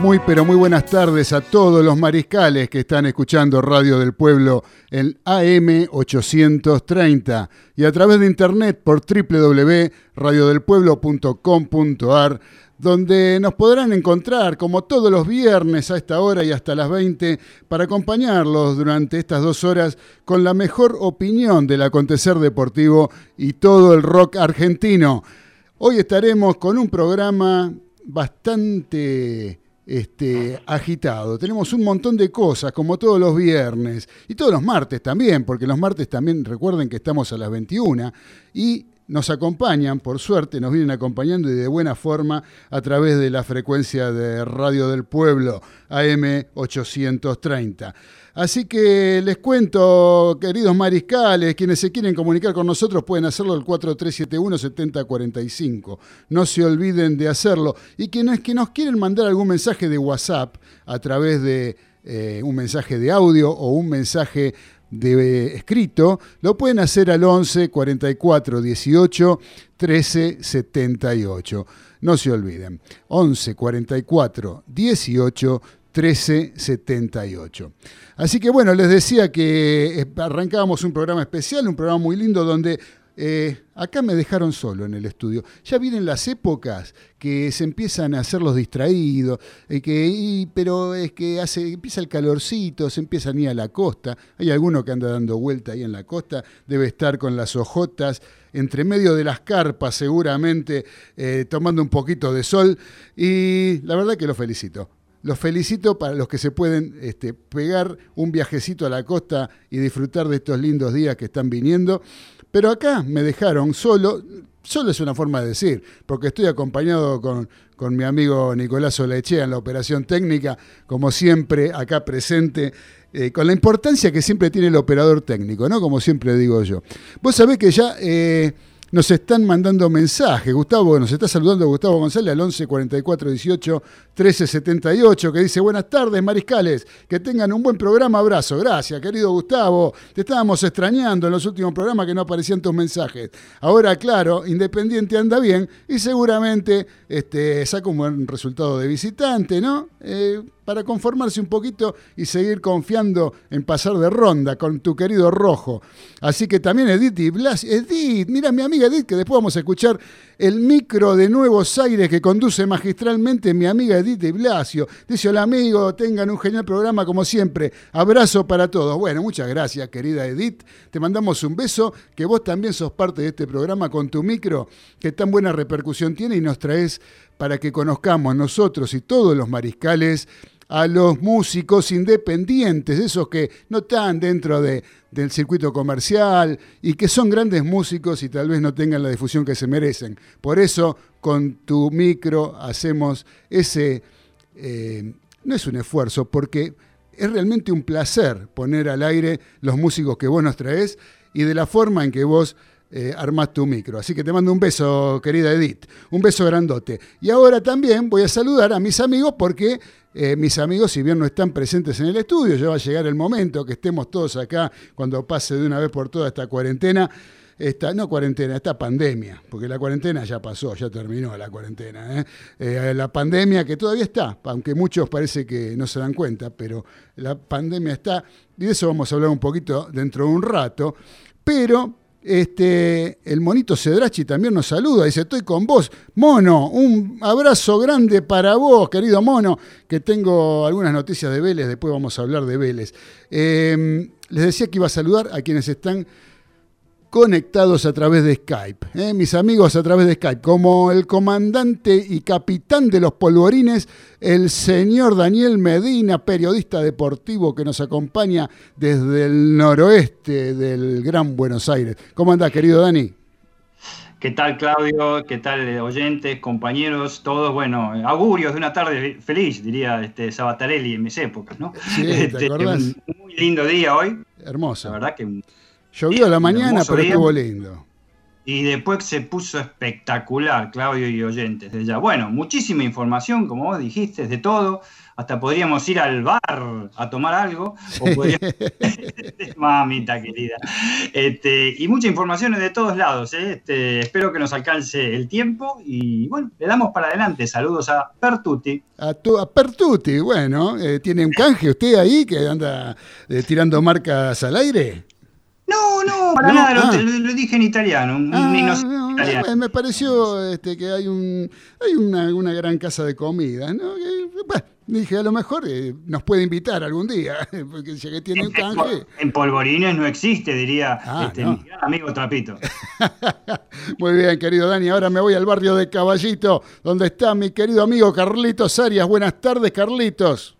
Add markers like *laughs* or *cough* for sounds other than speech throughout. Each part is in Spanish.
Muy pero muy buenas tardes a todos los mariscales que están escuchando Radio del Pueblo en AM 830 y a través de internet por www.radiodelpueblo.com.ar donde nos podrán encontrar como todos los viernes a esta hora y hasta las 20 para acompañarlos durante estas dos horas con la mejor opinión del acontecer deportivo y todo el rock argentino. Hoy estaremos con un programa bastante este, agitado. Tenemos un montón de cosas, como todos los viernes, y todos los martes también, porque los martes también recuerden que estamos a las 21, y nos acompañan, por suerte, nos vienen acompañando y de buena forma a través de la frecuencia de Radio del Pueblo, AM 830. Así que les cuento, queridos mariscales, quienes se quieren comunicar con nosotros pueden hacerlo al 4371-7045. No se olviden de hacerlo. Y quienes que nos quieren mandar algún mensaje de WhatsApp a través de eh, un mensaje de audio o un mensaje de escrito, lo pueden hacer al 11 44 18 13 78. No se olviden, 11 44 18 1378. Así que bueno, les decía que eh, arrancábamos un programa especial, un programa muy lindo donde eh, acá me dejaron solo en el estudio. Ya vienen las épocas que se empiezan a hacer los distraídos, eh, que, pero es que hace, empieza el calorcito, se empiezan a ir a la costa. Hay alguno que anda dando vuelta ahí en la costa, debe estar con las ojotas entre medio de las carpas seguramente, tomando un poquito de sol. Y la verdad que lo felicito los felicito para los que se pueden este, pegar un viajecito a la costa y disfrutar de estos lindos días que están viniendo. Pero acá me dejaron solo, solo es una forma de decir, porque estoy acompañado con, con mi amigo Nicolás Olechea en la operación técnica, como siempre acá presente, eh, con la importancia que siempre tiene el operador técnico, ¿no? Como siempre digo yo. Vos sabés que ya... Eh, nos están mandando mensajes. Gustavo, nos está saludando Gustavo González al 11 44 18 13 78, que dice: Buenas tardes, mariscales, que tengan un buen programa. Abrazo. Gracias, querido Gustavo. Te estábamos extrañando en los últimos programas que no aparecían tus mensajes. Ahora, claro, Independiente anda bien y seguramente este, saca un buen resultado de visitante, ¿no? Eh, para conformarse un poquito y seguir confiando en pasar de ronda con tu querido Rojo. Así que también Edith y Blas. Edith, mira mi amiga Edith, que después vamos a escuchar el micro de Nuevos Aires que conduce magistralmente mi amiga Edith de Blasio. Dice, hola amigo, tengan un genial programa como siempre. Abrazo para todos. Bueno, muchas gracias, querida Edith. Te mandamos un beso, que vos también sos parte de este programa con tu micro, que tan buena repercusión tiene y nos traes para que conozcamos nosotros y todos los mariscales a los músicos independientes, esos que no están dentro de, del circuito comercial y que son grandes músicos y tal vez no tengan la difusión que se merecen. Por eso, con tu micro hacemos ese, eh, no es un esfuerzo, porque es realmente un placer poner al aire los músicos que vos nos traes y de la forma en que vos eh, armás tu micro. Así que te mando un beso, querida Edith. Un beso grandote. Y ahora también voy a saludar a mis amigos porque eh, mis amigos, si bien no están presentes en el estudio, ya va a llegar el momento que estemos todos acá cuando pase de una vez por toda esta cuarentena. Esta, no cuarentena, esta pandemia, porque la cuarentena ya pasó, ya terminó la cuarentena. ¿eh? Eh, la pandemia que todavía está, aunque muchos parece que no se dan cuenta, pero la pandemia está, y de eso vamos a hablar un poquito dentro de un rato, pero Este, el monito Cedrachi también nos saluda, dice, estoy con vos. Mono, un abrazo grande para vos, querido Mono, que tengo algunas noticias de Vélez, después vamos a hablar de Vélez. Em, les decía que iba a saludar a quienes están conectados a través de Skype. ¿eh? Mis amigos a través de Skype, como el comandante y capitán de los polvorines, el señor Daniel Medina, periodista deportivo que nos acompaña desde el noroeste del Gran Buenos Aires. ¿Cómo andás, querido Dani? ¿Qué tal, Claudio? ¿Qué tal, oyentes, compañeros, todos? Bueno, augurios de una tarde feliz, diría este, Sabatarelli en mis épocas, ¿no? Sí, ¿te este? Un muy lindo día hoy. Hermoso. La verdad que Llovió a la mañana, pero estuvo lindo. Y después se puso espectacular, Claudio y oyentes de ya. Bueno, muchísima información, como vos dijiste, de todo. Hasta podríamos ir al bar a tomar algo. *laughs* Mamita querida. Este, y mucha información de todos lados. ¿eh? Este, espero que nos alcance el tiempo. Y bueno, le damos para adelante. Saludos a Pertuti. A, tu, a Pertuti, bueno, eh, ¿tiene un canje usted ahí que anda eh, tirando marcas al aire? No, no, para nada, ah. lo, dije en italiano. Ah, me pareció este, que hay un hay una, gran casa de comida, ¿no? dije, a lo mejor eh, nos puede invitar algún día, *laughs* porque ya que tiene un canje. En polvorines no existe, diría ah, este, mi amigo Trapito. *laughs* Muy bien, querido Dani. Ahora me voy al barrio de Caballito, donde está mi querido amigo Carlitos Arias. Buenas tardes, Carlitos.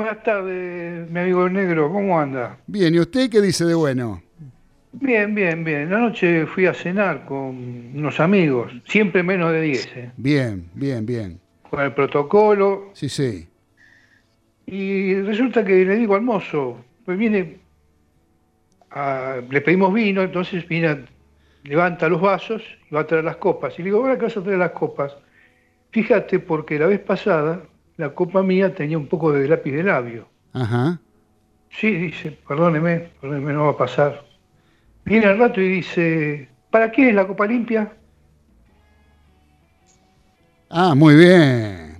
Buenas tardes, mi amigo negro, ¿cómo anda? Bien, ¿y usted qué dice de bueno? Bien, bien, bien. La noche fui a cenar con unos amigos, siempre menos de 10. ¿eh? Bien, bien, bien. Con el protocolo. Sí, sí. Y resulta que le digo al mozo, pues viene, le pedimos vino, entonces viene, levanta los vasos y va a traer las copas. Y le digo, ahora que vas a traer las copas, fíjate porque la vez pasada la copa mía tenía un poco de lápiz de labio. Ajá. Sí, dice, perdóneme, perdóneme, no va a pasar. Viene al rato y dice, ¿para qué es la copa limpia? Ah, muy bien.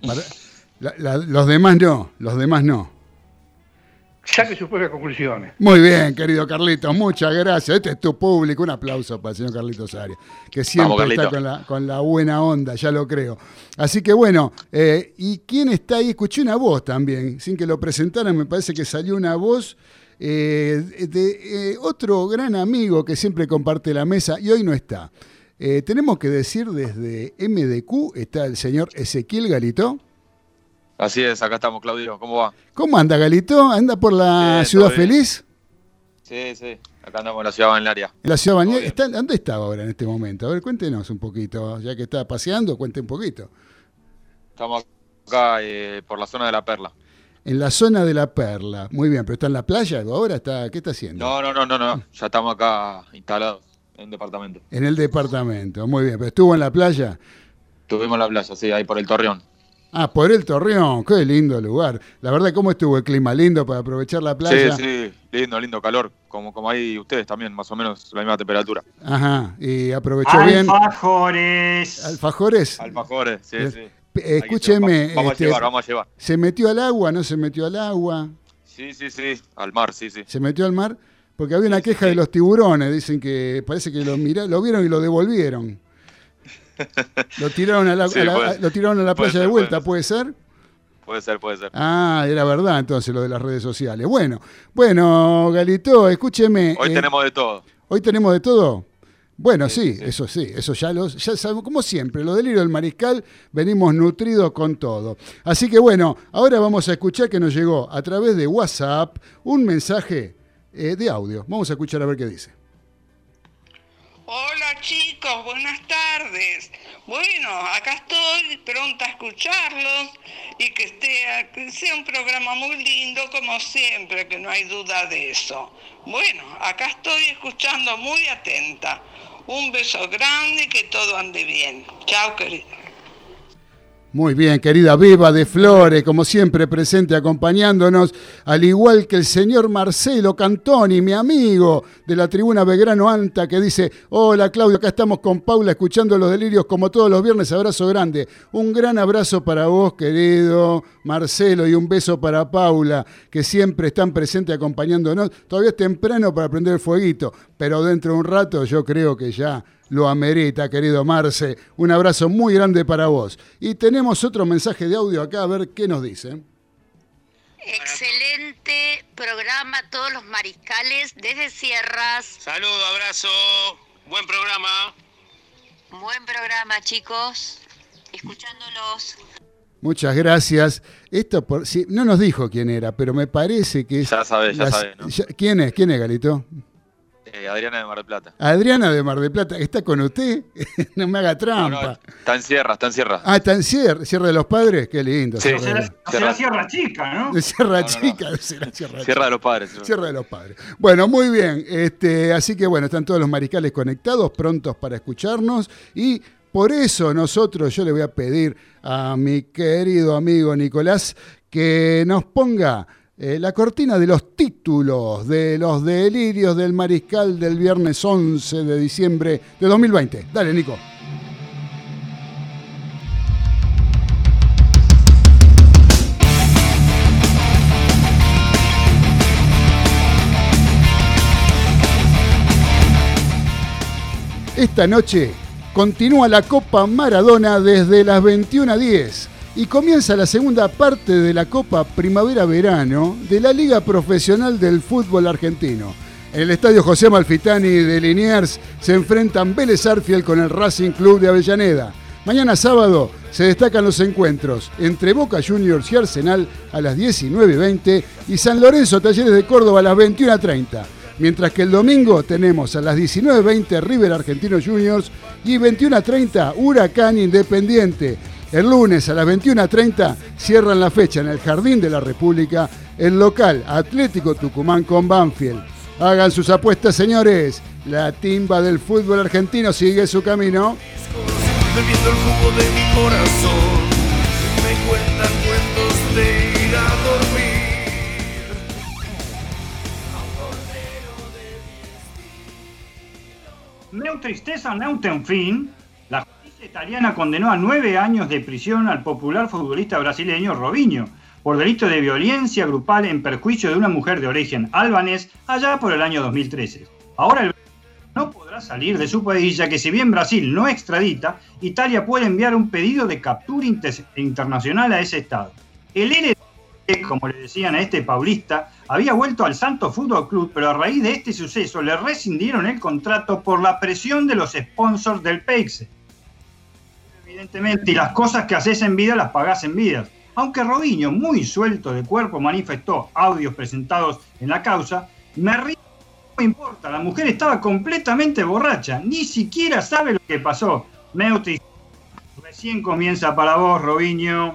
los demás no, los demás no saque sus propias conclusiones. Muy bien, querido Carlitos, muchas gracias. Este es tu público. Un aplauso para el señor Carlitos Arias, que siempre está con la, buena onda, ya lo creo. Así que bueno, eh, ¿y quién está ahí? Escuché una voz también, sin que lo presentaran, me parece que salió una voz. Eh, de eh, otro gran amigo que siempre comparte la mesa y hoy no está. tenemos que decir desde MDQ está el señor Ezequiel Galito. Así es, acá estamos, Claudio. ¿Cómo va? ¿Cómo anda, Galito? ¿Anda por la ciudad feliz? Sí, sí. Acá andamos en la ciudad balnearia. ¿En la ciudad balnearia? ¿Dónde está ahora en este momento? A ver, cuéntenos un poquito. Ya que está paseando, cuente un poquito. Estamos acá eh, por la zona de la Perla. En la zona de la Perla. Muy bien, pero está en la playa ahora, está, ¿qué está haciendo? No, no, no, no, no. Ya estamos acá instalados en el departamento. En el departamento, muy bien. ¿Pero estuvo en la playa? Estuvimos en la playa, sí, ahí por el Torreón. Ah, por el Torreón, qué lindo lugar. La verdad, ¿cómo estuvo el clima? Lindo para aprovechar la playa. Sí, sí, lindo, lindo calor, como, como hay ustedes también, más o menos la misma temperatura. Ajá, y aprovechó bien. Alfajores. ¿Alfajores? Alfajores, sí, sí. Escúcheme. Vamos, a este, llevar, vamos a llevar. ¿Se metió al agua? ¿No se metió al agua? Sí, sí, sí, al mar, sí, sí. ¿Se metió al mar? Porque había una queja de los tiburones, dicen que parece que lo, mira, lo vieron y lo devolvieron. Lo tiraron a la, lo tiraron a la playa de vuelta, ¿puede ser? Puede ser, puede ser. Ah, era verdad entonces lo de las redes sociales. Bueno, bueno, Galito, escúcheme. Hoy eh, tenemos de todo. Hoy tenemos de todo. Bueno, sí, eso sí, eso ya lo ya sabemos, como siempre, lo delirio del mariscal, venimos nutridos con todo. Así que bueno, ahora vamos a escuchar que nos llegó a través de WhatsApp un mensaje eh, de audio. Vamos a escuchar a ver qué dice. Hola chicos, buenas tardes. Bueno, acá estoy pronta a escucharlos y que, esté, sea un programa muy lindo como siempre, que no hay duda de eso. Bueno, acá estoy escuchando muy atenta. Un beso grande y que todo ande bien. Chao, querido. Muy bien, querida Beba de Flores, como siempre presente acompañándonos, al igual que el señor Marcelo Cantoni, mi amigo de la tribuna Belgrano Anta, que dice, hola Claudio, acá estamos con Paula escuchando los delirios como todos los viernes, abrazo grande. Un gran abrazo para vos, querido Marcelo, y un beso para Paula, que siempre están presentes acompañándonos. Todavía es temprano para prender el fueguito, pero dentro de un rato yo creo que ya lo amerita, querido Marce. Un abrazo muy grande para vos. Y tenemos otro mensaje de audio acá, a ver qué nos dice. Excelente programa, todos los mariscales desde Sierras. Saludo, abrazo, buen programa. Buen programa, chicos. Escuchándolos. Muchas gracias. Esto por, sí, no nos dijo quién era, pero me parece que es. Ya sabes, ya sabes, ¿no? ¿Quién es? ¿Quién es, Galito? Eh, Adriana de Mar del Plata. Adriana de Mar del Plata. ¿Está con usted? *laughs* no me haga trampa. no, está en Sierra, está en Sierra. Ah, está en Sierra, Sierra de los Padres. Qué lindo. Sí. Sierra, Será, de, será Sierra. Sierra Chica, ¿no? de Sierra No, no, no. Chica. será Sierra Sierra de los Padres. Sierra de los Padres. Bueno, muy bien. Este, así que bueno, están todos los mariscales conectados, prontos para escucharnos. Y por eso nosotros, yo le voy a pedir a mi querido amigo Nicolás que nos ponga eh, la cortina de los títulos de los delirios del mariscal del viernes 11 de diciembre de 2020. Dale, Nico. Esta noche continúa la Copa Maradona desde las 21.10 y comienza la segunda parte de la Copa Primavera-Verano de la Liga Profesional del Fútbol Argentino. En el estadio José Malfitani de Liniers se enfrentan Vélez Arfiel con el Racing Club de Avellaneda. Mañana sábado se destacan los encuentros entre Boca Juniors y Arsenal a las 19.20 y San Lorenzo Talleres de Córdoba a las 21.30. Mientras que el domingo tenemos a las 19.20 River Argentino Juniors y 21.30 Huracán Independiente. El lunes a las 21.30 cierran la fecha en el Jardín de la República el local Atlético Tucumán con Banfield. Hagan sus apuestas, señores. La timba del fútbol argentino sigue su camino. bebiendo el jugo de mi corazón. Me cuentan cuentos de ir a dormir. Meu tristeza, fin. La justicia italiana condenó a nueve años de prisión al popular futbolista brasileño Robinho por delito de violencia grupal en perjuicio de una mujer de origen albanés allá por el año 2013. Ahora el no podrá salir de su país ya que si bien Brasil no extradita, Italia puede enviar un pedido de captura inter- internacional a ese estado. El LDP, como le decían a este paulista, había vuelto al Santos Fútbol Club, pero a raíz de este suceso le rescindieron el contrato por la presión de los sponsors del Peixe. Y las cosas que haces en vida las pagás en vida. Aunque Robinho, muy suelto de cuerpo, manifestó audios presentados en la causa, me río, no importa, la mujer estaba completamente borracha, ni siquiera sabe lo que pasó. Meuti, recién comienza para vos, Robinho.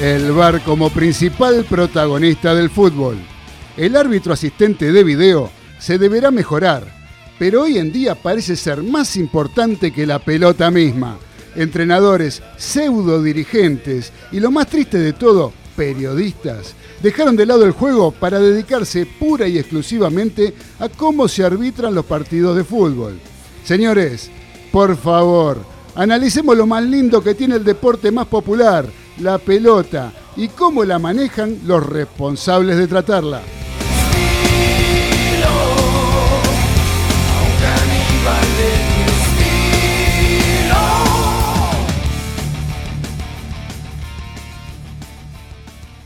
El VAR como principal protagonista del fútbol. El árbitro asistente de video se deberá mejorar, pero hoy en día parece ser más importante que la pelota misma. Entrenadores, pseudo dirigentes y lo más triste de todo, periodistas, dejaron de lado el juego para dedicarse pura y exclusivamente a cómo se arbitran los partidos de fútbol. Señores, por favor, analicemos lo más lindo que tiene el deporte más popular, la pelota, y cómo la manejan los responsables de tratarla.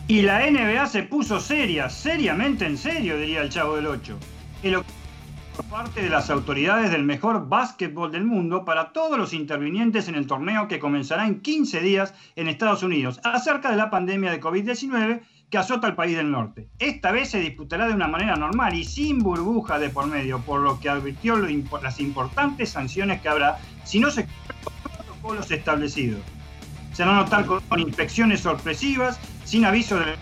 Y la NBA se puso seria, seriamente en serio, diría el Chavo del 8. El oc- por parte de las autoridades del mejor básquetbol del mundo para todos los intervinientes en el torneo que comenzará en 15 días en Estados Unidos, acerca de la pandemia de COVID-19 que azota al país del norte. Esta vez se disputará de una manera normal y sin burbuja de por medio, por lo que advirtió las importantes sanciones que habrá si no se cumplen los protocolos establecidos. Se van a notar con, con inspecciones sorpresivas, sin aviso de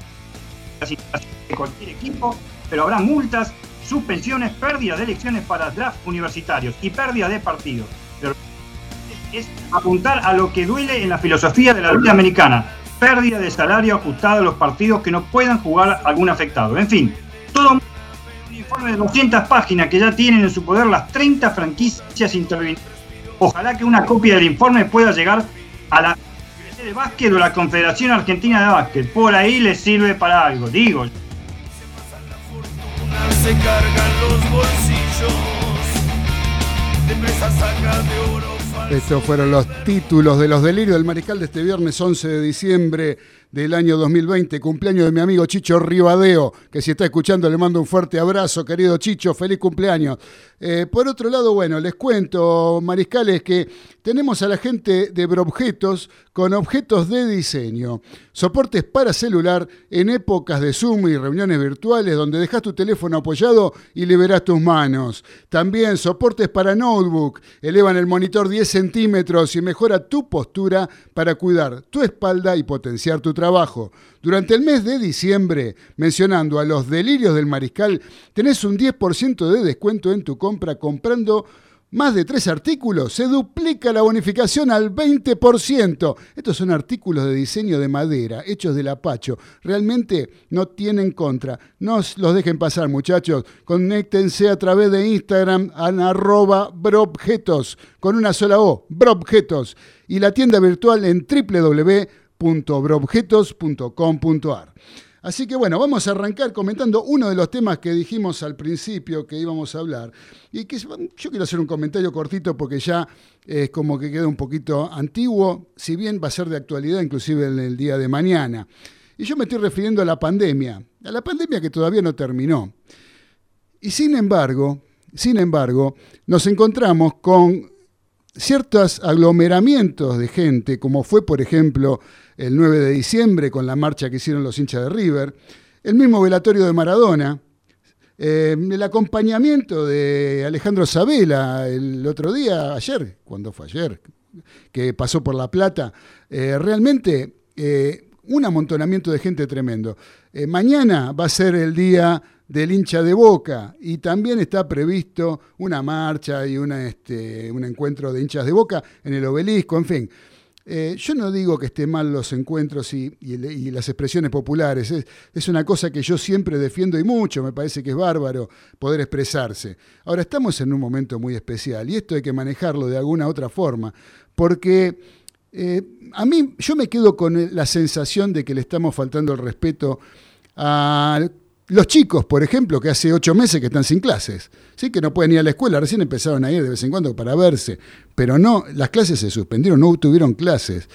instalaciones de cualquier equipo, pero habrá multas suspensiones, pérdidas de elecciones para draft universitarios y pérdidas de partidos. Pero es apuntar a lo que duele en la filosofía de la vida americana. Pérdida de salario ajustado a los partidos que no puedan jugar algún afectado. En fin, todo un informe de 200 páginas que ya tienen en su poder las 30 franquicias intervinientes. Ojalá que una copia del informe pueda llegar a la de básquet o la Confederación Argentina de Básquet. Por ahí les sirve para algo, digo. Estos fueron los títulos de los delirios del mariscal de este viernes 11 de diciembre del año 2020, cumpleaños de mi amigo Chicho Ribadeo, que si está escuchando le mando un fuerte abrazo, querido Chicho, feliz cumpleaños. Eh, por otro lado, bueno, les cuento, mariscales, que tenemos a la gente de Brobjetos con objetos de diseño, soportes para celular en épocas de Zoom y reuniones virtuales donde dejas tu teléfono apoyado y liberas tus manos. También soportes para notebook, elevan el monitor 10 centímetros y mejora tu postura para cuidar tu espalda y potenciar tu trabajo. Durante el mes de diciembre, mencionando a los delirios del mariscal, tenés un 10% de descuento en tu compra comprando más de tres artículos, se duplica la bonificación al 20%. Estos son artículos de diseño de madera, hechos del apacho. Realmente no tienen contra. No los dejen pasar, muchachos. Conéctense a través de Instagram a arroba con una sola O, brobjetos. Y la tienda virtual en www.brobjetos.com.ar. Así que bueno, vamos a arrancar comentando uno de los temas que dijimos al principio que íbamos a hablar. Y que yo quiero hacer un comentario cortito porque ya es como que queda un poquito antiguo, si bien va a ser de actualidad inclusive en el día de mañana. Y yo me estoy refiriendo a la pandemia, a la pandemia que todavía no terminó. Y sin embargo, sin embargo, nos encontramos con ciertos aglomeramientos de gente, como fue por ejemplo el 9 de diciembre con la marcha que hicieron los hinchas de River, el mismo velatorio de Maradona, eh, el acompañamiento de Alejandro Sabela el otro día, ayer, cuando fue ayer, que pasó por La Plata, eh, realmente eh, un amontonamiento de gente tremendo. mañana va a ser el día del hincha de Boca y también está previsto una marcha y una, este, un encuentro de hinchas de Boca en el obelisco, en fin. Eh, yo no digo que esté mal los encuentros y, las expresiones populares, es, una cosa que yo siempre defiendo y mucho, me parece que es bárbaro poder expresarse. Ahora estamos en un momento muy especial y esto hay que manejarlo de alguna otra forma, porque eh, a mí yo me quedo con la sensación de que le estamos faltando el respeto a los chicos, por ejemplo, que hace ocho meses que están sin clases, ¿sí? que no pueden ir a la escuela, recién empezaron a ir de vez en cuando para verse, pero no, las clases se suspendieron, no tuvieron clases.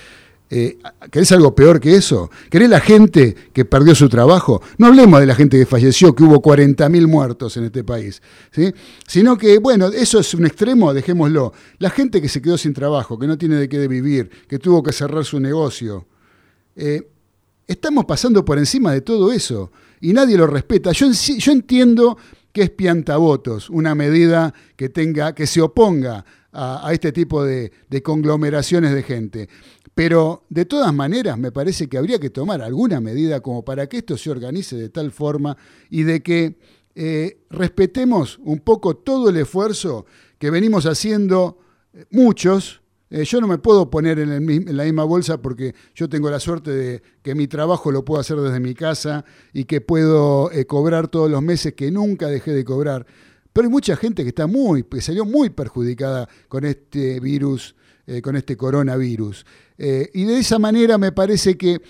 Eh, ¿Querés algo peor que eso? ¿Querés la gente que perdió su trabajo? No hablemos de la gente que falleció, que hubo 40.000 muertos en este país, ¿sí? sino que, bueno, eso es un extremo, dejémoslo. La gente que se quedó sin trabajo, que no tiene de qué vivir, que tuvo que cerrar su negocio. Eh, estamos pasando por encima de todo eso y nadie lo respeta. Yo, yo entiendo que es piantavotos, una medida que tenga, que se oponga a, este tipo de, conglomeraciones de gente. Pero de todas maneras me parece que habría que tomar alguna medida como para que esto se organice de tal forma y de que eh, respetemos un poco todo el esfuerzo que venimos haciendo eh, muchos, eh, yo no me puedo poner en, la misma bolsa porque yo tengo la suerte de que mi trabajo lo puedo hacer desde mi casa y que puedo eh, cobrar todos los meses que nunca dejé de cobrar. Pero hay mucha gente que está muy, que salió muy perjudicada con este virus, eh, con este coronavirus. y de esa manera me parece que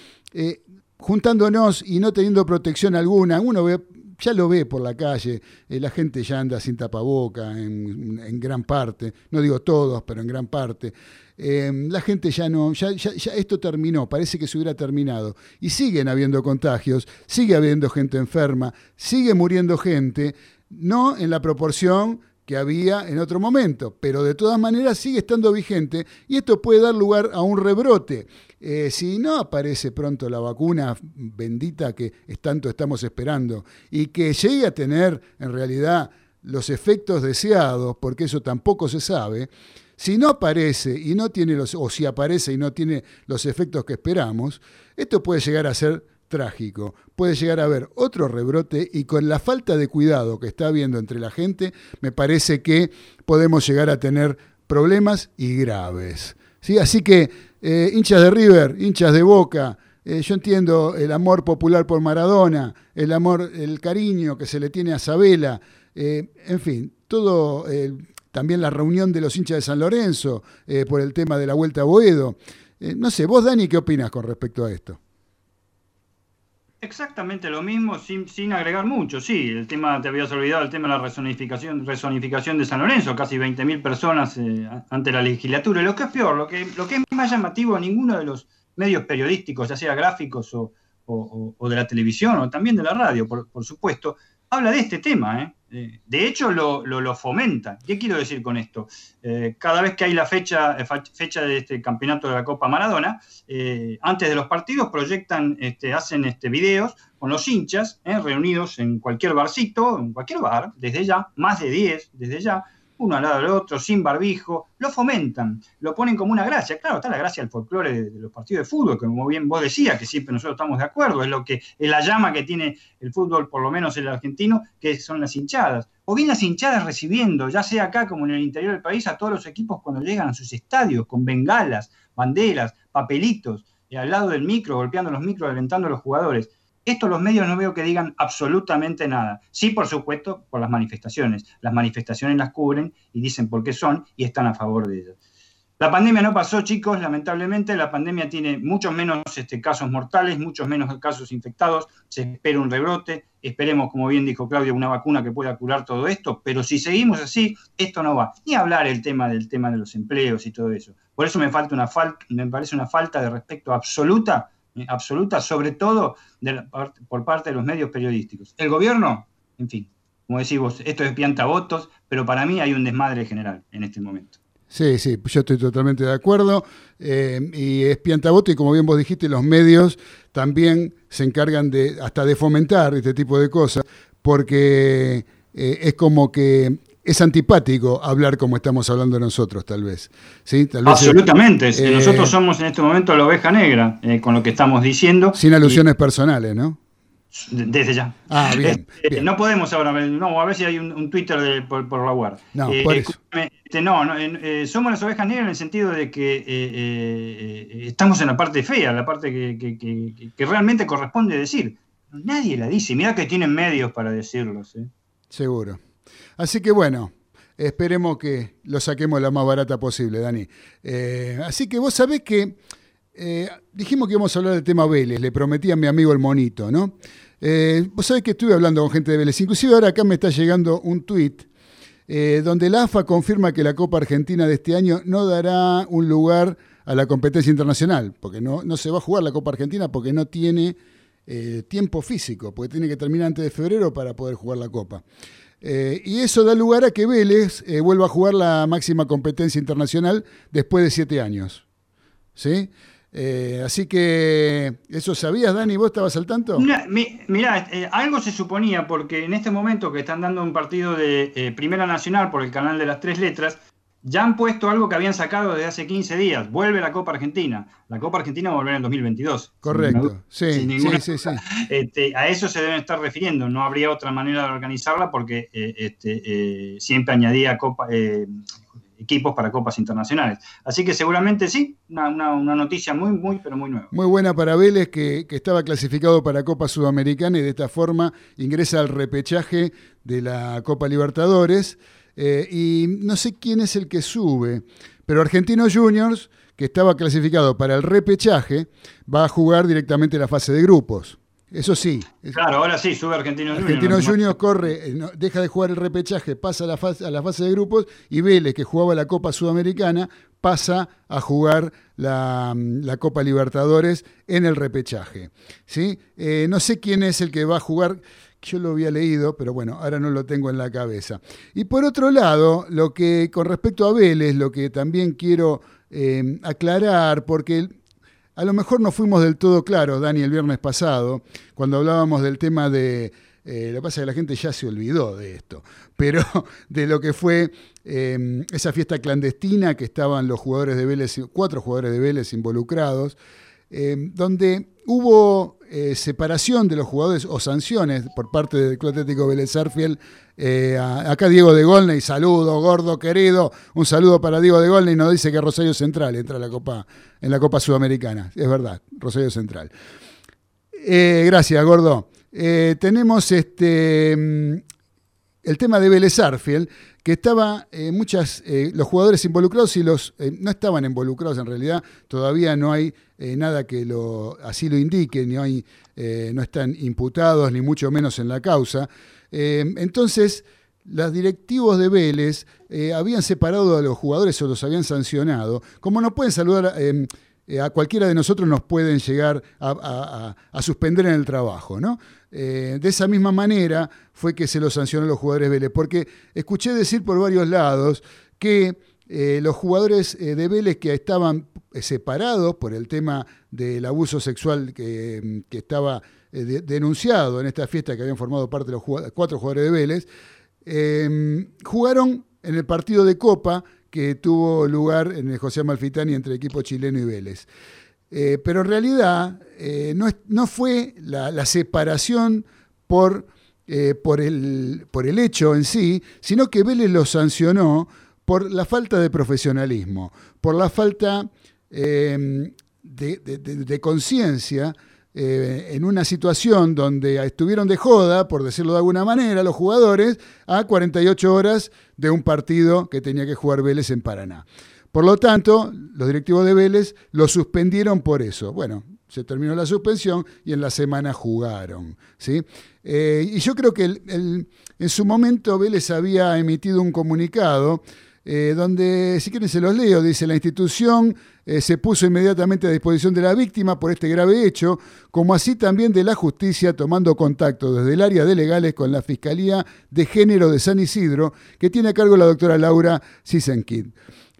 juntándonos y no teniendo protección alguna, uno ve ya lo ve por la calle, eh, la gente ya anda sin tapaboca en, gran parte, no digo todos, pero en gran parte. Em, la gente ya no, ya, ya, esto terminó, parece que se hubiera terminado. Y siguen habiendo contagios, sigue habiendo gente enferma, sigue muriendo gente, no en la proporción que había en otro momento, pero de todas maneras sigue estando vigente y esto puede dar lugar a un rebrote. Eh, si no aparece pronto la vacuna bendita que tanto estamos esperando y que llegue a tener en realidad los efectos deseados, porque eso tampoco se sabe, si no aparece y no tiene los, o si aparece y no tiene los efectos que esperamos, esto puede llegar a ser trágico. Puede llegar a haber otro rebrote y con la falta de cuidado que está habiendo entre la gente, me parece que podemos llegar a tener problemas y graves. ¿Sí? Así que, eh, hinchas de River, hinchas de Boca, eh, yo entiendo el amor popular por Maradona, el amor, el cariño que se le tiene a Sabela, eh, en fin, todo, también la reunión de los hinchas de San Lorenzo por el tema de la Vuelta a Boedo. no sé, vos Dani, ¿qué opinas con respecto a esto? Exactamente lo mismo, sin, sin, agregar mucho, sí. El tema, te habías olvidado, el tema de la resonificación, resonificación de San Lorenzo, casi 20.000 personas eh, ante la legislatura. Y lo que es peor, lo que, lo que es más llamativo, ninguno de los medios periodísticos, ya sea gráficos o, de la televisión o también de la radio, por, por supuesto, habla de este tema. ¿eh? Eh, de hecho, lo, lo, fomenta. ¿Qué quiero decir con esto? Eh, cada vez que hay la fecha, eh, fecha de este campeonato de la Copa Maradona, antes de los partidos proyectan, este, hacen este, videos con los hinchas reunidos en cualquier barcito, en cualquier bar, desde ya, más de 10, desde ya, uno al lado del otro, sin barbijo, lo fomentan, lo ponen como una gracia. Claro, está la gracia del folclore de, los partidos de fútbol, que como bien vos decías, que siempre nosotros estamos de acuerdo, es lo que es la llama que tiene el fútbol, por lo menos el argentino, que son las hinchadas. O bien las hinchadas recibiendo, ya sea acá como en el interior del país, a todos los equipos cuando llegan a sus estadios, con bengalas, banderas, papelitos, y al lado del micro, golpeando los micros, alentando a los jugadores. Esto los medios no veo que digan absolutamente nada. Sí, por supuesto, por las manifestaciones. Las manifestaciones las cubren y dicen por qué son y están a favor de ellas. La pandemia no pasó, chicos, lamentablemente. La pandemia tiene muchos menos este, casos mortales, muchos menos casos infectados. Se espera un rebrote. Esperemos, como bien dijo Claudia, una vacuna que pueda curar todo esto. Pero si seguimos así, esto no va. Ni hablar el tema del tema de los empleos y todo eso. Por eso me, falta una me parece una falta de respeto absoluta absoluta, sobre todo por parte de los medios periodísticos. El gobierno, en fin, como decís vos, esto es piantavotos, pero para mí hay un desmadre general en este momento. Sí, sí, yo estoy totalmente de acuerdo. Eh, y es piantaboto y como bien vos dijiste, los medios también se encargan de hasta de fomentar este tipo de cosas, porque eh, es como que es antipático hablar como estamos hablando nosotros, tal vez. ¿Sí? Absolutamente. Eh, nosotros somos en este momento la oveja negra eh, con lo que estamos diciendo. Sin alusiones personales, ¿no? Desde ya. Ah, bien. Eh, no podemos ahora, no, a ver si hay un, Twitter por, la web. No, por eso. Este, no, somos las ovejas negras en el sentido de que estamos en la parte fea, la parte que, que, realmente corresponde decir. Nadie la dice, mira que tienen medios para decirlo. Seguro. Así que bueno, esperemos que lo saquemos la más barata posible, Dani. Eh, así que vos sabés que eh, dijimos que íbamos a hablar del tema Vélez, le prometí a mi amigo el monito, ¿no? Eh, vos sabés que estuve hablando con gente de Vélez, inclusive ahora acá me está llegando un tuit donde la AFA confirma que la Copa Argentina de este año no dará un lugar a la competencia internacional, porque no, no se va a jugar la Copa Argentina porque no tiene tiempo físico, porque tiene que terminar antes de febrero para poder jugar la Copa. Eh, y eso da lugar a que Vélez eh, vuelva a jugar la máxima competencia internacional después de siete años. ¿Sí? Eh, así que, ¿eso sabías, Dani? ¿Vos estabas al tanto? Mirá, algo se suponía, porque en este momento que están dando un partido de Primera Nacional por el canal de las tres letras, ya han puesto algo que habían sacado desde hace 15 días. Vuelve la Copa Argentina. La Copa Argentina va a volver en 2022. Correcto. Sí, sí, sí, *laughs* este, a eso se deben estar refiriendo. No habría otra manera de organizarla porque eh, este, eh, siempre añadía copa, eh, equipos para copas internacionales. Así que seguramente sí, una, noticia muy, muy, pero muy nueva. Muy buena para Vélez, que, que, estaba clasificado para Copa Sudamericana y de esta forma ingresa al repechaje de la Copa Libertadores. Eh, y no sé quién es el que sube, pero Argentinos Juniors, que estaba clasificado para el repechaje, va a jugar directamente la fase de grupos. Eso sí. Claro, ahora sí, sube Argentinos Juniors. Argentinos Juniors corre, eh, deja de jugar el repechaje, pasa a la, fase, a la fase de grupos y Vélez, que jugaba la Copa Sudamericana, pasa a jugar la, Copa Libertadores en el repechaje. ¿sí? Eh, no sé quién es el que va a jugar yo lo había leído, pero bueno, ahora no lo tengo en la cabeza. Y por otro lado, lo que con respecto a Vélez, lo que también quiero eh, aclarar, porque a lo mejor no fuimos del todo claros, Dani, el viernes pasado, cuando hablábamos del tema de... Eh, lo que pasa es que la gente ya se olvidó de esto, *laughs* pero de lo que fue eh, esa fiesta clandestina que estaban los jugadores de Vélez, cuatro jugadores de Vélez involucrados, donde hubo eh, separación de los jugadores o sanciones por parte del Club Atlético Vélez Arfiel. Eh, acá Diego de Golney, saludo, gordo, querido. Un saludo para Diego de Golney. Nos dice que Rosario Central entra la Copa, en la Copa Sudamericana. Es verdad, Rosario Central. Eh, gracias, gordo. tenemos este mm, el tema de Vélez Arfiel, que estaba muchas, los jugadores involucrados y los no estaban involucrados en realidad, todavía no hay eh, nada que lo, así lo indique, ni hay, eh, no están imputados, ni mucho menos en la causa. Eh, entonces, los directivos de Vélez habían separado a los jugadores o los habían sancionado. Como no pueden saludar a cualquiera de nosotros, nos pueden llegar a, suspender en el trabajo, ¿no? De esa misma manera fue que se los sancionó a los jugadores Vélez, porque escuché decir por varios lados que los jugadores de Vélez que estaban separados por el tema del abuso sexual que, estaba eh, denunciado en esta fiesta que habían formado parte de los cuatro jugadores de Vélez, em, jugaron en el partido de Copa que tuvo lugar en el José Amalfitani entre el equipo chileno y Vélez. Eh, pero en realidad eh, no, fue la, separación por, por, el, por el hecho en sí, sino que Vélez lo sancionó por la falta de profesionalismo, por la falta Em, de, conciencia eh, en una situación donde estuvieron de joda, por decirlo de alguna manera, los jugadores a 48 horas de un partido que tenía que jugar Vélez en Paraná. Por lo tanto, los directivos de Vélez lo suspendieron por eso. Bueno, se terminó la suspensión y en la semana jugaron. ¿sí? Eh, y yo creo que en su momento Vélez había emitido un comunicado eh, donde, si quieren, se los leo. Dice: La institución eh, se puso inmediatamente a disposición de la víctima por este grave hecho, como así también de la justicia, tomando contacto desde el área de legales con la Fiscalía de Género de San Isidro, que tiene a cargo la doctora Laura Sisenkid.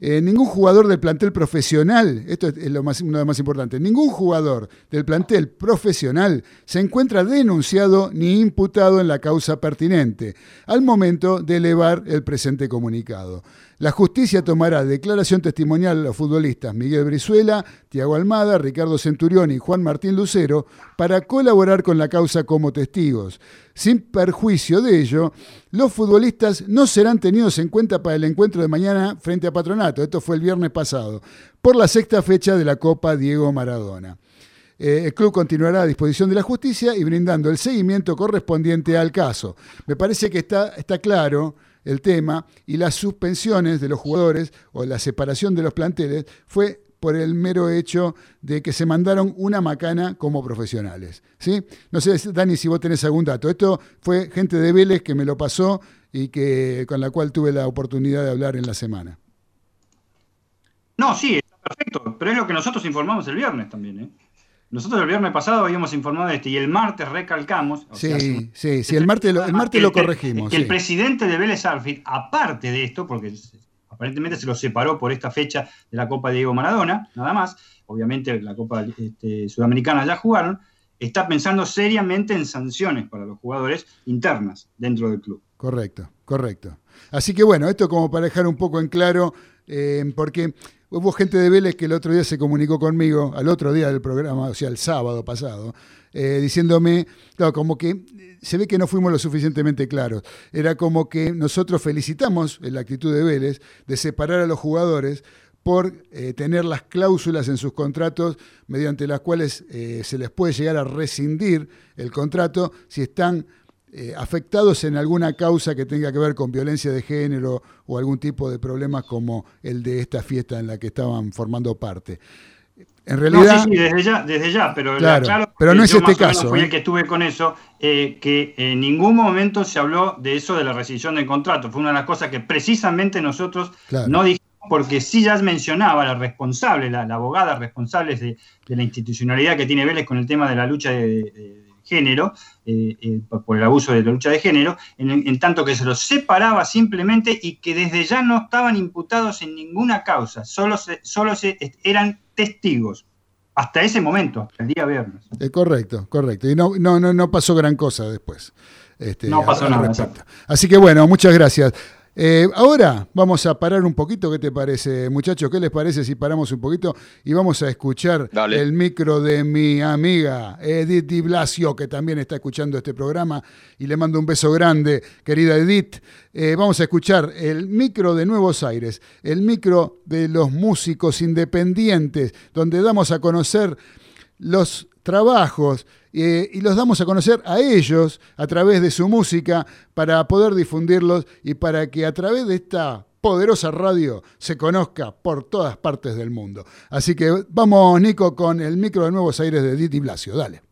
Eh, ningún jugador del plantel profesional, esto es lo más, uno de lo más importante, ningún jugador del plantel profesional se encuentra denunciado ni imputado en la causa pertinente al momento de elevar el presente comunicado. La justicia tomará declaración testimonial a los futbolistas Miguel Brizuela, Tiago Almada, Ricardo Centurión y Juan Martín Lucero para colaborar con la causa como testigos. Sin perjuicio de ello, los futbolistas no serán tenidos en cuenta para el encuentro de mañana frente a Patronato, esto fue el viernes pasado, por la sexta fecha de la Copa Diego Maradona. Eh, el club continuará a disposición de la justicia y brindando el seguimiento correspondiente al caso. Me parece que está, está claro el tema y las suspensiones de los jugadores o la separación de los planteles fue por el mero hecho de que se mandaron una macana como profesionales. ¿sí? No sé, Dani, si vos tenés algún dato. Esto fue gente de Vélez que me lo pasó y que, con la cual tuve la oportunidad de hablar en la semana. No, sí, está perfecto, pero es lo que nosotros informamos el viernes también. ¿eh? Nosotros el viernes pasado habíamos informado de esto y el martes recalcamos. sí, sí, sí, el martes lo, el martes lo corregimos. Que, el presidente de Vélez Arfit, aparte de esto, porque aparentemente se lo separó por esta fecha de la Copa Diego Maradona, nada más, obviamente la Copa este, Sudamericana ya jugaron, está pensando seriamente en sanciones para los jugadores internas dentro del club. Correcto, correcto. Así que bueno, esto como para dejar un poco en claro, eh, porque Hubo gente de Vélez que el otro día se comunicó conmigo, al otro día del programa, o sea, el sábado pasado, eh, diciéndome, como que se ve que no fuimos lo suficientemente claros. Era como que nosotros felicitamos en la actitud de Vélez de separar a los jugadores por eh, tener las cláusulas en sus contratos mediante las cuales eh, se les puede llegar a rescindir el contrato si están eh, afectados en alguna causa que tenga que ver con violencia de género o algún tipo de problemas como el de esta fiesta en la que estaban formando parte. En realidad. sí, sí, desde ya, desde ya, pero claro, pero no es este caso. Fui el ¿eh? que estuve con eso, eh, que en ningún momento se habló de eso de la rescisión del contrato. Fue una de las cosas que precisamente nosotros no dijimos, porque sí ya mencionaba la responsable, la, abogada responsable de, la institucionalidad que tiene Vélez con el tema de la lucha de género, eh, eh, por el abuso de la lucha de género, en, tanto que se los separaba simplemente y que desde ya no estaban imputados en ninguna causa, solo, solo se, eran testigos. Hasta ese momento, hasta el día viernes. Eh, correcto, correcto. Y no, no, no, pasó gran cosa después. Este, no pasó nada. Así que bueno, muchas gracias. Eh, ahora vamos a parar un poquito, ¿qué te parece, muchachos? ¿Qué les parece si paramos un poquito y vamos a escuchar Dale. el micro de mi amiga Edith Di Blasio, que también está escuchando este programa, y le mando un beso grande, querida Edith. Eh, vamos a escuchar el micro de Nuevos Aires, el micro de los músicos independientes, donde damos a conocer los trabajos eh, y los damos a conocer a ellos a través de su música para poder difundirlos y para que a través de esta poderosa radio se conozca por todas partes del mundo. Así que vamos, Nico, con el micro de Nuevos Aires de Diti Blasio. Dale.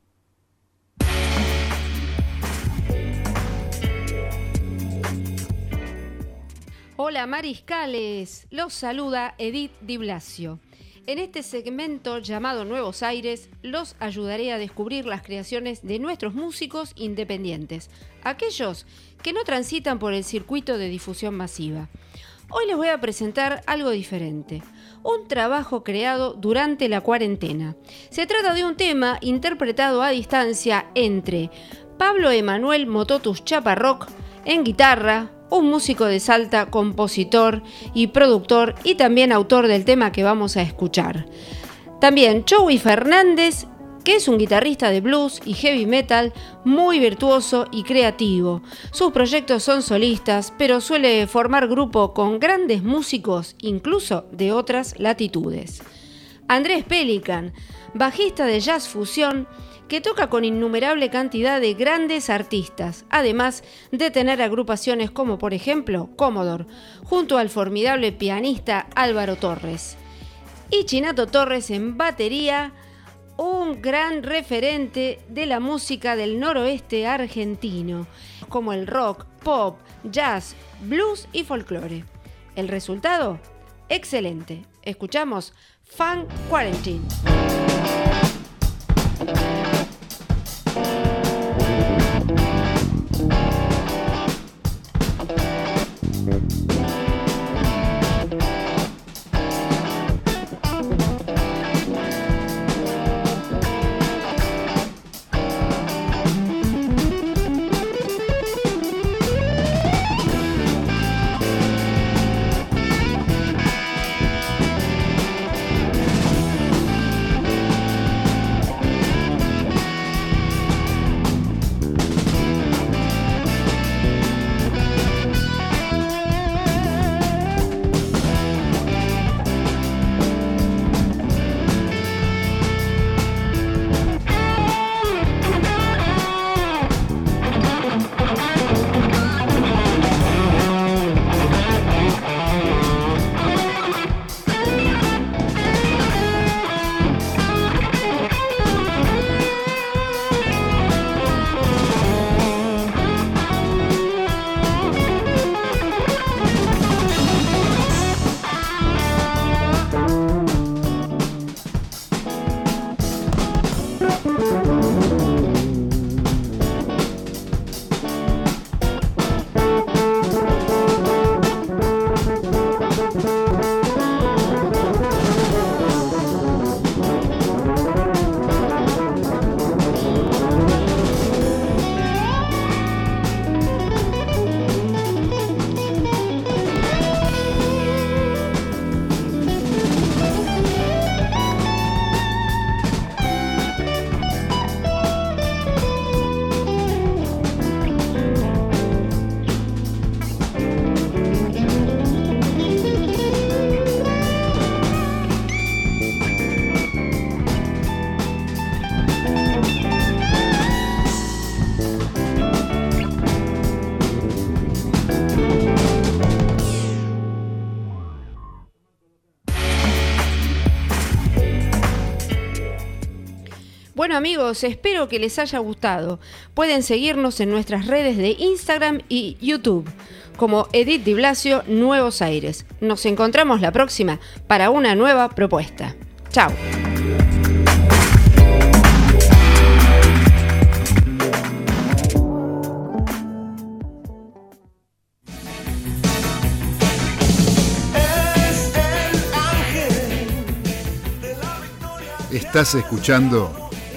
Hola mariscales, los saluda Edith Di Blasio. En este segmento llamado Nuevos Aires, los ayudaré a descubrir las creaciones de nuestros músicos independientes, aquellos que no transitan por el circuito de difusión masiva. Hoy les voy a presentar algo diferente, un trabajo creado durante la cuarentena. Se trata de un tema interpretado a distancia entre Pablo Emanuel Mototus Chaparroc en guitarra, un músico de Salta, compositor y productor y también autor del tema que vamos a escuchar. También Joey Fernández, que es un guitarrista de blues y heavy metal muy virtuoso y creativo. Sus proyectos son solistas, pero suele formar grupo con grandes músicos, incluso de otras latitudes. Andrés Pelican, bajista de jazz fusión, que toca con innumerable cantidad de grandes artistas, además de tener agrupaciones como por ejemplo Commodore, junto al formidable pianista Álvaro Torres. Y Chinato Torres en batería, un gran referente de la música del noroeste argentino, como el rock, pop, jazz, blues y folclore. El resultado, excelente. Escuchamos Fun Quarantine. Bueno amigos, espero que les haya gustado. Pueden seguirnos en nuestras redes de Instagram y YouTube como Edith Di Blasio Nuevos Aires. Nos encontramos la próxima para una nueva propuesta. Chao. Estás escuchando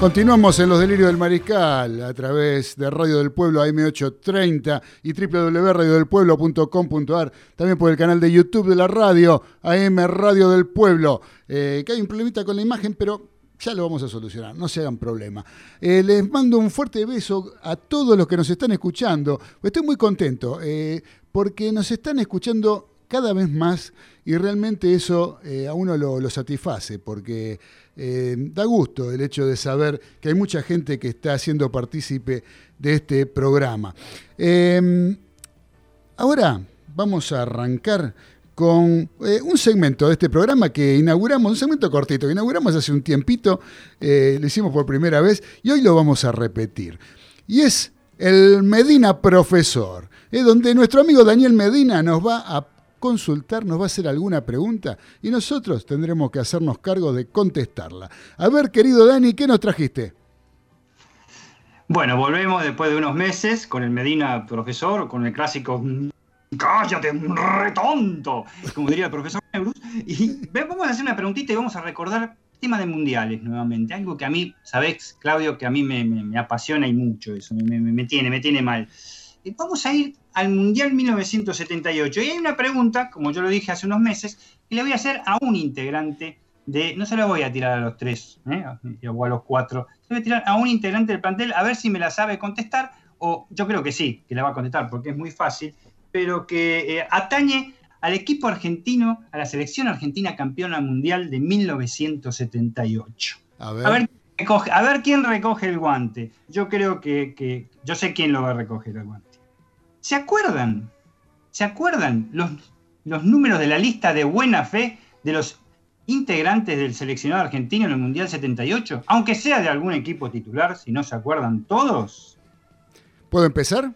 Continuamos en los delirios del mariscal a través de Radio del Pueblo AM830 y www.radiodelpueblo.com.ar, también por el canal de YouTube de la radio AM Radio del Pueblo, eh, que hay un problemita con la imagen, pero ya lo vamos a solucionar, no se hagan problema. Eh, les mando un fuerte beso a todos los que nos están escuchando. Estoy muy contento eh, porque nos están escuchando cada vez más y realmente eso a uno lo, lo satisface porque eh, da gusto el hecho de saber que hay mucha gente que está siendo partícipe de este programa. Em, ahora vamos a arrancar con eh, un segmento de este programa que inauguramos, un segmento cortito, que inauguramos hace un tiempito, eh, lo hicimos por primera vez y hoy lo vamos a repetir. Y es el Medina Profesor, es donde nuestro amigo Daniel Medina nos va a consultar, nos va a hacer alguna pregunta y nosotros tendremos que hacernos cargo de contestarla. A ver, querido Dani, ¿qué nos trajiste? Bueno, volvemos después de unos meses con el Medina profesor, con el clásico cállate, retonto, como diría el profesor Neurus. Y vamos a hacer una preguntita y vamos a recordar tema de mundiales nuevamente. Algo que a mí, sabés, Claudio, que a mí me, apasiona y mucho eso, me, tiene, me tiene mal. Vamos a ir al Mundial 1978. Y hay una pregunta, como yo lo dije hace unos meses, que le voy a hacer a un integrante de, no se la voy a tirar a los tres, ¿eh? o a los cuatro, se la voy a tirar a un integrante del plantel a ver si me la sabe contestar, o yo creo que sí, que la va a contestar porque es muy fácil, pero que eh, atañe al equipo argentino, a la selección argentina campeona mundial de 1978. A ver. A ver, quién recoge el guante. Yo creo que, que, yo sé quién lo va a recoger el guante. ¿Se acuerdan? ¿Se acuerdan los, los números de la lista de buena fe de los integrantes del seleccionado argentino en el Mundial 78? Aunque sea de algún equipo titular, si no se acuerdan todos. ¿Puedo empezar?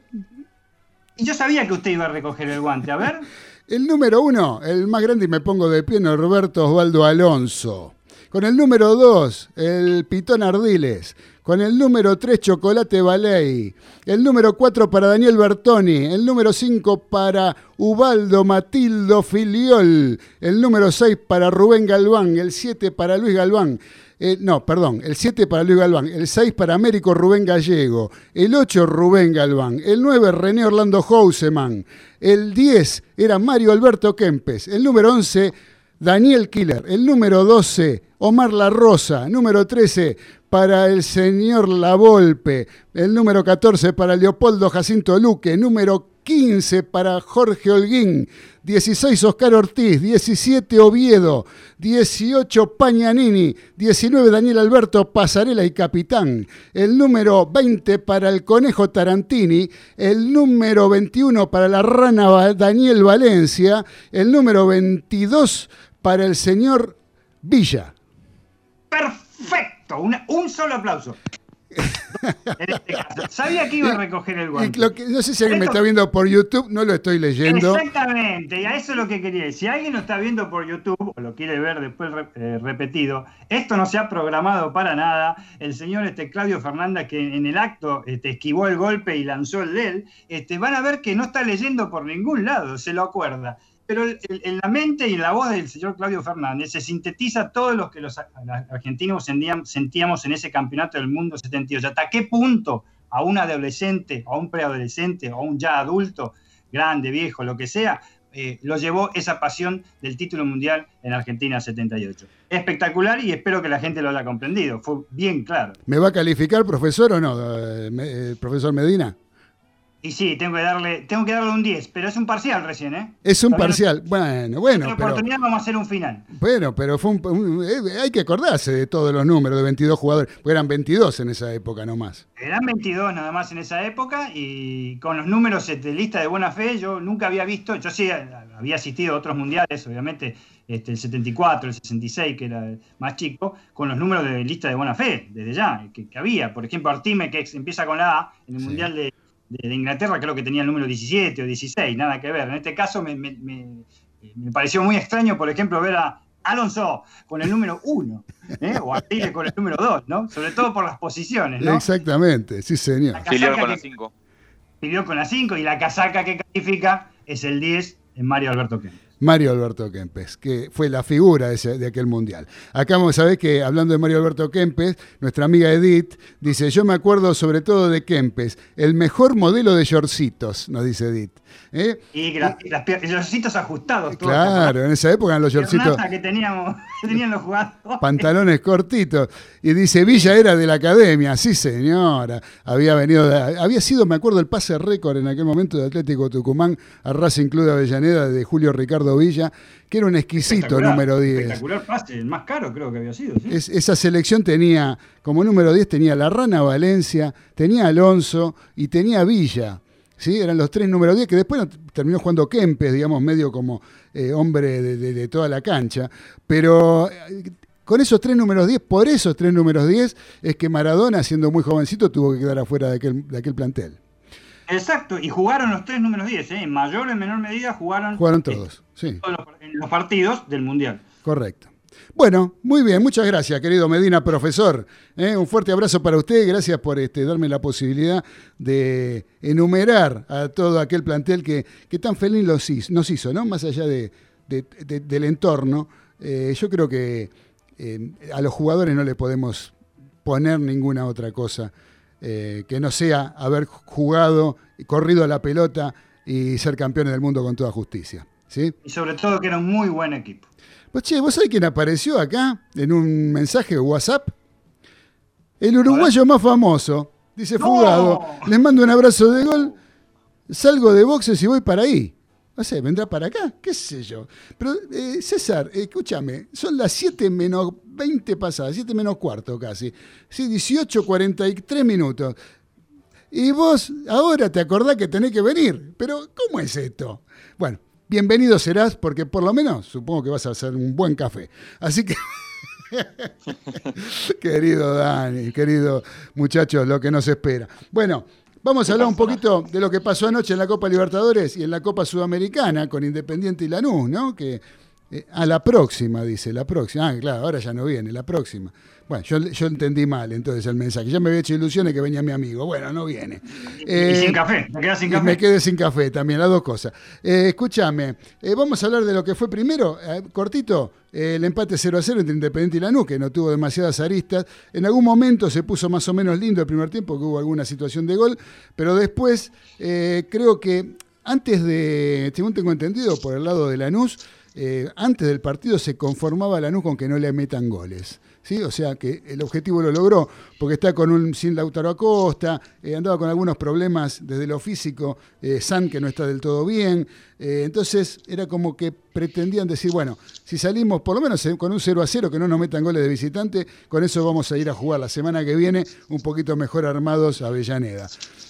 Y yo sabía que usted iba a recoger el guante. A ver. *laughs* el número uno, el más grande y me pongo de pie, no, Roberto Osvaldo Alonso. Con el número dos, el Pitón Ardiles. Con el número 3, Chocolate Ballet. El número 4 para Daniel Bertoni. El número 5 para Ubaldo Matildo Filiol. El número 6 para Rubén Galván. El 7 para Luis Galván. Eh, no, perdón, el 7 para Luis Galván, el 6 para Américo Rubén Gallego, el 8 Rubén Galván, el 9 René Orlando Houseman, el 10 era Mario Alberto Kempes, el número 11 Daniel Killer, el número 12 Omar La Rosa, número 13 para el señor La Volpe, el número 14 para Leopoldo Jacinto Luque, número 15 para Jorge Holguín, 16 Oscar Ortiz, 17 Oviedo, 18 Pañanini, 19 Daniel Alberto Pasarela y Capitán, el número 20 para el Conejo Tarantini, el número 21 para la Rana Daniel Valencia, el número 22 para el señor Villa. Perfecto un solo aplauso. Este Sabía que iba a recoger el guante. no sé si alguien me está viendo por YouTube, no lo estoy leyendo. Exactamente, y a eso es lo que quería decir. Si alguien lo está viendo por YouTube o lo quiere ver después eh, repetido, esto no se ha programado para nada. El señor este, Claudio Fernández, que en el acto este, esquivó el golpe y lanzó el de él, este, van a ver que no está leyendo por ningún lado, se lo acuerda pero en la mente y en la voz del señor Claudio Fernández se sintetiza todo lo que los argentinos sentíamos en ese campeonato del mundo 78. ¿Hasta qué punto a un adolescente, a un preadolescente, a un ya adulto, grande, viejo, lo que sea, eh, lo llevó esa pasión del título mundial en Argentina 78. Espectacular y espero que la gente lo haya comprendido. Fue bien claro. ¿Me va a calificar, profesor, o no, eh, eh, profesor Medina? Y sí, tengo que darle, tengo que darle un 10, pero es un parcial recién, ¿eh? Es un parcial, bueno, bueno. En oportunidad vamos a hacer un final. Bueno, pero fue un, eh, hay que acordarse de todos los números de 22 jugadores, porque eran 22 en esa época nomás. Eran 22 nada más en esa época y con los números de lista de buena fe yo nunca había visto, yo sí había asistido a otros mundiales, obviamente, este, el 74, el 66, que era más chico, con los números de lista de buena fe, desde ya, que, había. Por ejemplo, Artime, que empieza con la A, en el Mundial de de, Inglaterra creo que tenía el número 17 o 16, nada que ver. En este caso me, pareció muy extraño, por ejemplo, ver a Alonso con el número 1, ¿eh? o a Tigre con el número 2, ¿no? Sobre todo por las posiciones, ¿no? Exactamente, sí señor. Pidió con la 5. Pidió con la 5 y la casaca que califica es el 10 en Mario Alberto Kempes. Mario Alberto Kempes, que fue la figura de, ese- de aquel mundial. Acá vamos a ver que, hablando de Mario Alberto Kempes, nuestra amiga Edith dice: Yo me acuerdo sobre todo de Kempes, el mejor modelo de shortcitos, nos dice Edith. ¿Eh? Y las, y las y los ositos ajustados. Claro, en esa época eran los la piernaza que teníamos, que *laughs* tenían los jugadores. pantalones cortitos. Y dice, Villa era de la academia. Sí, señora. Había venido, de- había sido, me acuerdo, el pase récord en aquel momento de Atlético Tucumán a Racing Club de Avellaneda de Julio Ricardo Villa, que era un exquisito número 10. Espectacular pase, el más caro creo que había sido. ¿sí? Es- esa selección tenía, como número 10, tenía la Rana Valencia, tenía Alonso y tenía Villa. ¿Sí? Eran los tres números 10 que después terminó jugando Kempes, digamos, medio como eh, hombre de, de- de toda la cancha. Pero eh, con esos tres números 10, por esos tres números 10, es que Maradona, siendo muy jovencito, tuvo que quedar afuera de aquel, de aquel plantel. Exacto, y jugaron los tres números 10, ¿eh? en mayor o en menor medida jugaron, Jugaron eh, todos, sí. todos los, en los partidos del Mundial. Correcto. Bueno, muy bien, muchas gracias, querido Medina, profesor. ¿eh? Un fuerte abrazo para usted, gracias por este, darme la posibilidad de enumerar a todo aquel plantel que, que tan feliz nos hizo, ¿no? Más allá de, de- de- del entorno, eh, yo creo que a los jugadores no le podemos poner ninguna otra cosa eh, que no sea haber jugado, corrido la pelota y ser campeones del mundo con toda justicia. ¿Sí? Y sobre todo que era un muy buen equipo. Pues che, ¿vos sabés quién apareció acá en un mensaje de WhatsApp? El uruguayo más famoso. Dice ¡No! Fugado. Les mando un abrazo de gol. Salgo de boxes y voy para ahí. No sé, ¿vendrá para acá? ¿Qué sé yo? Pero, eh, César, escúchame, son las 7 menos 20 pasadas, 7 menos cuarto casi. Sí, 18, 43 minutos. Y vos ahora te acordás que tenés que venir. Pero, ¿cómo es esto? Bueno, bienvenido serás porque por lo menos supongo que vas a hacer un buen café. Así que... *laughs* querido Dani, querido muchachos, lo que nos espera. Bueno, vamos a hablar un poquito de lo que pasó anoche en la Copa Libertadores y en la Copa Sudamericana con Independiente y Lanús, ¿no? Que eh, a la próxima, dice, la próxima. Ah, claro, ahora ya no viene, la próxima. Bueno, yo, yo entendí mal entonces el mensaje. Ya me había hecho ilusiones que venía mi amigo. Bueno, no viene. y Eh, sin café, me quedás sin y café. me quedé sin café también, las dos cosas. Eh, escúchame, eh, vamos a hablar de lo que fue primero, eh, cortito, eh, el empate 0 a 0 entre Independiente y Lanús, que no tuvo demasiadas aristas. En algún momento se puso más o menos lindo el primer tiempo, que hubo alguna situación de gol, pero después eh, creo que antes de, según tengo entendido, por el lado de Lanús, eh, antes del partido se conformaba Lanús con que no le metan goles. ¿sí? O sea que el objetivo lo logró, porque está con un sin Lautaro Acosta, eh, andaba con algunos problemas desde lo físico, eh, San que no está del todo bien. eh, entonces era como que pretendían decir, bueno, si salimos por lo menos con un 0 a 0, que no nos metan goles de visitante, con eso vamos a ir a jugar la semana que viene un poquito mejor armados a Avellaneda.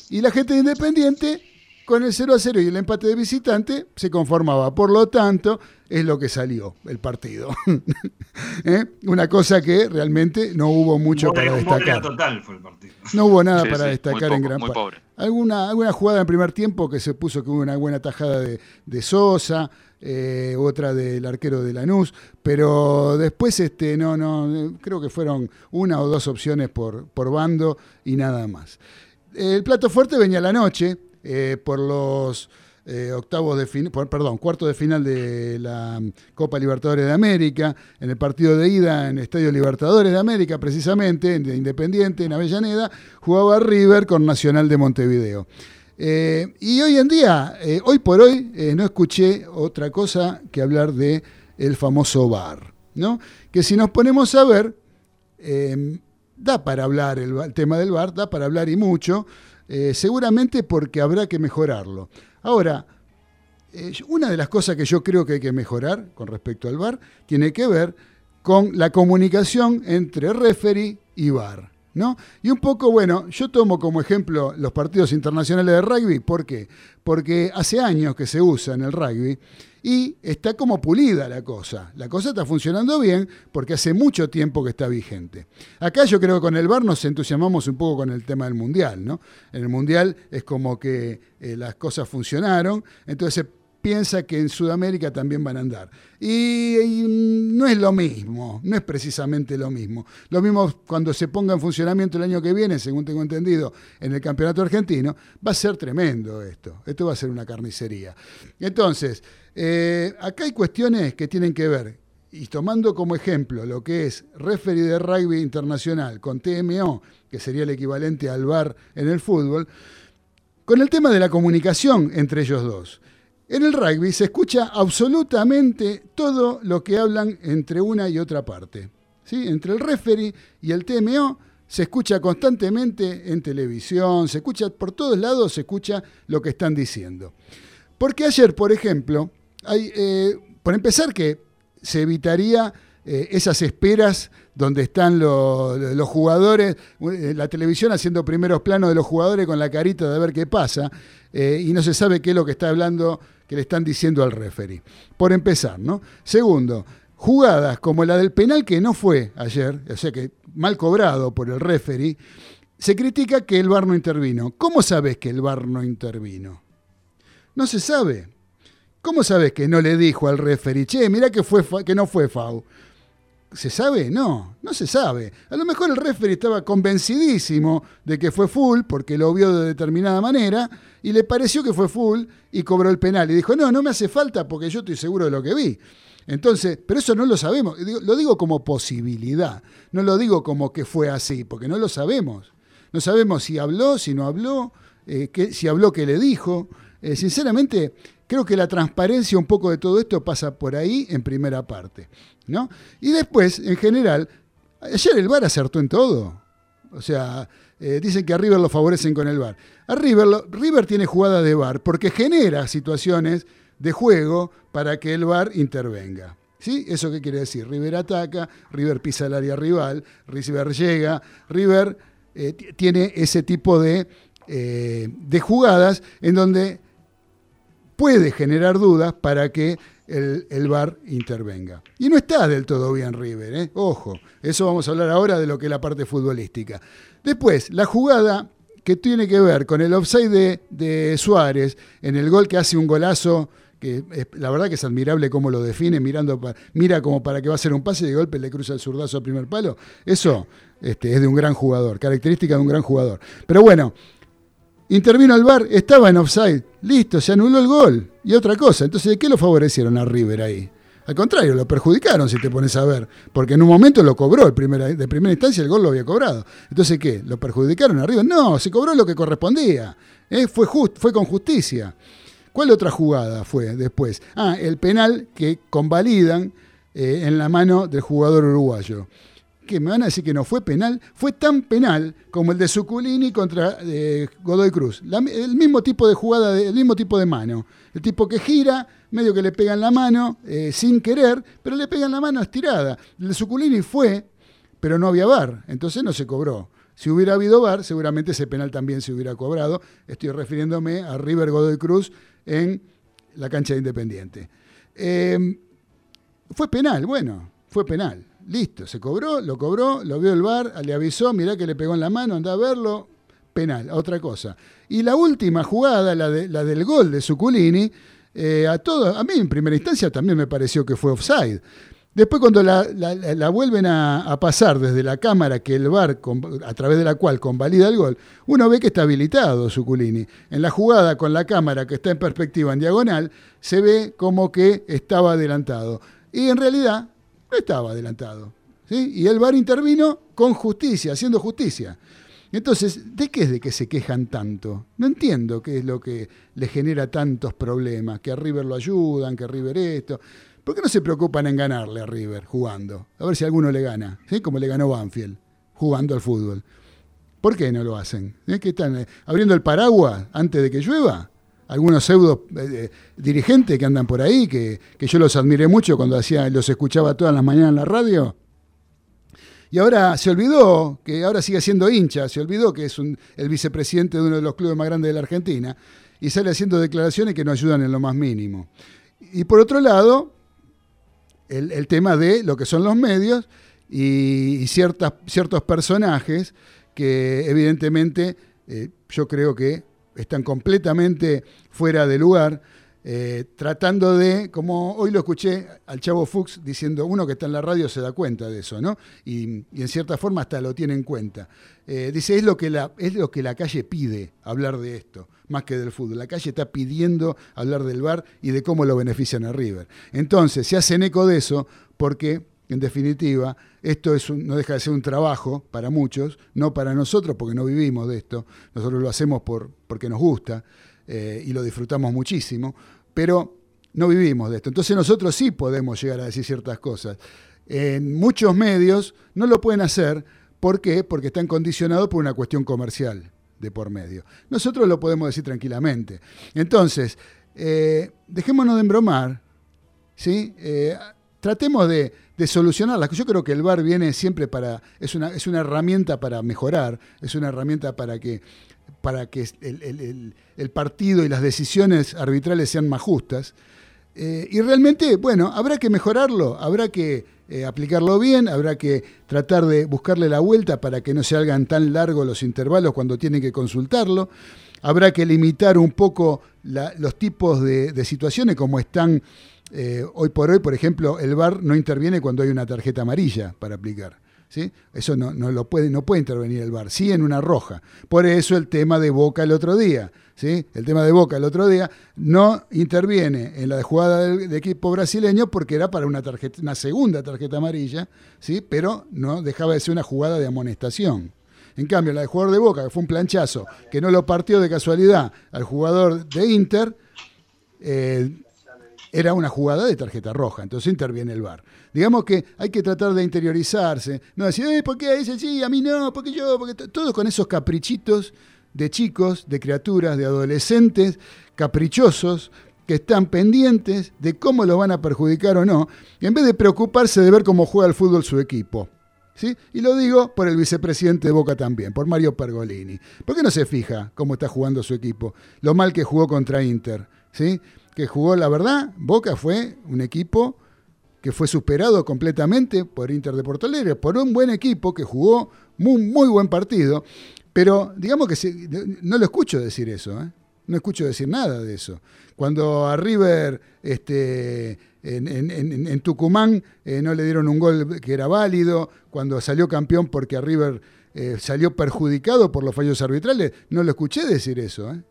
Y la gente de Independiente con el 0 a 0 y el empate de visitante se conformaba. Por lo tanto, es lo que salió el partido. *laughs* ¿Eh? Una cosa que realmente no hubo mucho para destacar. total fue el partido. No hubo nada Sí, para sí, destacar muy poco, en gran parte. Alguna, alguna jugada en el primer tiempo que se puso que hubo una buena tajada de, de Sosa, eh, otra del arquero de Lanús, pero después este, no, no, creo que fueron una o dos opciones por, por bando y nada más. El plato fuerte venía la noche eh, por los eh, octavos de fin- perdón, cuartos de final de la mm, Copa Libertadores de América, en el partido de ida en el Estadio Libertadores de América, precisamente, de Independiente, en Avellaneda, jugaba River con Nacional de Montevideo. Eh, y hoy en día, eh, hoy por hoy, no escuché otra cosa que hablar de el famoso VAR, ¿no? Que si nos ponemos a ver, eh, da para hablar el, el tema del VAR, da para hablar y mucho, eh, seguramente porque habrá que mejorarlo. Ahora, eh, una de las cosas que yo creo que hay que mejorar con respecto al VAR tiene que ver con la comunicación entre referee y VAR. ¿No? Y un poco, bueno, yo tomo como ejemplo los partidos internacionales de rugby. ¿Por qué? Porque hace años que se usa en el rugby y está como pulida la cosa. La cosa está funcionando bien porque hace mucho tiempo que está vigente. Acá yo creo que con el VAR nos entusiasmamos un poco con el tema del Mundial, ¿no? En el Mundial es como que eh, las cosas funcionaron, entonces piensa que en Sudamérica también van a andar. Y, no es lo mismo, no es precisamente lo mismo. Lo mismo cuando se ponga en funcionamiento el año que viene, según tengo entendido, en el campeonato argentino, va a ser tremendo esto. Esto va a ser una carnicería. Entonces, eh, acá hay cuestiones que tienen que ver, y tomando como ejemplo lo que es referee de rugby internacional con TMO, que sería el equivalente al VAR en el fútbol, con el tema de la comunicación entre ellos dos. En el rugby se escucha absolutamente todo lo que hablan entre una y otra parte. ¿sí? Entre el referee y el TMO se escucha constantemente en televisión, se escucha por todos lados, se escucha lo que están diciendo. Porque ayer, por ejemplo, hay, eh, por empezar que se evitaría eh, esas esperas donde están lo- los jugadores, eh, la televisión haciendo primeros planos de los jugadores con la carita de ver qué pasa, y no se sabe qué es lo que está hablando, que le están diciendo al referee. Por empezar, ¿no? Segundo, jugadas como la del penal que no fue ayer, o sea que mal cobrado por el referee, se critica que el VAR no intervino. ¿Cómo sabes que el VAR no intervino? No se sabe. ¿Cómo sabes que no le dijo al referee, che, mirá que, fue que no fue FAU? ¿Se sabe? No, no se sabe. A lo mejor el referee estaba convencidísimo de que fue full porque lo vio de determinada manera y le pareció que fue full y cobró el penal. Y dijo, no, no me hace falta porque yo estoy seguro de lo que vi. Entonces, pero eso no lo sabemos. Lo digo como posibilidad. No lo digo como que fue así, porque no lo sabemos. No sabemos si habló, si no habló, eh, qué- si habló, qué le dijo. Eh, sinceramente, creo que la transparencia un poco de todo esto pasa por ahí en primera parte. ¿no? Y después, en general, ayer el VAR acertó en todo. O sea, eh, dicen que a River lo favorecen con el VAR. A River, River tiene jugada de VAR porque genera situaciones de juego para que el VAR intervenga. ¿Sí? ¿Eso qué quiere decir? River ataca, River pisa el área rival, River llega, River eh, tiene ese tipo de, eh, de jugadas en donde puede generar dudas para que el, el VAR intervenga. Y no está del todo bien River, ¿eh? ojo, eso vamos a hablar ahora de lo que es la parte futbolística. Después, la jugada que tiene que ver con el offside de, Suárez en el gol que hace un golazo que la verdad que es admirable cómo lo define, mirando mira como para que va a hacer un pase de golpe le cruza el zurdazo al primer palo. Eso este, es de un gran jugador, característica de un gran jugador. Pero bueno, intervino el VAR, estaba en offside, listo, se anuló el gol. Y otra cosa, entonces, ¿de qué lo favorecieron a River ahí? Al contrario, lo perjudicaron si te pones a ver, porque en un momento lo cobró, el de primera instancia el gol lo había cobrado. Entonces, ¿qué? ¿Lo perjudicaron a River? No, se cobró lo que correspondía, ¿eh? fue, fue con justicia. ¿Cuál otra jugada fue después? Ah, el penal que convalidan eh, en la mano del jugador uruguayo. ¿Qué me van a decir que no fue penal? Fue tan penal como el de Zuculini contra eh, Godoy Cruz. El mismo tipo de jugada, el mismo tipo de mano. El tipo que gira, medio que le pegan la mano, eh, sin querer, pero le pegan la mano estirada. El de Zuculini fue, pero no había VAR, entonces no se cobró. Si hubiera habido VAR, seguramente ese penal también se hubiera cobrado. Estoy refiriéndome a River Godoy Cruz en la cancha de Independiente. Eh, fue penal, bueno, fue penal. Listo, se cobró, lo cobró, lo vio el VAR, le avisó, mirá que le pegó en la mano, anda a verlo, penal, otra cosa. Y la última jugada, la, de- la del gol de Zuculini, eh, a todo, a mí en primera instancia también me pareció que fue offside. Después cuando la, vuelven a, pasar desde la cámara que el VAR, a través de la cual convalida el gol, uno ve que está habilitado Zuculini. En la jugada con la cámara que está en perspectiva en diagonal, se ve como que estaba adelantado. Y en realidad no estaba adelantado. ¿sí? Y el VAR intervino con justicia, haciendo justicia. Entonces, ¿de qué es de que se quejan tanto? No entiendo qué es lo que le genera tantos problemas, que a River lo ayudan, que a River esto. ¿Por qué no se preocupan en ganarle a River jugando? A ver si alguno le gana, ¿sí? como le ganó Banfield, jugando al fútbol. ¿Por qué no lo hacen? ¿Eh? ¿Qué están abriendo el paraguas antes de que llueva? Algunos pseudo eh, eh, dirigentes que andan por ahí, que, que yo los admiré mucho cuando hacía, los escuchaba todas las mañanas en la radio. Y ahora se olvidó que ahora sigue siendo hincha, se olvidó que es el vicepresidente de uno de los clubes más grandes de la Argentina y sale haciendo declaraciones que no ayudan en lo más mínimo. Y por otro lado, el, el tema de lo que son los medios y, y ciertas, ciertos personajes que evidentemente eh, yo creo que están completamente fuera de lugar. eh, tratando de, como hoy lo escuché al Chavo Fuchs diciendo, uno que está en la radio se da cuenta de eso, ¿no? Y, en cierta forma hasta lo tiene en cuenta. Eh, dice, es lo, que la, es lo que la calle pide, hablar de esto, más que del fútbol. La calle está pidiendo hablar del bar y de cómo lo benefician a River. Entonces, se hacen eco de eso porque, en definitiva, esto es no deja de ser un trabajo para muchos, no para nosotros porque no vivimos de esto, nosotros lo hacemos por, porque nos gusta eh, y lo disfrutamos muchísimo, pero no vivimos de esto. Entonces nosotros sí podemos llegar a decir ciertas cosas. En muchos medios no lo pueden hacer, ¿por qué? Porque están condicionados por una cuestión comercial de por medio. Nosotros lo podemos decir tranquilamente. Entonces, eh, dejémonos de embromar, ¿sí? Eh, tratemos de, de solucionarlas. Yo creo que el VAR viene siempre para, es una, es una herramienta para mejorar, es una herramienta para que, para que el, partido y las decisiones arbitrales sean más justas. Eh, y realmente, bueno, habrá que mejorarlo, habrá que eh, aplicarlo bien, habrá que tratar de buscarle la vuelta para que no se hagan tan largos los intervalos cuando tienen que consultarlo. Habrá que limitar un poco los tipos de, de situaciones como están eh, hoy por hoy. Por ejemplo, el VAR no interviene cuando hay una tarjeta amarilla para aplicar. ¿sí? Eso no, no lo puede, no puede intervenir el VAR, sí en una roja. Por eso el tema de Boca el otro día. ¿sí? El tema de Boca el otro día no interviene en la jugada del, equipo brasileño porque era para una, tarjeta, una segunda tarjeta amarilla, ¿sí? pero no dejaba de ser una jugada de amonestación. En cambio, la del jugador de Boca, que fue un planchazo, que no lo partió de casualidad al jugador de Inter, eh, era una jugada de tarjeta roja, entonces interviene el VAR. Digamos que hay que tratar de interiorizarse, no decir, eh, ¿por qué a ese sí, a mí no? ¿Por qué yo? Porque t-". todos con esos caprichitos de chicos, de criaturas, de adolescentes, caprichosos, que están pendientes de cómo lo van a perjudicar o no, en vez de preocuparse de ver cómo juega el fútbol su equipo. ¿Sí? Y lo digo por el vicepresidente de Boca también, por Mario Pergolini. ¿Por qué no se fija cómo está jugando su equipo? Lo mal que jugó contra Inter. ¿sí? Que jugó, la verdad, Boca fue un equipo que fue superado completamente por Inter de Porto Alegre, por un buen equipo que jugó muy, muy buen partido, pero digamos que no lo escucho decir eso, ¿eh? no escucho decir nada de eso. Cuando a River este, en Tucumán eh, no le dieron un gol que era válido, cuando salió campeón porque a River eh, salió perjudicado por los fallos arbitrales, no lo escuché decir eso. ¿eh?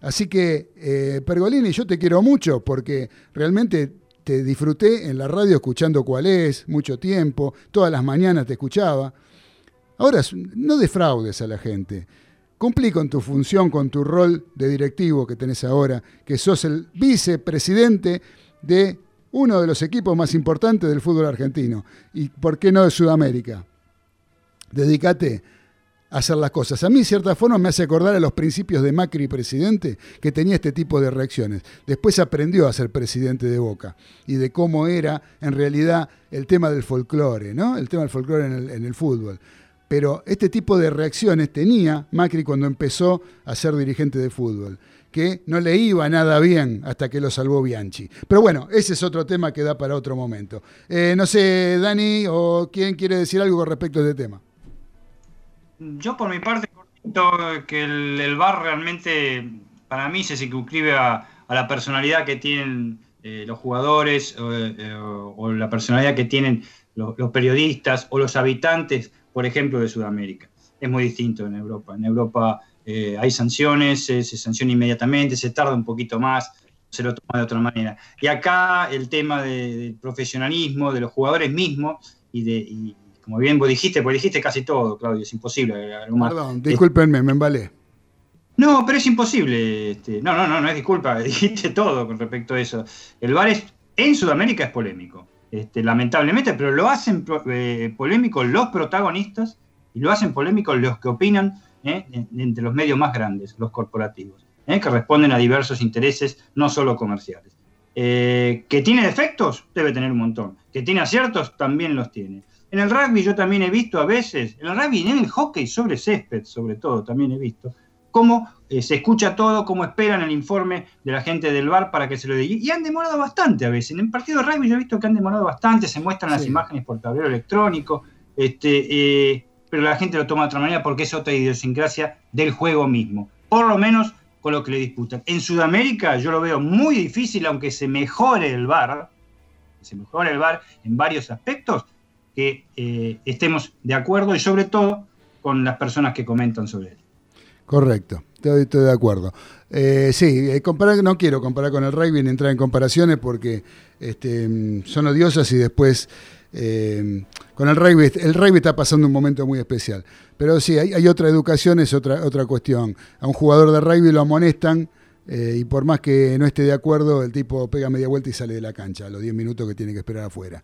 Así que, eh, Pergolini, yo te quiero mucho porque realmente te disfruté en la radio escuchando cuál es, mucho tiempo, todas las mañanas te escuchaba. Ahora, no defraudes a la gente. Cumplí con tu función, con tu rol de directivo que tenés ahora, que sos el vicepresidente de uno de los equipos más importantes del fútbol argentino. Y por qué no de Sudamérica. Dedícate hacer las cosas. A mí, en cierta forma, me hace acordar a los principios de Macri presidente, que tenía este tipo de reacciones. Después aprendió a ser presidente de Boca y de cómo era, en realidad, el tema del folclore, ¿no? El tema del folclore en el, fútbol. Pero este tipo de reacciones tenía Macri cuando empezó a ser dirigente de fútbol, que no le iba nada bien hasta que lo salvó Bianchi. Pero bueno, ese es otro tema que da para otro momento. Eh, no sé, Dani, o quién quiere decir algo con respecto a este tema. Yo por mi parte, que el, VAR realmente para mí se circunscribe a, a la personalidad que tienen eh, los jugadores o, eh, la personalidad que tienen los, periodistas o los habitantes, por ejemplo, de Sudamérica. Es muy distinto en Europa. En Europa eh, hay sanciones, se, se sanciona inmediatamente, se tarda un poquito más, se lo toma de otra manera. Y acá el tema de- del profesionalismo, de los jugadores mismos y de... y, como bien vos dijiste, porque dijiste casi todo, Claudio, es imposible más. Perdón, discúlpenme, me embalé. No, pero es imposible. este, no, no, no, no es disculpa, *laughs* dijiste todo con respecto a eso. El VAR es, en Sudamérica es polémico, este, lamentablemente, pero lo hacen eh, polémico los protagonistas y lo hacen polémico los que opinan eh, en- entre los medios más grandes, los corporativos, eh, que responden a diversos intereses, no solo comerciales. Eh, ¿Que tiene defectos? Debe tener un montón. ¿Que tiene aciertos? También los tiene. En el rugby yo también he visto a veces, en el rugby y en el hockey sobre césped, sobre todo, también he visto, cómo eh, se escucha todo, cómo esperan el informe de la gente del bar para que se lo diga. Y han demorado bastante a veces. En el partido de rugby yo he visto que han demorado bastante, se muestran las imágenes por tablero electrónico, este, eh, pero la gente lo toma de otra manera porque es otra idiosincrasia del juego mismo. Por lo menos con lo que le disputan. En Sudamérica yo lo veo muy difícil, aunque se mejore el VAR, se mejore el VAR en varios aspectos, que eh, estemos de acuerdo y sobre todo con las personas que comentan sobre él. Correcto, estoy, de acuerdo. Eh, sí, eh, comparar, no quiero comparar con el rugby ni entrar en comparaciones porque este, mm, son odiosas y después con el rugby, el rugby está pasando un momento muy especial. Pero sí, hay, otra educación, es otra, otra cuestión. A un jugador de rugby lo amonestan y por más que no esté de acuerdo, el tipo pega media vuelta y sale de la cancha a los 10 minutos que tiene que esperar afuera.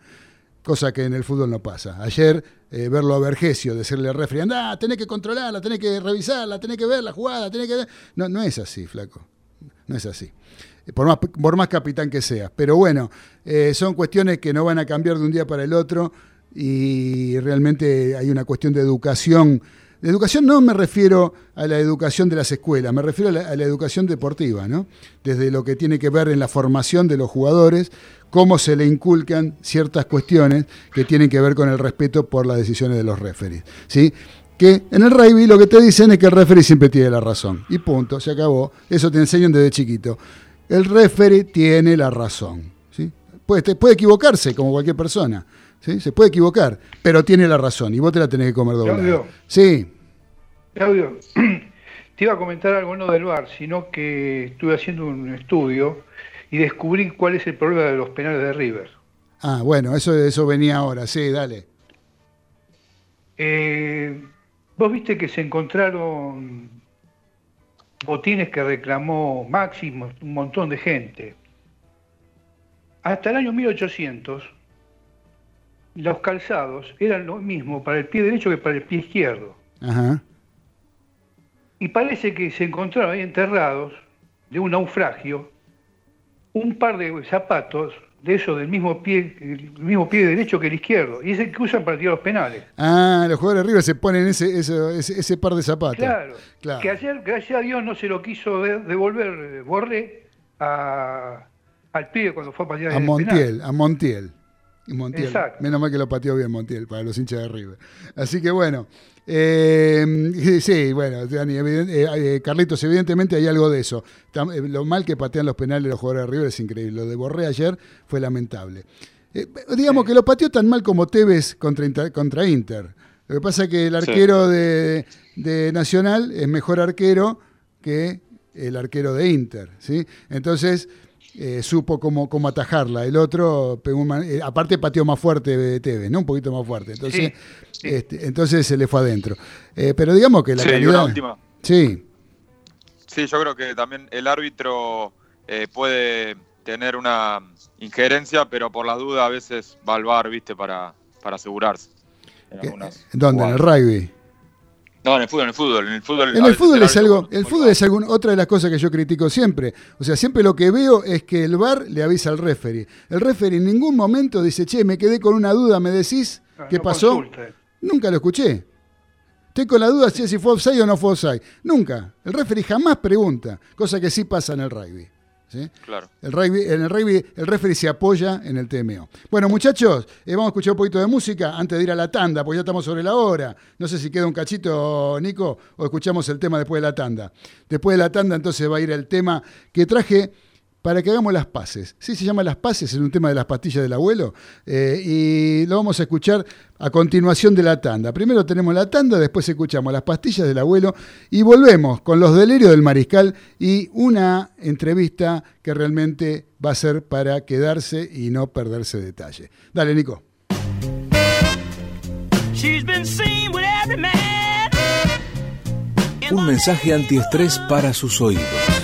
Cosa que en el fútbol no pasa. Ayer, eh, verlo a Vergesio, decirle al referee, anda, tenés que controlarla, tenés que revisarla, tenés que ver la jugada, tenés que... No, no es así, flaco. No es así. Por más, por más capitán que seas. Pero bueno, eh, son cuestiones que no van a cambiar de un día para el otro y realmente hay una cuestión de educación. De educación no me refiero a la educación de las escuelas, me refiero a la, a la, educación deportiva, ¿no? Desde lo que tiene que ver en la formación de los jugadores, cómo se le inculcan ciertas cuestiones que tienen que ver con el respeto por las decisiones de los referees, ¿sí? Que en el rugby lo que te dicen es que el referee siempre tiene la razón. Y punto, se acabó. Eso te enseñan desde chiquito. El referee tiene la razón. ¿sí? Puede, puede equivocarse como cualquier persona. ¿Sí? Se puede equivocar, pero tiene la razón. Y vos te la tenés que comer doblada. Claudio. Sí. Claudio, *clears throat* te iba a comentar algo no del VAR, sino que estuve haciendo un estudio y descubrí cuál es el problema de los penales de River. Ah, bueno, eso, eso venía ahora. Sí, dale. Eh, Vos viste que se encontraron botines que reclamó Máximo, un montón de gente. Hasta el año 1800, los calzados eran lo mismo para el pie derecho que para el pie izquierdo. Ajá. Y parece que se encontraron ahí enterrados de un naufragio un par de zapatos de eso del mismo pie, el mismo pie derecho que el izquierdo, y es el que usan para tirar los penales. Ah, los jugadores de River se ponen ese, ese, ese, ese par de zapatos. Claro, Claro. que ayer, gracias a Dios, no se lo quiso de- devolver eh, Borré a- al pibe cuando fue a patear A el Montiel, penal. a Montiel. Y Montiel. Exacto. Menos mal que lo pateó bien Montiel para los hinchas de River. Así que bueno. eh, sí, bueno, Dani, eh, eh, Carlitos, evidentemente hay algo de eso. Tam- eh, Lo mal que patean los penales los jugadores de River es increíble. Lo de Borré ayer fue lamentable. Eh, digamos que lo pateó tan mal como Tevez contra Inter. Contra Inter. Lo que pasa es que el Sí. arquero de, de Nacional es mejor arquero que el arquero de Inter. ¿sí? Entonces eh, supo cómo, cómo atajarla. El otro, pegó un man- eh, aparte pateó más fuerte de Tevez, ¿no? Un poquito más fuerte. Entonces, Sí, sí. Este, entonces se le fue adentro. Eh, pero digamos que la Sí, calidad... una última. Sí, Sí, yo creo que también el árbitro eh, puede tener una injerencia, pero por las dudas a veces va al bar, ¿viste? Para, para asegurarse. En ¿dónde? En el rugby. No, en el fútbol, en el fútbol. En el fútbol, En el fútbol es algo, el fútbol es algún- otra de las cosas que yo critico siempre. O sea, siempre lo que veo es que el VAR le avisa al referee. El referee en ningún momento dice, che, me quedé con una duda, ¿me decís No, qué no pasó? Nunca lo escuché. Estoy con la duda si si fue offside o no fue offside. Nunca. El referee jamás pregunta, cosa que sí pasa en el rugby. ¿Sí? Claro. El rugby, en el rugby el referee se apoya en el TMO. Bueno, muchachos, eh, vamos a escuchar un poquito de música antes de ir a la tanda, porque ya estamos sobre la hora. No sé si queda un cachito, Nico, o escuchamos el tema después de la tanda. Después de la tanda, entonces va a ir el tema que traje para que hagamos las paces. Sí, se llama Las Paces, es un tema de las pastillas del abuelo, eh, y lo vamos a escuchar a continuación de la tanda. Primero tenemos la tanda, después escuchamos las pastillas del abuelo y volvemos con los delirios del mariscal y una entrevista que realmente va a ser para quedarse y no perderse detalle. Dale, Nico. She's been seen with every man. Un mensaje antiestrés para sus oídos.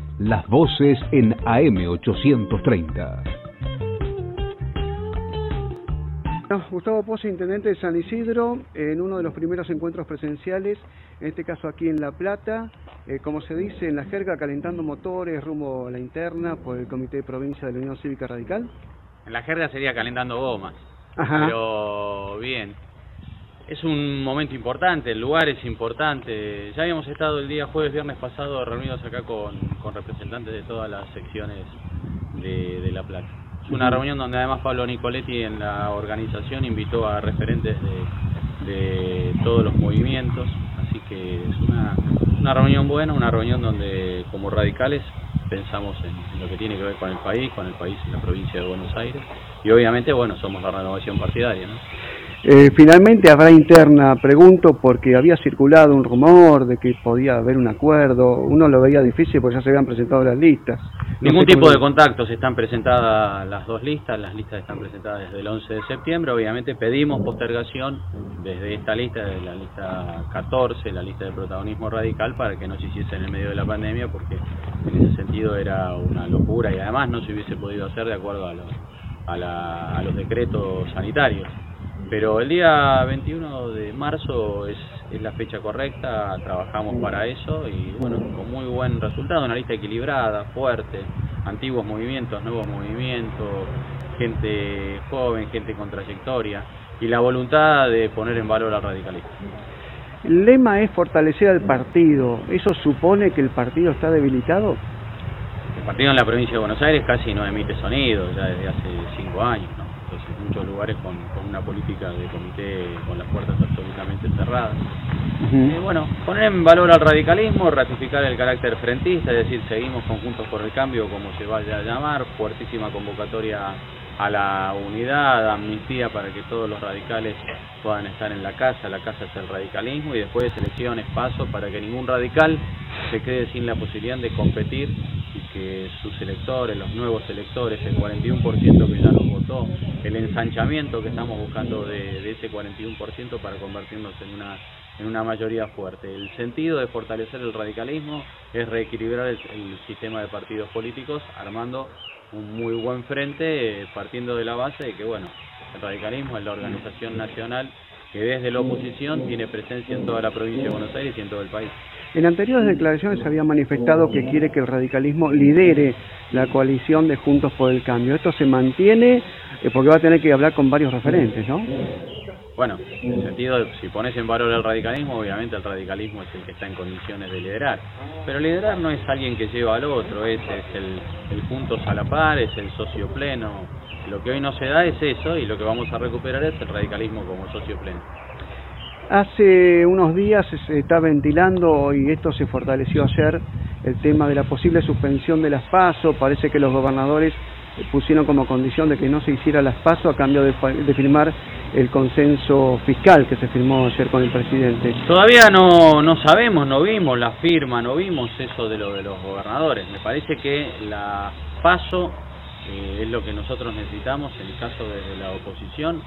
las voces en AM 830. Gustavo Pozo, intendente de San Isidro, en uno de los primeros encuentros presenciales, en este caso aquí en La Plata, eh, como se dice en la jerga, calentando motores rumbo a la interna por el Comité de Provincia de la Unión Cívica Radical. En la jerga sería calentando gomas. Ajá. Pero bien. Es un momento importante, el lugar es importante. Ya habíamos estado el día jueves, viernes pasado reunidos acá con, con representantes de todas las secciones de, de La Plata. Es una reunión donde además Pablo Nicoletti en la organización invitó a referentes de, de todos los movimientos, así que es una, una reunión buena, una reunión donde como radicales pensamos en, en lo que tiene que ver con el país, con el país y la provincia de Buenos Aires, y obviamente, bueno, somos la renovación partidaria, ¿no? Eh, finalmente habrá interna, pregunto, porque había circulado un rumor de que podía haber un acuerdo. Uno lo veía difícil porque ya se habían presentado las listas. No Ningún tipo de contactos, están presentadas las dos listas, las listas están presentadas desde el 11 de septiembre, obviamente pedimos postergación desde esta lista, de la lista 14, la lista de protagonismo radical, para que no se hiciese en el medio de la pandemia, porque en ese sentido era una locura y además no se hubiese podido hacer de acuerdo a, los a, la- a los decretos sanitarios. Pero el día 21 de marzo es, es la fecha correcta, trabajamos para eso y bueno, con muy buen resultado, una lista equilibrada, fuerte, antiguos movimientos, nuevos movimientos, gente joven, gente con trayectoria y la voluntad de poner en valor al radicalismo. El lema es fortalecer al partido. ¿Eso supone que el partido está debilitado? El partido en la provincia de Buenos Aires casi no emite sonido ya desde hace cinco años, ¿no? Muchos lugares con, con una política de comité con las puertas absolutamente cerradas. Eh, bueno, poner en valor al radicalismo, ratificar el carácter frentista, es decir, seguimos conjuntos por el cambio, como se vaya a llamar, fuertísima convocatoria a la unidad, amnistía para que todos los radicales puedan estar en la casa, la casa es el radicalismo, y después elecciones, paso para que ningún radical se quede sin la posibilidad de competir y que sus electores, los nuevos electores, el 41% que ya nos votó, el ensanchamiento que estamos buscando de, ese 41% para convertirnos en una en una mayoría fuerte. El sentido de fortalecer el radicalismo es reequilibrar el sistema de partidos políticos armando un muy buen frente eh, partiendo de la base de que bueno, el radicalismo es la organización nacional que desde la oposición tiene presencia en toda la provincia de Buenos Aires y en todo el país. En anteriores declaraciones había manifestado que quiere que el radicalismo lidere la coalición de Juntos por el Cambio. Esto se mantiene eh, porque va a tener que hablar con varios referentes, ¿no? Bueno, en el sentido de si pones en valor el radicalismo, obviamente el radicalismo es el que está en condiciones de liderar. Pero liderar no es alguien que lleva al otro, es, el, el juntos a la par, es el socio pleno. Lo que hoy no se da es eso y lo que vamos a recuperar es el radicalismo como socio pleno. Hace unos días se está ventilando y esto se fortaleció ayer el tema de la posible suspensión de las PASO. Parece que los gobernadores pusieron como condición de que no se hiciera las PASO a cambio de, de firmar el consenso fiscal que se firmó ayer con el presidente. Todavía no, no sabemos, no vimos la firma, no vimos eso de lo de los gobernadores. Me parece que la paso eh, es lo que nosotros necesitamos en el caso desde la oposición.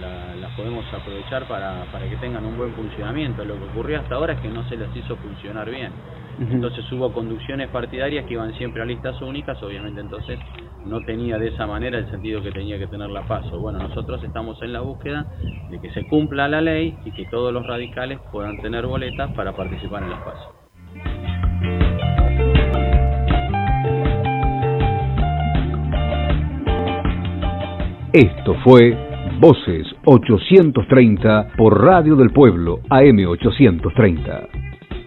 La, las podemos aprovechar para, para que tengan un buen funcionamiento. Lo que ocurrió hasta ahora es que no se las hizo funcionar bien. Entonces hubo conducciones partidarias que iban siempre a listas únicas, obviamente entonces no tenía de esa manera el sentido que tenía que tener la paso. Bueno, nosotros estamos en la búsqueda de que se cumpla la ley y que todos los radicales puedan tener boletas para participar en las pasos. Esto fue Voces 830 por Radio del Pueblo AM830.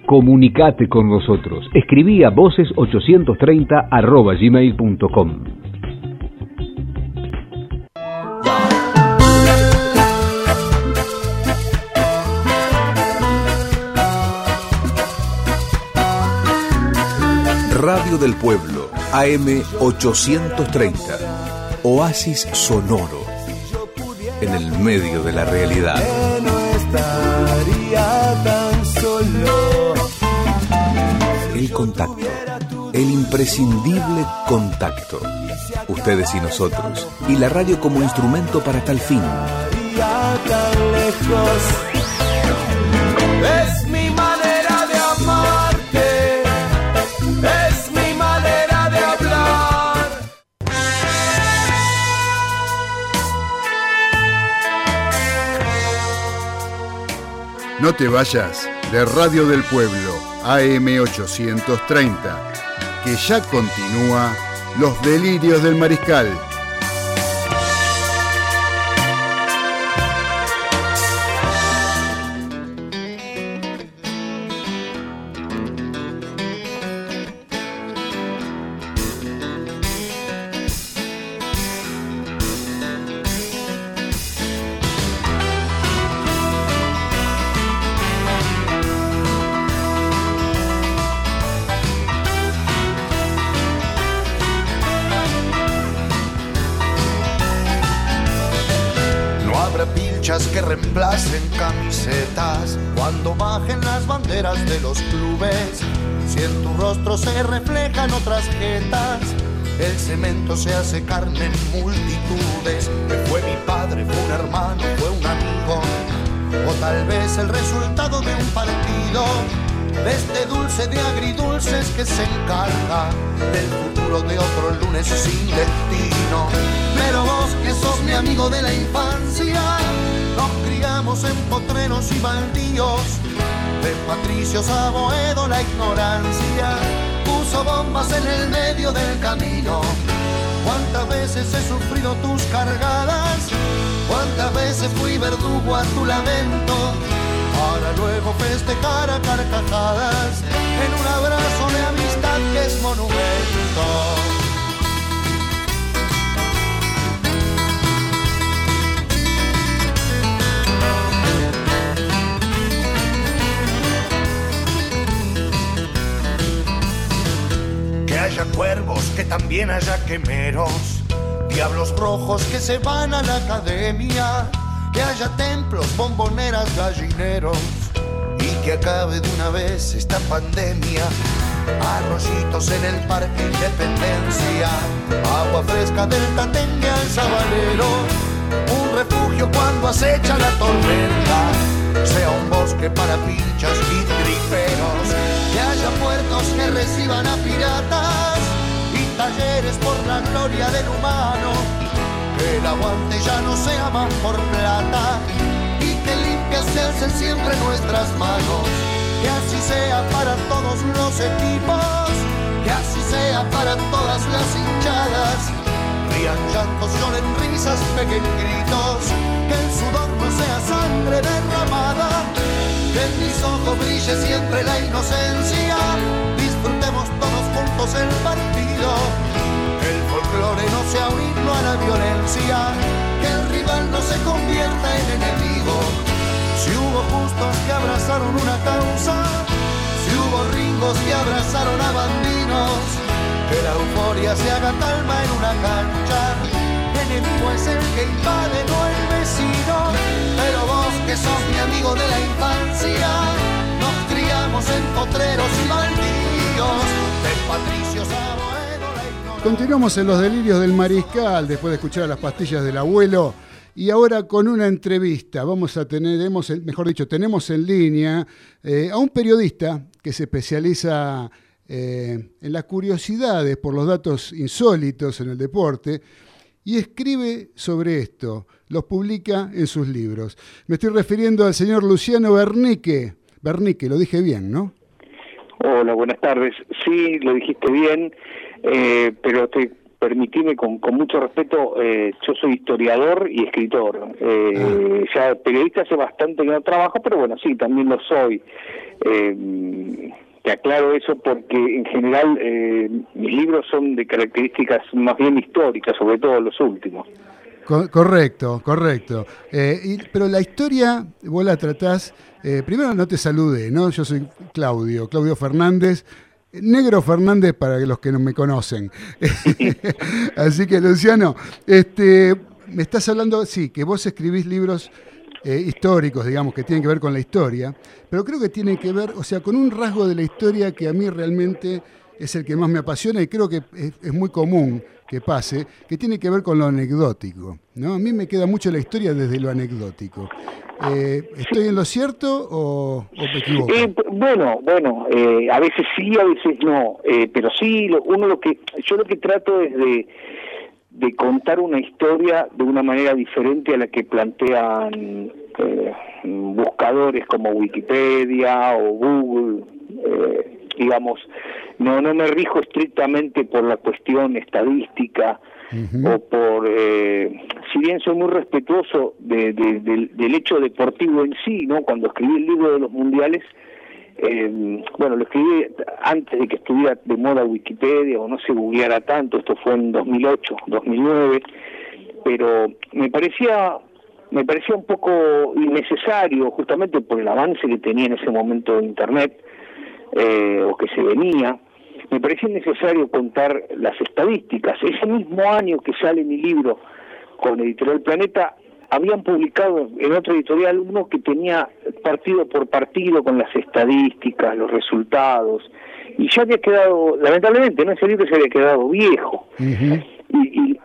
Comunicate con nosotros. Escribí a voces830 arroba gmail.com. Radio del Pueblo, AM830. Oasis sonoro. En el medio de la realidad. El contacto. El imprescindible contacto. Ustedes y nosotros. Y la radio como instrumento para tal fin. Es mi manera de amarte. Es mi manera de hablar. No te vayas de Radio del Pueblo AM830, que ya continúa Los Delirios del Mariscal. Se encarga del futuro de otro lunes sin destino. Pero vos que sos mi amigo de la infancia, nos criamos en potreros y baldíos. De patricios a la ignorancia puso bombas en el medio del camino. Cuántas veces he sufrido tus cargadas, cuántas veces fui verdugo a tu lamento, para luego festejar a carcajadas en un abrazo de amistad que es monumento. Haya cuervos, que también haya quemeros, diablos rojos que se van a la academia, que haya templos, bomboneras, gallineros y que acabe de una vez esta pandemia. Arroyitos en el Parque Independencia, agua fresca del Tatengue al Sabalero, un refugio cuando acecha la tormenta, sea un bosque para pinchas y triperos, que haya puertos que reciban a piratas y talleres por la gloria del humano, que el aguante ya no sea más por plata y que limpias se alcen siempre nuestras manos, que así sea para todos los equipos, que así sea para todas las hinchadas, rían llantos, lloren risas, peguen gritos, que el sudor no sea sangre derramada, que en mis ojos brille siempre la inocencia, disfrutemos todos juntos el partido, que el folclore no sea un himno a la violencia, que el rival no se convierta en enemigo. Si hubo justos que abrazaron una causa, si hubo ringos que abrazaron a bandinos, que la euforia se haga calma en una cancha. Enemigo es el que invade, no el vecino. Pero vos que sos mi amigo de la infancia, nos criamos en potreros y baldíos, de patricios a Boedo, la ignorancia. Continuamos en los delirios del mariscal después de escuchar las pastillas del abuelo. Y ahora con una entrevista, vamos a tener, hemos- mejor dicho, tenemos en línea eh, a un periodista que se especializa eh, en las curiosidades por los datos insólitos en el deporte y escribe sobre esto, los publica en sus libros. Me estoy refiriendo al señor Luciano Bernique. Bernique, lo dije bien, ¿no? Hola, buenas tardes. Sí, lo dijiste bien, eh, pero te permitime con, con mucho respeto, eh, yo soy historiador y escritor. Eh, Ya periodista hace bastante que no trabajo, pero bueno, sí, también lo soy. Eh, te aclaro eso porque en general eh, mis libros son de características más bien históricas, sobre todo los últimos. Co- correcto, correcto. Y- pero la historia, vos la tratás, primero no te saludé, ¿no? Yo soy Claudio, Claudio Fernández, Negro Fernández para los que no me conocen. *laughs* Así que, Luciano, este, me estás hablando, sí, que vos escribís libros eh, históricos, digamos, que tienen que ver con la historia, pero creo que tienen que ver, o sea, con un rasgo de la historia que a mí realmente es el que más me apasiona y creo que es, muy común que pase, que tiene que ver con lo anecdótico. ¿no? A mí me queda mucho la historia desde lo anecdótico. Eh, ¿Estoy en lo cierto o, o me equivoco? Eh, bueno, bueno, eh, a veces sí, a veces no, eh, pero sí, lo- uno lo que, yo lo que trato es de, de contar una historia de una manera diferente a la que plantean eh, buscadores como Wikipedia o Google. Eh, digamos, no, no me rijo estrictamente por la cuestión estadística o por, eh, si bien soy muy respetuoso de, de- del- hecho deportivo en sí, ¿no? Cuando escribí el libro de los mundiales, eh, bueno, lo escribí antes de que estuviera de moda Wikipedia o no se googleara tanto, esto fue en 2008, 2009, pero me parecía me parecía un poco innecesario justamente por el avance que tenía en ese momento internet eh, o que se venía me parecía innecesario contar las estadísticas ese mismo año que sale mi libro con Editorial Planeta habían publicado en otro editorial uno que tenía partido por partido con las estadísticas, los resultados, y ya había quedado, lamentablemente, no ese libro se había quedado viejo. Y,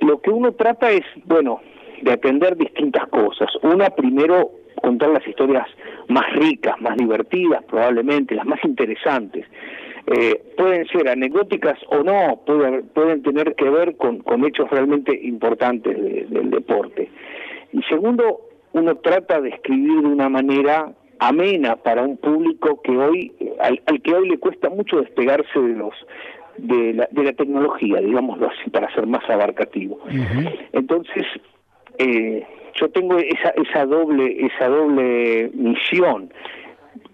y lo que uno trata es, bueno, de atender distintas cosas. Una, primero, contar las historias más ricas, más divertidas, probablemente, las más interesantes. Eh, pueden ser anecdóticas o no, puede haber- pueden tener que ver con, con hechos realmente importantes de- del deporte. Y segundo, uno trata de escribir de una manera amena para un público que hoy, al, al que hoy le cuesta mucho despegarse de los de la, de la tecnología, digámoslo así, para ser más abarcativo. Entonces, eh, yo tengo esa, esa doble, esa doble misión,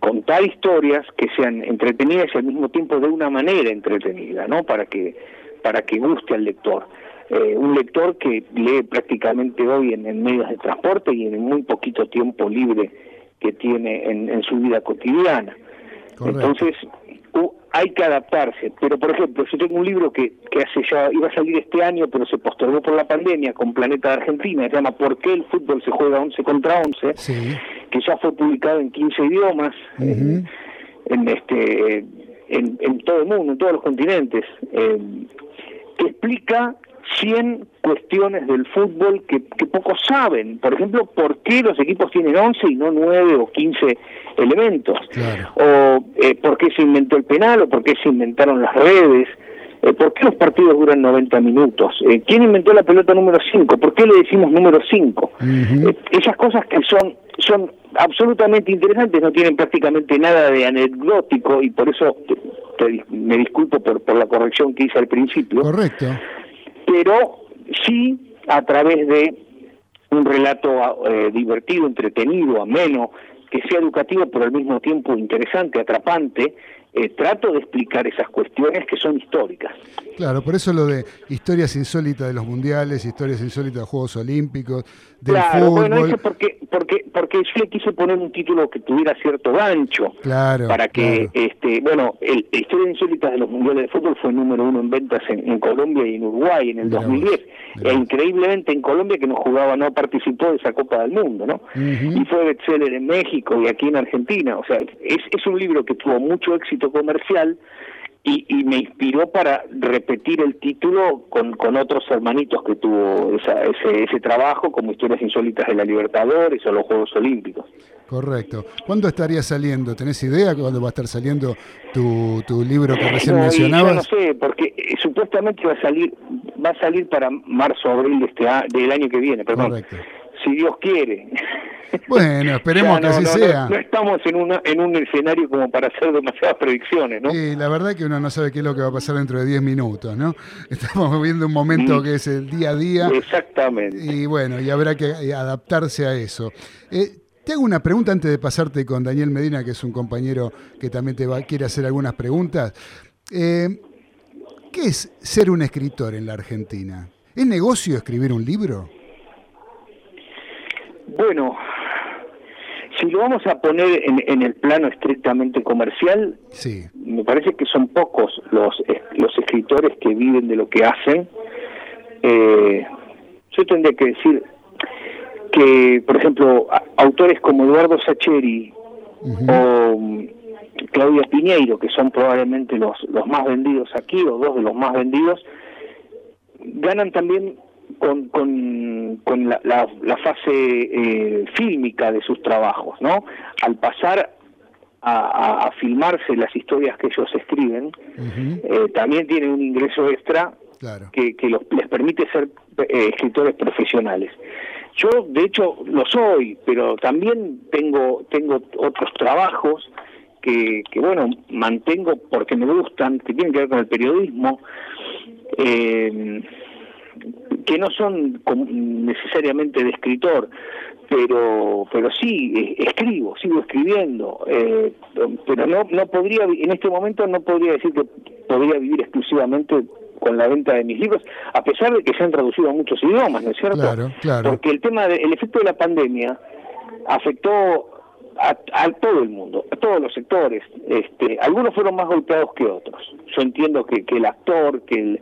contar historias que sean entretenidas y al mismo tiempo de una manera entretenida, ¿no? Para que, para que guste al lector. Eh, un lector que lee prácticamente hoy en, en medios de transporte y en muy poquito tiempo libre que tiene en, en su vida cotidiana. Entonces, hay que adaptarse. Pero, por ejemplo, yo tengo un libro que, que hace ya, iba a salir este año, pero se postergó por la pandemia con Planeta de Argentina, se llama ¿Por qué el fútbol se juega 11 contra 11? que ya fue publicado en 15 idiomas, en, en este en, en todo el mundo, en todos los continentes, eh, que explica 100 cuestiones del fútbol que, que pocos saben. Por ejemplo, ¿por qué los equipos tienen 11 y no 9 o 15 elementos? O eh, ¿por qué se inventó el penal o por qué se inventaron las redes? Eh, ¿Por qué los partidos duran 90 minutos? Eh, ¿Quién inventó la pelota número 5? ¿Por qué le decimos número 5? Eh, esas cosas que son son absolutamente interesantes, no tienen prácticamente nada de anecdótico y por eso te- te- me disculpo por, por la corrección que hice al principio. Correcto. Pero sí a través de un relato eh, divertido, entretenido, ameno, que sea educativo pero al mismo tiempo interesante, atrapante, eh, trato de explicar esas cuestiones que son históricas. Claro, por eso lo de historias insólitas de los mundiales, historias insólitas de Juegos Olímpicos, del claro, fútbol. bueno, eso porque, porque, porque yo le quise poner un título que tuviera cierto gancho. Claro, para que, claro. este, bueno, el, Historias Insólitas de los Mundiales de Fútbol fue número uno en ventas en, en Colombia y en Uruguay en el 2010. E increíblemente en Colombia, que no jugaba, no participó de esa Copa del Mundo, ¿no? Y fue bestseller en México y aquí en Argentina. O sea, es, es un libro que tuvo mucho éxito comercial y, y me inspiró para repetir el título con, con otros hermanitos que tuvo esa- ese, ese trabajo, como Historias Insólitas de la Libertadores o los Juegos Olímpicos. Correcto. ¿Cuándo estaría saliendo? ¿Tenés idea cuándo va a estar saliendo tu, tu libro que recién No, yo mencionabas? no sé, porque eh, supuestamente va a salir va a salir para marzo abril de este a- del año que viene, perdón. Correcto. Si Dios quiere. Bueno, esperemos *laughs* que no, así no, sea. No, no estamos en una en un escenario como para hacer demasiadas predicciones, ¿no? Y la verdad que uno no sabe qué es lo que va a pasar dentro de 10 minutos, ¿no? *laughs* Estamos viviendo un momento Mm. que es el día a día. Exactamente. Y bueno, y habrá que eh, adaptarse a eso. Eh, te hago una pregunta antes de pasarte con Daniel Medina, que es un compañero que también te va, quiere hacer algunas preguntas. Eh, ¿Qué es ser un escritor en la Argentina? ¿Es negocio escribir un libro? Bueno, si lo vamos a poner en, en el plano estrictamente comercial, Sí. me parece que son pocos los, es- los escritores que viven de lo que hacen. Eh, yo tendría que decir que, por ejemplo, autores como Eduardo Sacheri o mm, Claudia Piñeiro, que son probablemente los, los más vendidos aquí, o dos de los más vendidos, ganan también con, con, con la, la, la fase eh, fílmica de sus trabajos, ¿no? Al pasar a, a- a filmarse las historias que ellos escriben, eh, también tienen un ingreso extra que, que los- les permite ser eh, escritores profesionales. Yo, de hecho, lo soy, pero también tengo, tengo otros trabajos que, que, bueno, mantengo porque me gustan, que tienen que ver con el periodismo, eh, que no son necesariamente de escritor, pero pero sí eh, escribo sigo escribiendo eh, pero no no podría en este momento no podría decir que podría vivir exclusivamente con la venta de mis libros a pesar de que se han traducido a muchos idiomas no es cierto claro claro porque el tema del efecto de la pandemia afectó a, a, todo el mundo, a todos los sectores. Este, algunos fueron más golpeados que otros. Yo entiendo que, que el actor, que el,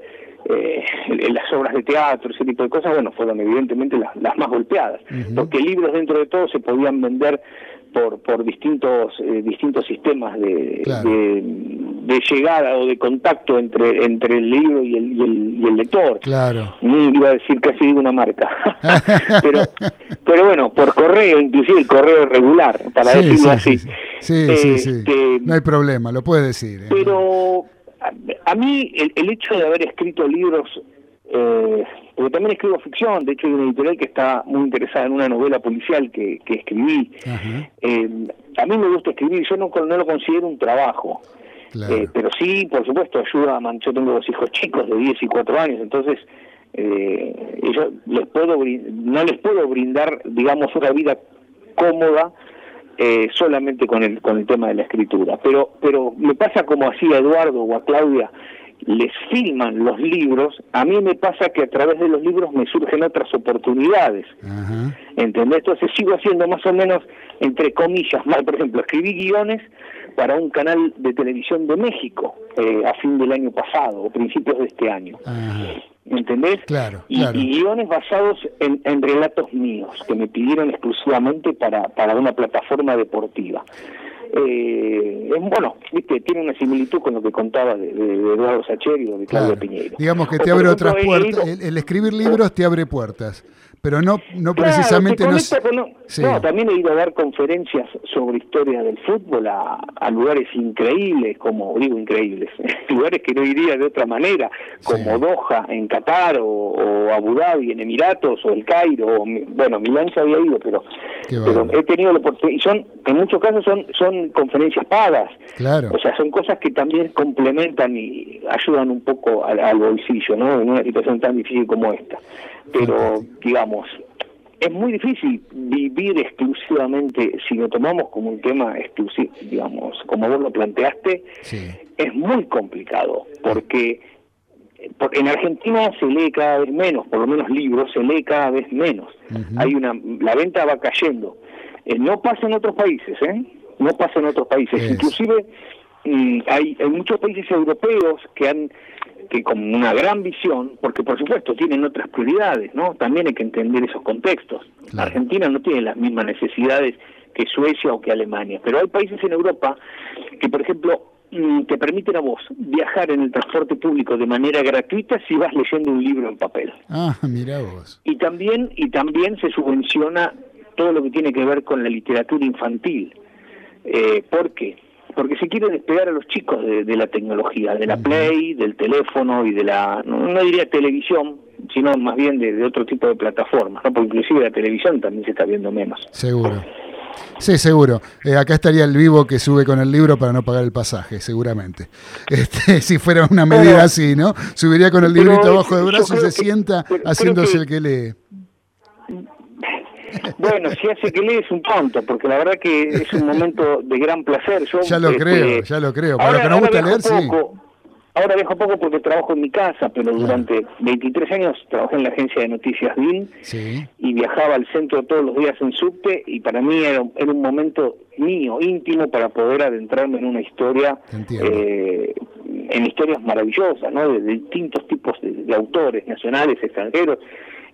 eh, las obras de teatro, ese tipo de cosas, bueno, fueron evidentemente las, las más golpeadas, porque libros dentro de todo se podían vender por, por distintos eh, distintos sistemas de, de, llegada o de contacto entre entre el libro y el, y el, lector. Claro. iba a decir casi una marca. *laughs* pero pero bueno, por correo, inclusive el correo regular, para decirlo así. Sí, sí, sí. Este, no hay problema, lo puede decir. ¿eh? Pero a, mí el, el, hecho de haber escrito libros, eh, porque también escribo ficción, de hecho hay una editorial que está muy interesada en una novela policial que, que escribí, eh, a mí me gusta escribir, yo no, no lo considero un trabajo. Eh, pero sí, por supuesto, ayuda. Man, yo tengo dos hijos chicos de 10 y 4 años, entonces eh, yo les puedo no les puedo brindar, digamos, una vida cómoda eh, solamente con el, con el tema de la escritura. Pero, pero me pasa como hacía Eduardo o a Claudia, les filman los libros, a mí me pasa que a través de los libros me surgen otras oportunidades. ¿Entendés? Entonces sigo haciendo más o menos, entre comillas, *laughs* mal, por ejemplo, escribí guiones para un canal de televisión de México eh, a fin del año pasado o principios de este año. ¿entendés? Claro, y, guiones basados en, en, relatos míos, que me pidieron exclusivamente para, para una plataforma deportiva. Eh, bueno, viste, tiene una similitud con lo que contaba de, Eduardo Sacheri o de Claudio Piñeiro. Digamos que te abre otras puertas, el, escribir libros te abre puertas pero no no precisamente no, no, también he ido a dar conferencias sobre historia del fútbol a, a lugares increíbles como digo increíbles *laughs* lugares que no iría de otra manera como Doha en Qatar o, Abu Dhabi en Emiratos o el Cairo bueno Milán se había ido pero, pero he tenido la oportunidad y son en muchos casos son son conferencias pagas. Claro. O sea son cosas que también complementan y ayudan un poco al, al bolsillo no en una situación tan difícil como esta pero digamos, es muy difícil vivir exclusivamente, si lo tomamos como un tema exclusivo, digamos, como vos lo planteaste, es muy complicado, porque en Argentina se lee cada vez menos, por lo menos libros se lee cada vez menos. Hay una la venta va cayendo. Eh, no pasa en otros países, ¿eh? No pasa en otros países. Inclusive mm, hay, hay muchos países europeos que han que con una gran visión, porque por supuesto tienen otras prioridades, ¿no? También hay que entender esos contextos. Argentina no tiene las mismas necesidades que Suecia o que Alemania, pero hay países en Europa que, por ejemplo, mm, te permiten a vos viajar en el transporte público de manera gratuita si vas leyendo un libro en papel. Ah, *laughs* mira vos. Y también y también se subvenciona todo lo que tiene que ver con la literatura infantil. Eh, ¿Por qué? Porque se quiere despegar a los chicos de, la tecnología, de la Play, del teléfono y de la, no, diría televisión, sino más bien de, otro tipo de plataformas, ¿no? porque inclusive la televisión también se está viendo menos. Seguro. Sí, seguro. Eh, acá estaría el vivo que sube con el libro para no pagar el pasaje, seguramente. *laughs* Este, si fuera una medida así, ¿no? Subiría con el librito abajo del brazo y se sienta haciéndose el que lee. Bueno, si hace que lees un tonto, porque la verdad que es un momento de gran placer. Yo, ya lo creo, este, ya lo creo. Para lo que no gusta leer, sí. Ahora dejo poco porque trabajo en mi casa, pero durante 23 años trabajé en la agencia de noticias BIN y viajaba al centro todos los días en subte y para mí era, un momento mío, íntimo, para poder adentrarme en una historia, eh, en historias maravillosas, ¿no? De, distintos tipos de autores, nacionales, extranjeros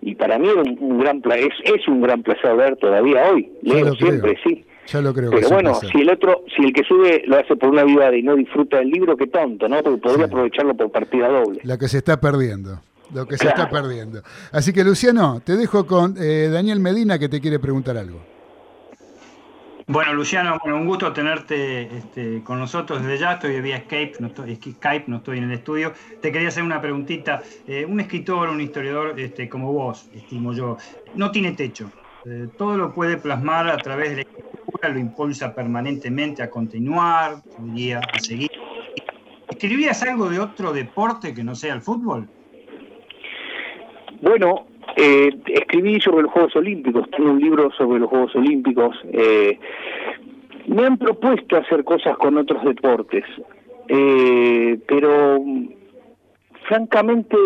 y para mí es un, gran es, es un gran placer ver todavía hoy leo siempre sí. Ya lo creo pero bueno si el otro si el que sube lo hace por una vida y no disfruta del libro qué tonto no porque podría aprovecharlo por partida doble. La que se está perdiendo lo que se está *laughs* perdiendo. Así que Luciano te dejo con eh, Daniel Medina que te quiere preguntar algo bueno, Luciano, un gusto tenerte este, con nosotros desde ya. Estoy vía Skype no estoy, Skype, no estoy en el estudio. Te quería hacer una preguntita. Eh, un escritor, un historiador este, como vos, estimo yo, no tiene techo. Eh, todo lo puede plasmar a través de la escritura lo impulsa permanentemente a continuar, diría, a seguir. ¿Escribías algo de otro deporte que no sea el fútbol? Bueno, eh, escribí sobre los Juegos Olímpicos, tengo un libro sobre los Juegos Olímpicos. Eh, me han propuesto hacer cosas con otros deportes, eh, pero francamente,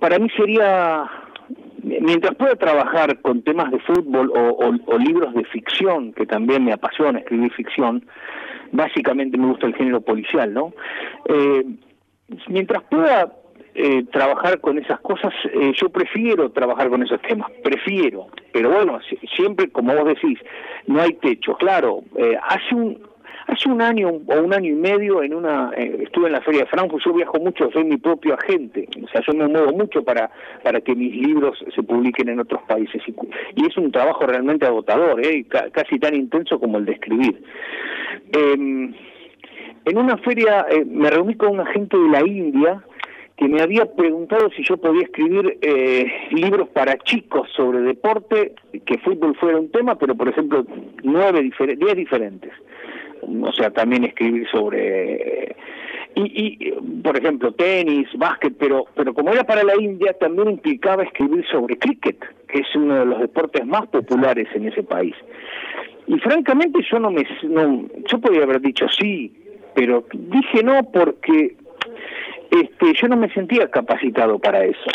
para mí sería, mientras pueda trabajar con temas de fútbol o, libros de ficción, que también me apasiona escribir ficción, básicamente me gusta el género policial, ¿no? mientras pueda eh, trabajar con esas cosas, eh, yo prefiero trabajar con esos temas, prefiero, pero bueno, siempre como vos decís, no hay techo, claro, eh, hace un hace un año o un año y medio en una estuve en la feria de Frankfurt, yo viajo mucho, soy mi propio agente, o sea, yo me muevo mucho para para que mis libros se publiquen en otros países y, es un trabajo realmente agotador, ¿eh? casi tan intenso como el de escribir. Em, en una feria me reuní con un agente de la India que me había preguntado si yo podía escribir eh, libros para chicos sobre deporte, que fútbol fuera un tema, pero por ejemplo nueve diez diferentes. O sea, también escribir sobre y, y por ejemplo tenis, básquet, pero pero como era para la India también implicaba escribir sobre cricket, que es uno de los deportes más populares en ese país. Y francamente yo no me yo podía haber dicho sí, pero dije no porque este, yo no me sentía capacitado para eso.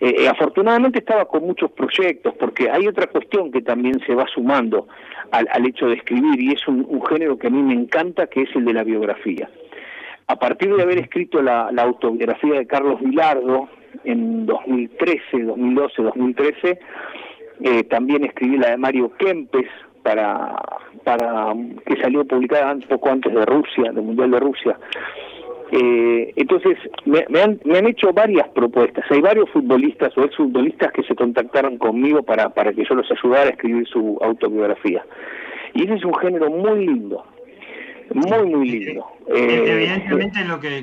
Eh, eh, afortunadamente estaba con muchos proyectos, porque hay otra cuestión que también se va sumando al, hecho de escribir, y es un, género que a mí me encanta, que es el de la biografía. A partir de haber escrito la, autobiografía de Carlos Vilardo en 2013, 2012, 2013, también escribí la de Mario Kempes, para, para que salió publicada poco antes de Rusia, del Mundial de Rusia. Eh, entonces, me, han, me han hecho varias propuestas. Hay varios futbolistas o exfutbolistas que se contactaron conmigo para, para que yo los ayudara a escribir su autobiografía. Y ese es un género muy lindo, muy, muy lindo. Eh, evidentemente, lo que,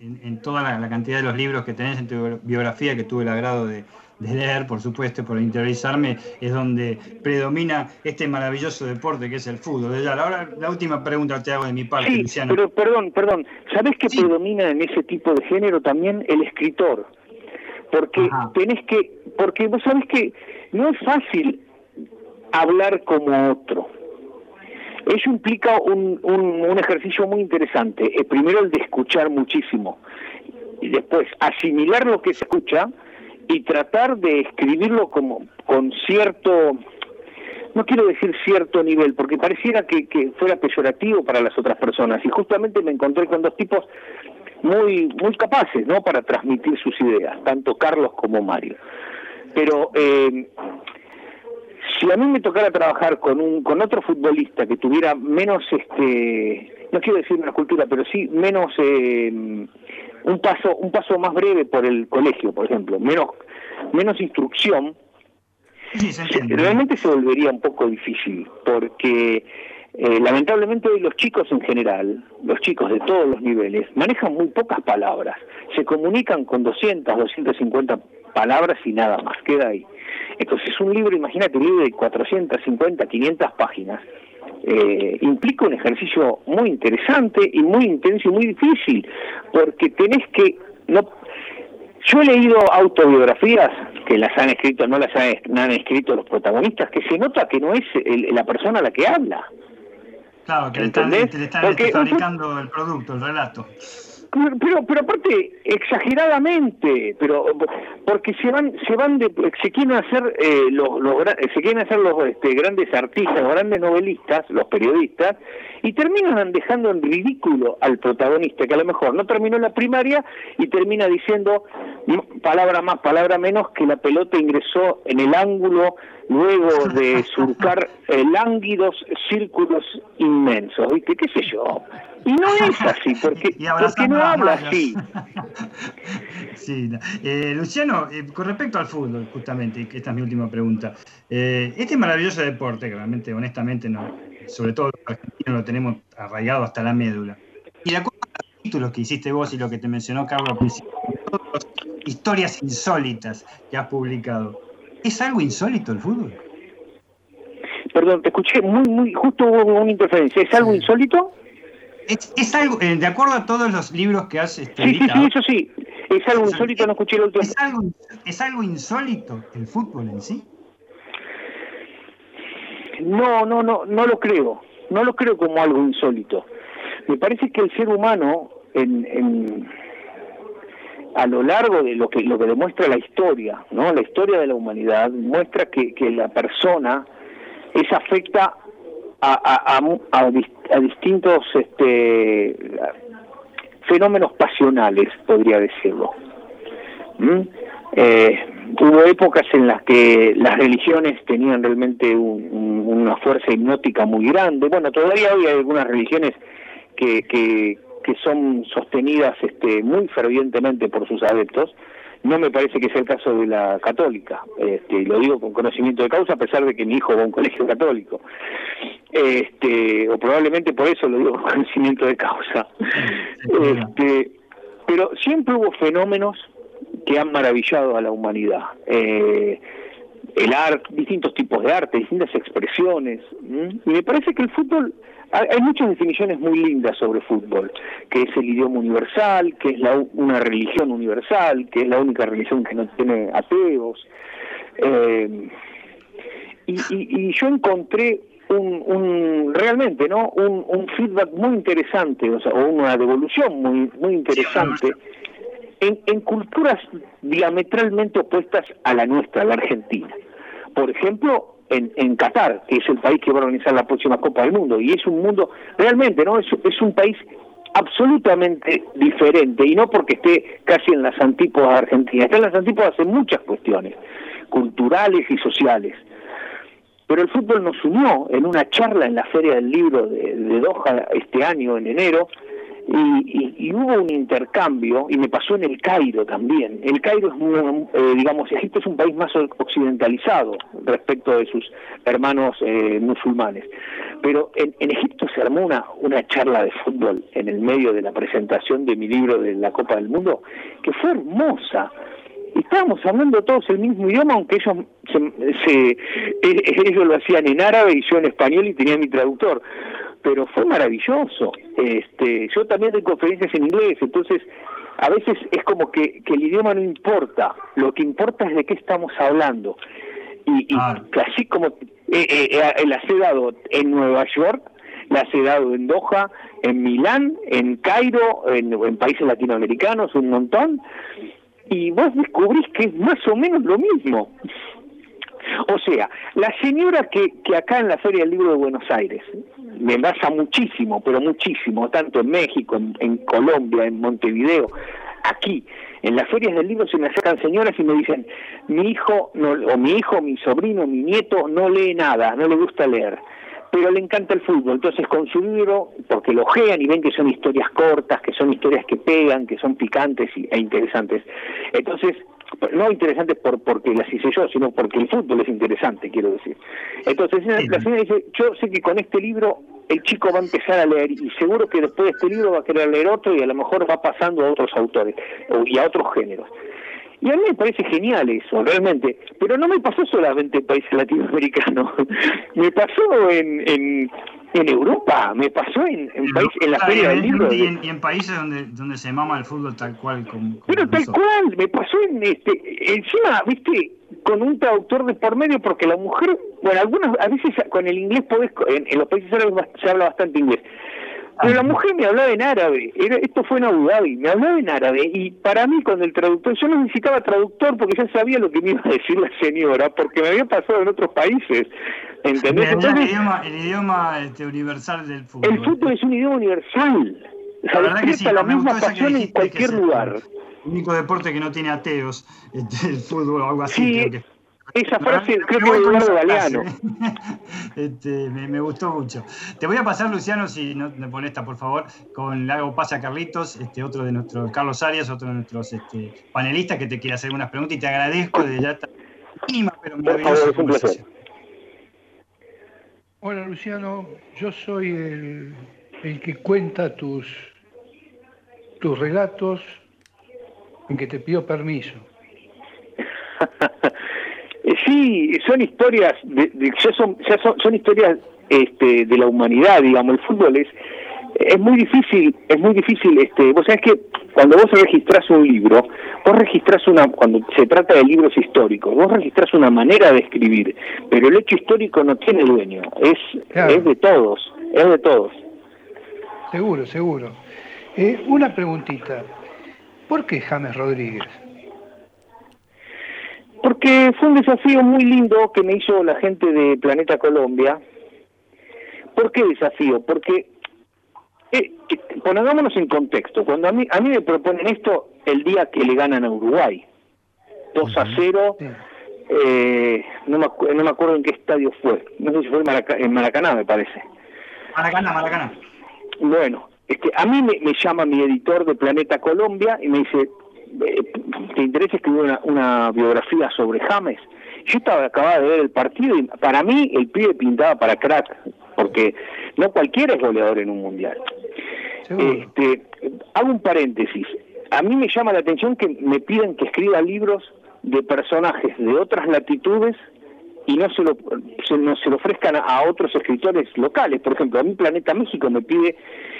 en, toda la, cantidad de los libros que tenés en tu biografía, que tuve el agrado de, de leer, por supuesto, por interiorizarme, es donde predomina este maravilloso deporte que es el fútbol. Ahora la última pregunta te hago de mi parte, Luciano. Pero perdón, perdón, ¿sabés qué predomina en ese tipo de género también el escritor? Porque tenés que, porque vos sabés que no es fácil hablar como otro. Eso implica un, un, ejercicio muy interesante. El primero el de escuchar muchísimo y después asimilar lo que se escucha y tratar de escribirlo como con cierto no quiero decir cierto nivel, porque pareciera que, que, fuera peyorativo para las otras personas. Y justamente me encontré con dos tipos muy, muy capaces, ¿no? Para transmitir sus ideas, tanto Carlos como Mario. Pero eh, si a mí me tocara trabajar con un, con otro futbolista que tuviera menos, este, no quiero decir menos cultura, pero sí menos eh, un paso un paso más breve por el colegio, por ejemplo, menos menos instrucción, realmente se volvería un poco difícil, porque eh, lamentablemente los chicos en general, los chicos de todos los niveles, manejan muy pocas palabras, se comunican con 200, 250 palabras y nada más, queda ahí. Entonces un libro, imagínate, un libro de 450, 500 páginas, eh, implica un ejercicio muy interesante y muy intenso y muy difícil, porque tenés que... no Yo he leído autobiografías que las han escrito, no las han, escrito los protagonistas, que se nota que no es la persona la que habla. Claro, que le están, fabricando el producto, el relato pero pero aparte exageradamente pero porque se van se van de se quieren hacer eh, los, los se quieren hacer los este, grandes artistas grandes novelistas los periodistas y terminan dejando en ridículo al protagonista que a lo mejor no terminó la primaria y termina diciendo palabra más palabra menos que la pelota ingresó en el ángulo luego de surcar eh, lánguidos círculos inmensos ¿viste? qué sé yo y no es así, porque, *laughs* porque no habla así. *laughs* sí, eh, Luciano, eh, con respecto al fútbol, justamente, esta es mi última pregunta. Eh, este maravilloso deporte, que realmente, honestamente, no, sobre todo los argentinos lo tenemos arraigado hasta la médula. Y de acuerdo a los títulos que hiciste vos y lo que te mencionó Carlos historias insólitas que has publicado, ¿es algo insólito el fútbol? perdón, te escuché muy, muy, justo hubo una interferencia. ¿Es algo insólito? Es, algo, eh, de acuerdo a todos los libros que has este, Sí, sí, sí, eso sí. Es algo insólito, no escuché el último. ¿Es algo, ¿Es algo insólito el fútbol en sí? No, no, no, no lo creo. No lo creo como algo insólito. Me parece que el ser humano, en, en, a lo largo de lo que lo que demuestra la historia, ¿no? La historia de la humanidad muestra que, que la persona es afecta a, a, a, distintos este, fenómenos pasionales, podría decirlo. ¿Mm? Eh, hubo épocas en las que las religiones tenían realmente una fuerza hipnótica muy grande. Bueno, todavía hoy hay algunas religiones que, que son sostenidas este, muy fervientemente por sus adeptos, no me parece que sea el caso de la católica, este, y lo digo con conocimiento de causa a pesar de que mi hijo va a un colegio católico, este, o probablemente por eso lo digo con *laughs* conocimiento de causa. Este, pero siempre hubo fenómenos que han maravillado a la humanidad. Eh, el arte, distintos tipos de arte, distintas expresiones. Y me parece que el fútbol hay muchas definiciones muy lindas sobre fútbol, que es el idioma universal, que es la, una religión universal, que es la única religión que no tiene ateos. Eh, y, y, yo encontré un, un realmente no un, un, feedback muy interesante, o sea, una devolución muy muy interesante en, en culturas diametralmente opuestas a la nuestra, la Argentina. Por ejemplo, en, en Qatar, que es el país que va a organizar la próxima Copa del Mundo. Y es un mundo, realmente, ¿no? Es, es un país absolutamente diferente, y no porque esté casi en las antípodas de Argentina, está en las antípodas en muchas cuestiones, culturales y sociales. Pero el fútbol nos unió en una charla en la Feria del Libro de, de Doha este año, en enero, y, hubo un intercambio, y me pasó en el Cairo también. El Cairo es, muy, eh, digamos, Egipto es un país más occidentalizado respecto de sus hermanos eh, musulmanes. Pero en, en, Egipto se armó una, una charla de fútbol en el medio de la presentación de mi libro de la Copa del Mundo, que fue hermosa. Estábamos hablando todos el mismo idioma, aunque ellos, se, e, *laughs* ellos lo hacían en árabe y yo en español y tenía mi traductor pero fue maravilloso. Este, yo también doy conferencias en inglés, entonces a veces es como que, que el idioma no importa, lo que importa es de qué estamos hablando. Y, y así como eh, eh, eh, las he dado en Nueva York, las he dado en Doha, en Milán, en Cairo, en, en países latinoamericanos, un montón, y vos descubrís que es más o menos lo mismo. O sea, la señora que, que acá en la Feria del Libro de Buenos Aires me basa muchísimo, pero muchísimo, tanto en México, en, Colombia, en Montevideo, aquí, en las ferias del libro se me acercan señoras y me dicen, mi hijo, no, o mi hijo, mi sobrino, mi nieto no lee nada, no le gusta leer, pero le encanta el fútbol. Entonces con su libro, porque lo ojean y ven que son historias cortas, que son historias que pegan, que son picantes e interesantes. Entonces no interesantes por porque las hice yo, sino porque el fútbol es interesante, quiero decir. Entonces, la señora dice, yo sé que con este libro el chico va a empezar a leer y seguro que después de este libro va a querer leer otro y a lo mejor va pasando a otros autores y a otros géneros. Y a mí me parece genial eso, realmente. Pero no me pasó solamente en países latinoamericanos. *laughs* me pasó en, en, en Europa, me pasó en, en, país, en la Feria del Libro. Y en, países donde, donde se mama el fútbol tal cual. Como, Pero tal cual, me pasó en este, encima, viste, con un traductor de por medio, porque la mujer, bueno, algunas, a veces con el inglés podés, en, en los países árabes se habla bastante inglés pero la mujer me hablaba en árabe, era, esto fue en Abu Dhabi, me hablaba en árabe y para mí con el traductor, yo no necesitaba traductor porque ya sabía lo que me iba a decir la señora, porque me había pasado en otros países, ¿entendés? el idioma, el idioma este, universal del fútbol. El fútbol es un idioma universal, la verdad que sí, la misma pasión en cualquier lugar. El único deporte que no tiene ateos, este, el fútbol o algo así. Sí, creo que esa frase creo que es Eduardo Galeano. *laughs* Este, me, gustó mucho. Te voy a pasar, Luciano, si no me molesta, por favor, con Lago Pasa Carlitos, este, otro de nuestros, Carlos Arias, otro de nuestros este, panelistas que te quiere hacer unas preguntas y te agradezco de ya esta mínima pero maravillosa conversación. Hola Luciano, yo soy el, el que cuenta tus, tus relatos en que te pido permiso. *laughs* Eh, sí, son historias, de, ya son, ya son, son historias este, de la humanidad, digamos. El fútbol es es muy difícil, es muy difícil, este, vos sabés que cuando vos registrás un libro, vos registrás una, cuando se trata de libros históricos, vos registrás una manera de escribir, pero el hecho histórico no tiene dueño, es, es de todos, es de todos. Seguro, seguro. Eh, una preguntita, ¿por qué James Rodríguez? Porque fue un desafío muy lindo que me hizo la gente de Planeta Colombia. ¿Por qué desafío? Porque eh, pongámonos en contexto. Cuando a mí, a mí me proponen esto el día que le ganan a Uruguay, 2 a 0, eh, no, me no me acuerdo en qué estadio fue, no sé si fue en, Maracaná, me parece. Maracaná, Maracaná. Bueno, este, a mí me, llama mi editor de Planeta Colombia y me dice, eh, ¿te interesa escribir una, una biografía sobre James? Yo estaba acababa de ver el partido y para mí el pibe pintaba para crack, porque no cualquiera es goleador en un mundial. Este, hago un paréntesis. A mí me llama la atención que me piden que escriba libros de personajes de otras latitudes y no se lo, se, ofrezcan a, otros escritores locales. Por ejemplo, a mí Planeta México me pide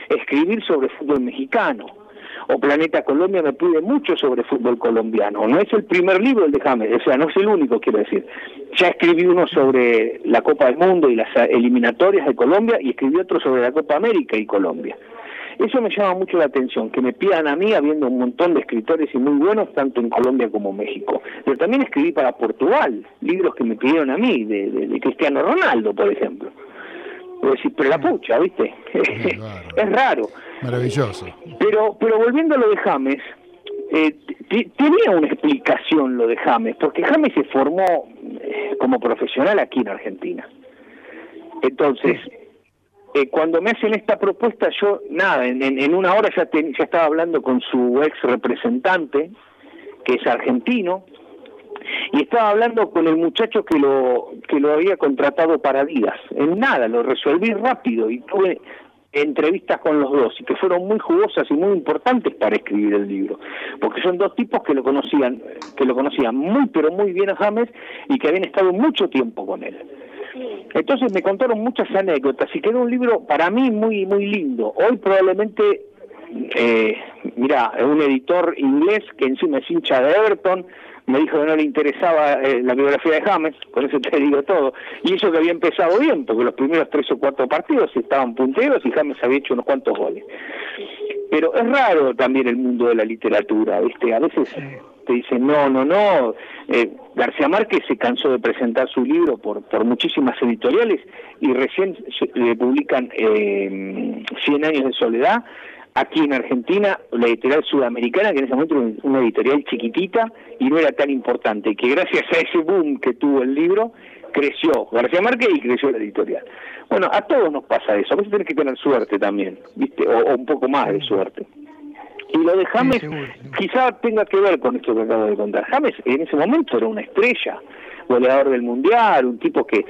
escribir sobre fútbol mexicano. O Planeta Colombia me pide mucho sobre fútbol colombiano. No es el primer libro el de James, o sea, no es el único, quiero decir. Ya escribí uno sobre la Copa del Mundo y las eliminatorias de Colombia y escribí otro sobre la Copa América y Colombia. Eso me llama mucho la atención, que me pidan a mí, habiendo un montón de escritores y muy buenos, tanto en Colombia como México. Pero también escribí para Portugal, libros que me pidieron a mí, de, Cristiano Ronaldo, por ejemplo. Decir, pero la pucha, ¿viste? *laughs* es raro. Maravilloso. Pero, pero volviendo a lo de James, eh, tenía una explicación lo de James, porque James se formó eh, como profesional aquí en Argentina. Entonces, eh, cuando me hacen esta propuesta, yo, nada, en, una hora ya, ya estaba hablando con su ex representante, que es argentino, y estaba hablando con el muchacho que lo que lo había contratado para días. En nada, lo resolví rápido y tuve entrevistas con los dos y que fueron muy jugosas y muy importantes para escribir el libro, porque son dos tipos que lo conocían, que lo conocían muy pero muy bien a James y que habían estado mucho tiempo con él. Entonces me contaron muchas anécdotas y quedó un libro para mí muy muy lindo. Hoy probablemente, eh, mira, un editor inglés que encima es hincha de Everton, me dijo que no le interesaba eh, la biografía de James, por eso te *laughs* digo todo. Y eso que había empezado bien, porque los primeros tres o cuatro partidos estaban punteros y James había hecho unos cuantos goles. Pero es raro también el mundo de la literatura, ¿viste? A veces te dicen, no, no, no. Eh, García Márquez se cansó de presentar su libro por, por muchísimas editoriales y recién le publican eh, Cien años de soledad aquí en Argentina, la editorial sudamericana, que en ese momento era una editorial chiquitita y no era tan importante, que gracias a ese boom que tuvo el libro, creció García Márquez y creció la editorial. Bueno, a todos nos pasa eso, a veces tenés que tener suerte también, ¿viste? O, un poco más de suerte. Y lo de James quizá tenga que ver con esto que acabo de contar. James en ese momento era una estrella, goleador del Mundial, un tipo que,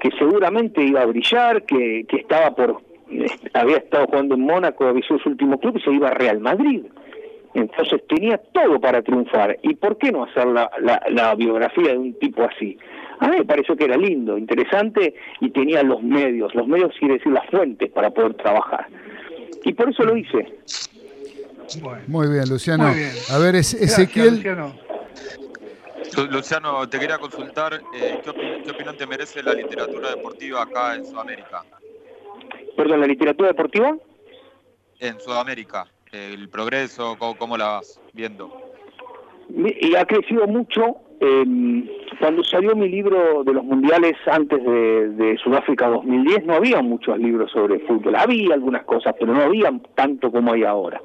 que seguramente iba a brillar, que, que estaba por había estado jugando en Mónaco, avisó su último club y se iba a Real Madrid. Entonces tenía todo para triunfar. ¿Y por qué no hacer la, la, biografía de un tipo así? A mí me pareció que era lindo, interesante y tenía los medios. Los medios quiere decir las fuentes para poder trabajar. Y por eso lo hice. Muy bien, Luciano. A ver, Ezequiel. Luciano. te quería consultar, eh, ¿qué, ¿qué opinión te merece la literatura deportiva acá en Sudamérica? Perdón, ¿la literatura deportiva? En Sudamérica, el progreso, ¿cómo, la vas viendo? Y ha crecido mucho. Em, cuando salió mi libro de los mundiales antes de, Sudáfrica 2010, no había muchos libros sobre fútbol. Había algunas cosas, pero no había tanto como hay ahora.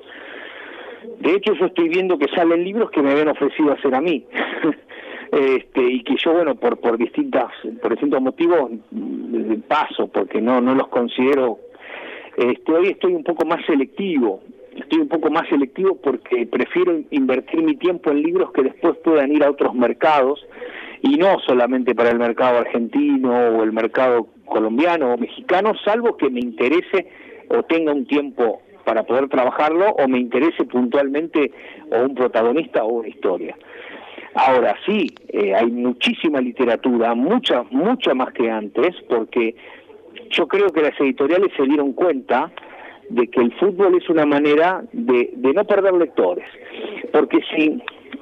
De hecho, yo estoy viendo que salen libros que me habían ofrecido hacer a mí. *laughs* este, y que yo bueno por por distintas por distintos motivos mm, paso porque no no los considero este, hoy estoy un poco más selectivo estoy un poco más selectivo porque prefiero invertir mi tiempo en libros que después puedan ir a otros mercados y no solamente para el mercado argentino o el mercado colombiano o mexicano, salvo que me interese o tenga un tiempo para poder trabajarlo o me interese puntualmente o un protagonista o una historia. Ahora sí, eh, hay muchísima literatura, mucha, mucha más que antes, porque yo creo que las editoriales se dieron cuenta de que el fútbol es una manera de, de no perder lectores. Porque si,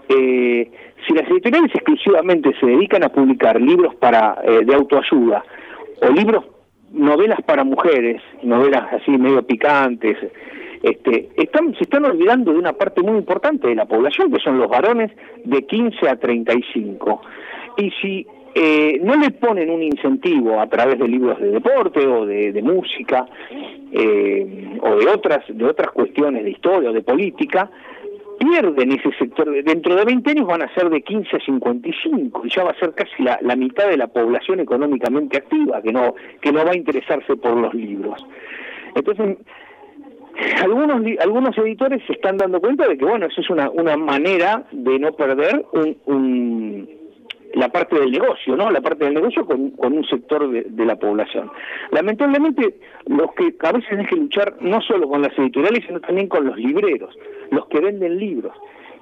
eh, si las editoriales exclusivamente se dedican a publicar libros para eh, de autoayuda o libros, novelas para mujeres, novelas así medio picantes, este, están, se están olvidando de una parte muy importante de la población, que son los varones de 15 a 35. Y si eh, no le ponen un incentivo a través de libros de deporte o de, música eh, o de otras, de otras cuestiones de historia o de política, pierden ese sector. Dentro de 20 años van a ser de 15 a 55 y ya va a ser casi la, la mitad de la población económicamente activa que no, que no va a interesarse por los libros. Entonces, algunos algunos editores se están dando cuenta de que bueno eso es una, una manera de no perder un, la parte del negocio no la parte del negocio con, con un sector de, la población lamentablemente los que a veces tienen que luchar no solo con las editoriales sino también con los libreros los que venden libros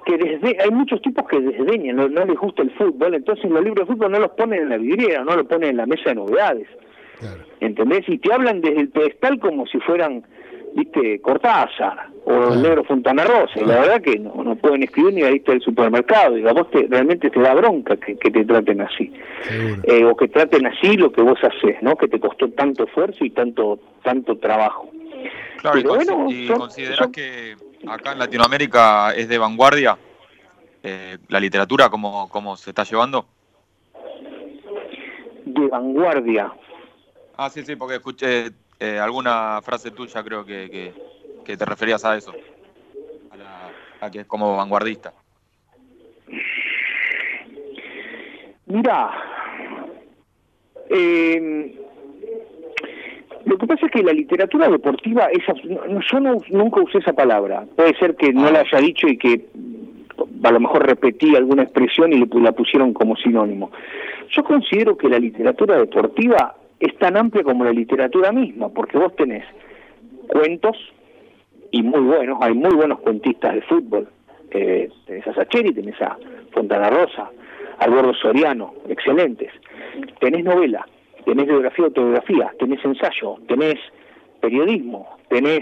que desde hay muchos tipos que desdeñan no, les gusta el fútbol entonces los libros de fútbol no los ponen en la vidriera no los ponen en la mesa de novedades ¿entendés? y te hablan desde el pedestal como si fueran viste, Cortázar o el negro Fontana Rosa, y la verdad que no, no pueden escribir ni la lista del supermercado, y a vos te, realmente te da bronca que, te traten así, eh, o que traten así lo que vos haces, ¿no? Que te costó tanto esfuerzo y tanto tanto trabajo. Claro, y, bueno, considerás que acá en Latinoamérica es de vanguardia eh, la literatura, como, como se está llevando? De vanguardia. Ah, sí, sí, porque escuché, eh, alguna frase tuya creo que, que, te referías a eso, a, que es como vanguardista. Mira, eh, lo que pasa es que la literatura deportiva, esa, yo no, nunca usé esa palabra. Puede ser que no la haya dicho y que a lo mejor repetí alguna expresión y la pusieron como sinónimo. Yo considero que la literatura deportiva es tan amplia como la literatura misma, porque vos tenés cuentos, y muy buenos, hay muy buenos cuentistas de fútbol, eh, tenés a Sacheri, tenés a Fontana Rosa, a Gordo Soriano, excelentes, tenés novela, tenés biografía, autografía, tenés ensayo, tenés periodismo, tenés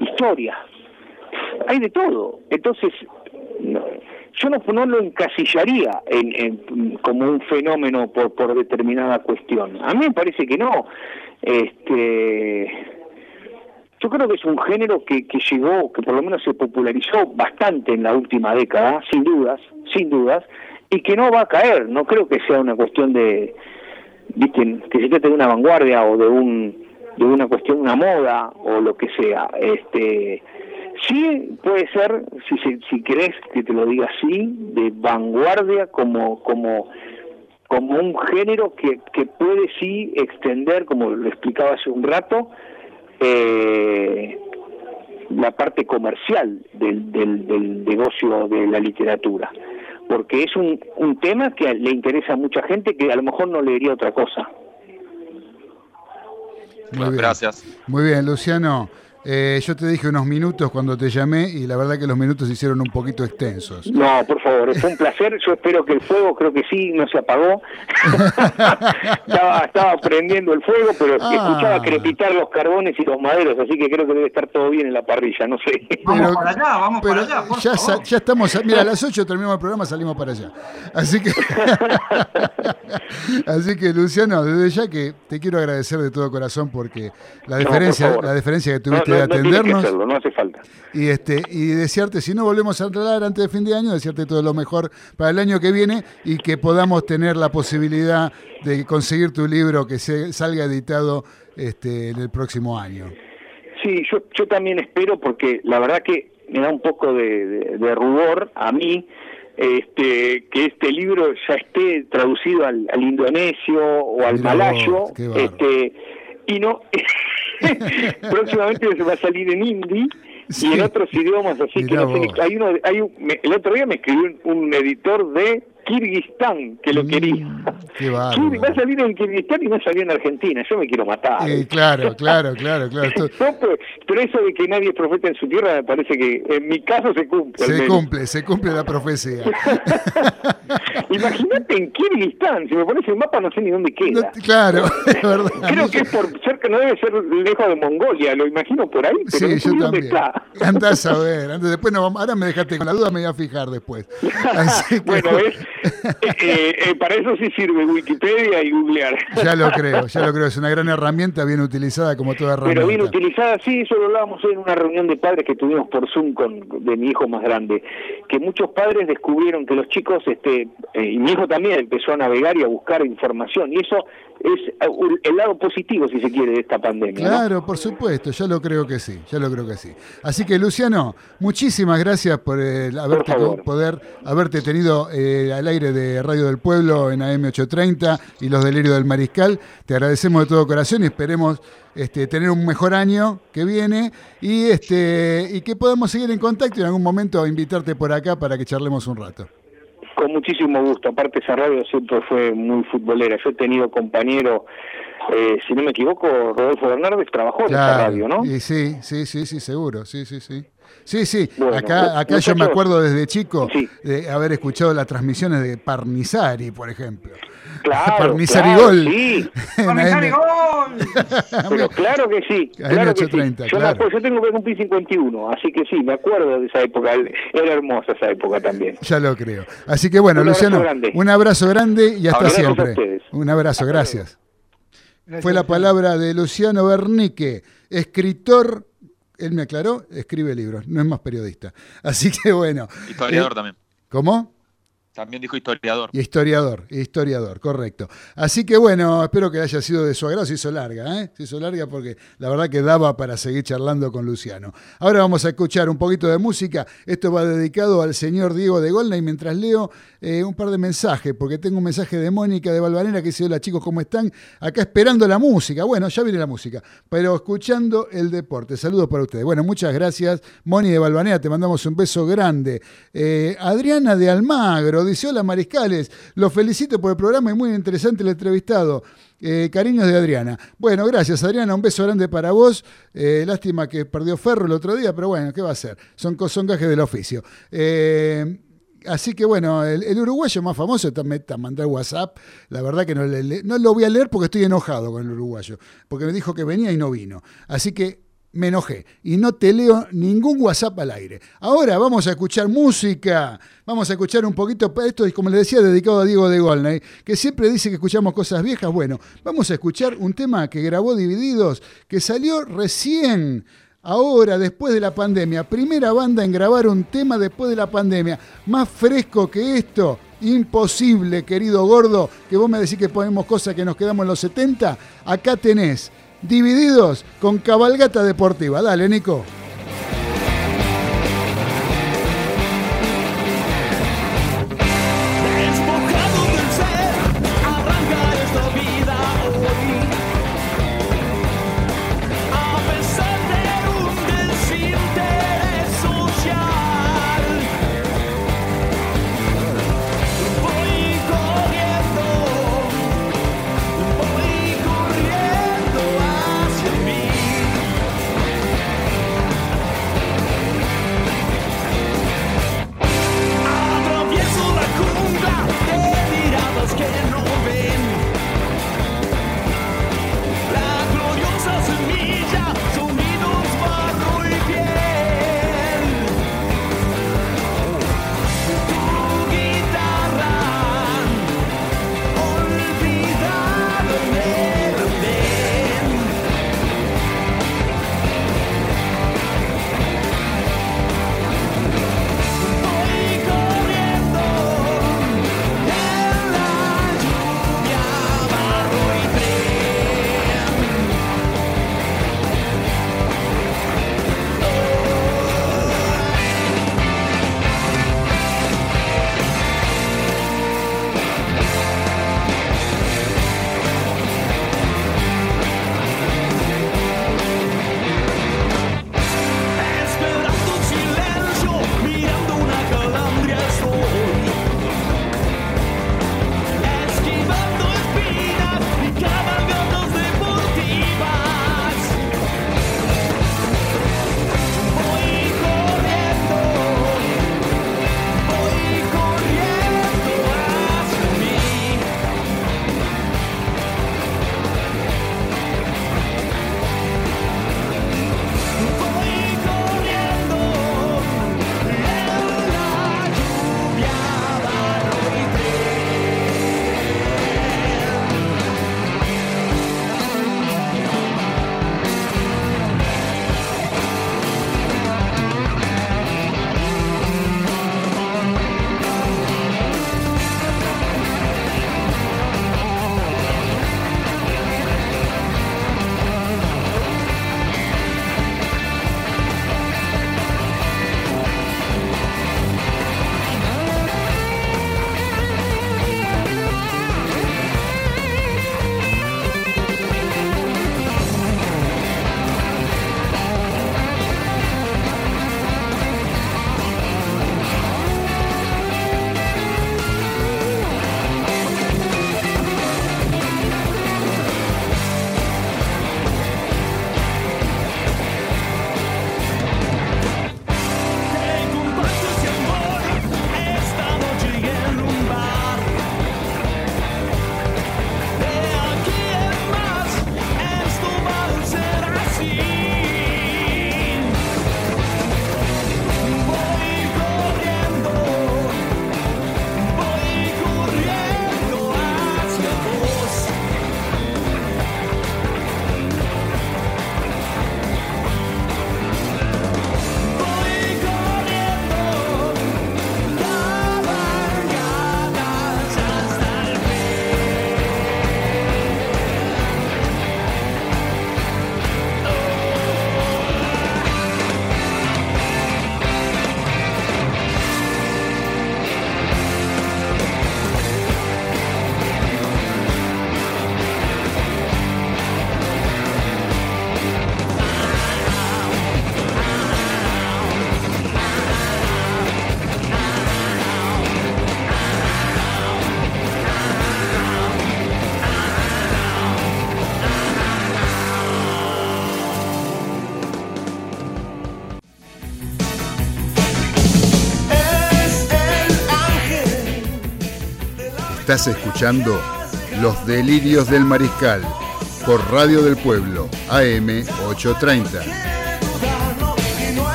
historia, hay de todo, entonces yo no, lo encasillaría en, como un fenómeno por, por determinada cuestión. A mí me parece que no. Este, yo creo que es un género que, que llegó, que por lo menos se popularizó bastante en la última década, sin dudas, sin dudas, y que no va a caer. No creo que sea una cuestión de, ¿viste? que se trate de una vanguardia o de un de una cuestión, una moda o lo que sea. Este, Sí, puede ser, si, si, si querés que te lo diga así, de vanguardia como, como, como un género que, que puede sí extender, como lo explicaba hace un rato, eh, la parte comercial del, del, del, negocio de la literatura, porque es un, un tema que le interesa a mucha gente que a lo mejor no leería otra cosa. Muy Gracias. Muy bien, Luciano. Eh, yo te dije unos minutos cuando te llamé y la verdad que los minutos se hicieron un poquito extensos. No, por favor, fue un placer. Yo espero que el fuego, creo que sí, no se apagó. *laughs* estaba, prendiendo el fuego, pero ah. escuchaba crepitar los carbones y los maderos, así que creo que debe estar todo bien en la parrilla, no sé. vamos para allá, vamos para allá. ya, ya, estamos, mira, a las 8 terminamos el programa, salimos para allá. Así que, *laughs* así que Luciano, desde ya que te quiero agradecer de todo corazón porque la diferencia, la diferencia que tuviste atendernos. No, hace falta. Y, este, y desearte, si no volvemos a entrar antes de fin de año, desearte todo lo mejor para el año que viene y que podamos tener la posibilidad de conseguir tu libro que se, salga editado este, en el próximo año. Sí, yo, yo también espero porque la verdad que me da un poco de, de, rubor a mí este, que este libro ya esté traducido al, indonesio o al malayo, este, y no *laughs* *laughs* próximamente se va a salir en hindi y en otros idiomas, así que no sé, hay uno, hay un, el otro día me escribió un, editor de Kirguistán, que lo quería. Qué va a salir en Kirguistán y no salió en Argentina. Yo me quiero matar. Eh, claro, claro, claro, claro. Esto- *laughs* No, pero, pero eso de que nadie es profeta en su tierra me parece que en mi caso se cumple. se cumple, se cumple la profecía. *laughs* Imagínate en Kirguistán, si me pones el mapa no sé ni dónde queda. Claro, *laughs* es verdad. Creo que es por cerca, no debe ser lejos de Mongolia, lo imagino por ahí, pero Sí, no sé yo dónde también. está. Andás a ver, antes, después no vamos- ahora me dejaste con la duda, me voy a fijar después. Así que, Bueno, ¿ves? *laughs* Eh, eh, para eso sí sirve Wikipedia y googlear. ya lo *laughs* creo, ya lo creo, es una gran herramienta, bien utilizada como toda herramienta. Pero bien utilizada, sí, eso lo hablábamos hoy en una reunión de padres que tuvimos por Zoom con, de mi hijo más grande, que muchos padres descubrieron que los chicos, este, eh, y mi hijo también empezó a navegar y a buscar información, y eso es eh, un- el lado positivo, si se quiere, de esta pandemia. ¿no? Claro, por supuesto, ya lo creo que sí, ya lo creo que sí. Así que Luciano, muchísimas gracias por eh, haberte, poder haberte tenido eh, al aire de Radio del Pueblo en AM830 y los delirios del Mariscal. Te agradecemos de todo corazón y esperemos este, tener un mejor año que viene y este y que podamos seguir en contacto y en algún momento invitarte por acá para que charlemos un rato. Con muchísimo gusto. Aparte, esa radio siempre fue muy futbolera. Yo he tenido compañero, eh, si no me equivoco, Rodolfo Bernardes trabajó en esa radio, ¿no? y sí, sí, sí, sí, seguro, sí, sí, sí. Sí, sí, Bueno, acá, acá yo me acuerdo desde chico de haber escuchado las transmisiones de Parnizari, por ejemplo. Claro, *laughs* Parnizari claro, Gol. sí. *laughs* En ¡Parnizari AM. *laughs* Pero claro que sí, AM claro que sí. 830, Yo, claro. acuerdo- yo tengo que cumplir 51, así que sí, me acuerdo de esa época. Era hermosa esa época también. Ya lo creo. Así que bueno, Un Luciano, grande. un abrazo grande y hasta Abrazos siempre. Un abrazo, gracias. Fue la palabra de Luciano Bernique, escritor, él me aclaró, escribe libros, no es más periodista. Así que bueno. Historiador Eh, también. ¿Cómo? También dijo historiador. Historiador, historiador, correcto. Así que bueno, espero que haya sido de su agrado. Se hizo larga, ¿eh? Se hizo larga porque la verdad que daba para seguir charlando con Luciano. Ahora vamos a escuchar un poquito de música. Esto va dedicado al señor Diego de Golna y mientras leo eh, un par de mensajes, porque tengo un mensaje de Mónica de Valvanera que dice, hola chicos, ¿cómo están? Acá esperando la música. Bueno, ya viene la música, pero escuchando el deporte. Saludos para ustedes. Bueno, muchas gracias. Moni de Valvanera, te mandamos un beso grande. Eh, Adriana de Almagro dice, hola Mariscales, los felicito por el programa y muy interesante el entrevistado. Eh, cariños de Adriana. Bueno, gracias Adriana, un beso grande para vos. Eh, lástima que perdió Ferro el otro día, pero bueno, ¿qué va a hacer? Son, son gajes del oficio. Eh, Así que bueno, el, uruguayo más famoso también mandó el WhatsApp. La verdad que no, le- no lo voy a leer porque estoy enojado con el uruguayo. Porque me dijo que venía y no vino. Así que me enojé. Y no te leo ningún WhatsApp al aire. Ahora vamos a escuchar música. Vamos a escuchar un poquito. Esto es, como le decía, dedicado a Diego de Golnay, que siempre dice que escuchamos cosas viejas. Bueno, vamos a escuchar un tema que grabó Divididos, que salió recién. Ahora, después de la pandemia, primera banda en grabar un tema después de la pandemia, más fresco que esto, imposible, querido gordo, que vos me decís que ponemos cosas que nos quedamos en los 70, acá tenés, divididos con cabalgata deportiva. Dale, Nico. Estás escuchando Los Delirios del Mariscal por Radio del Pueblo, AM 830.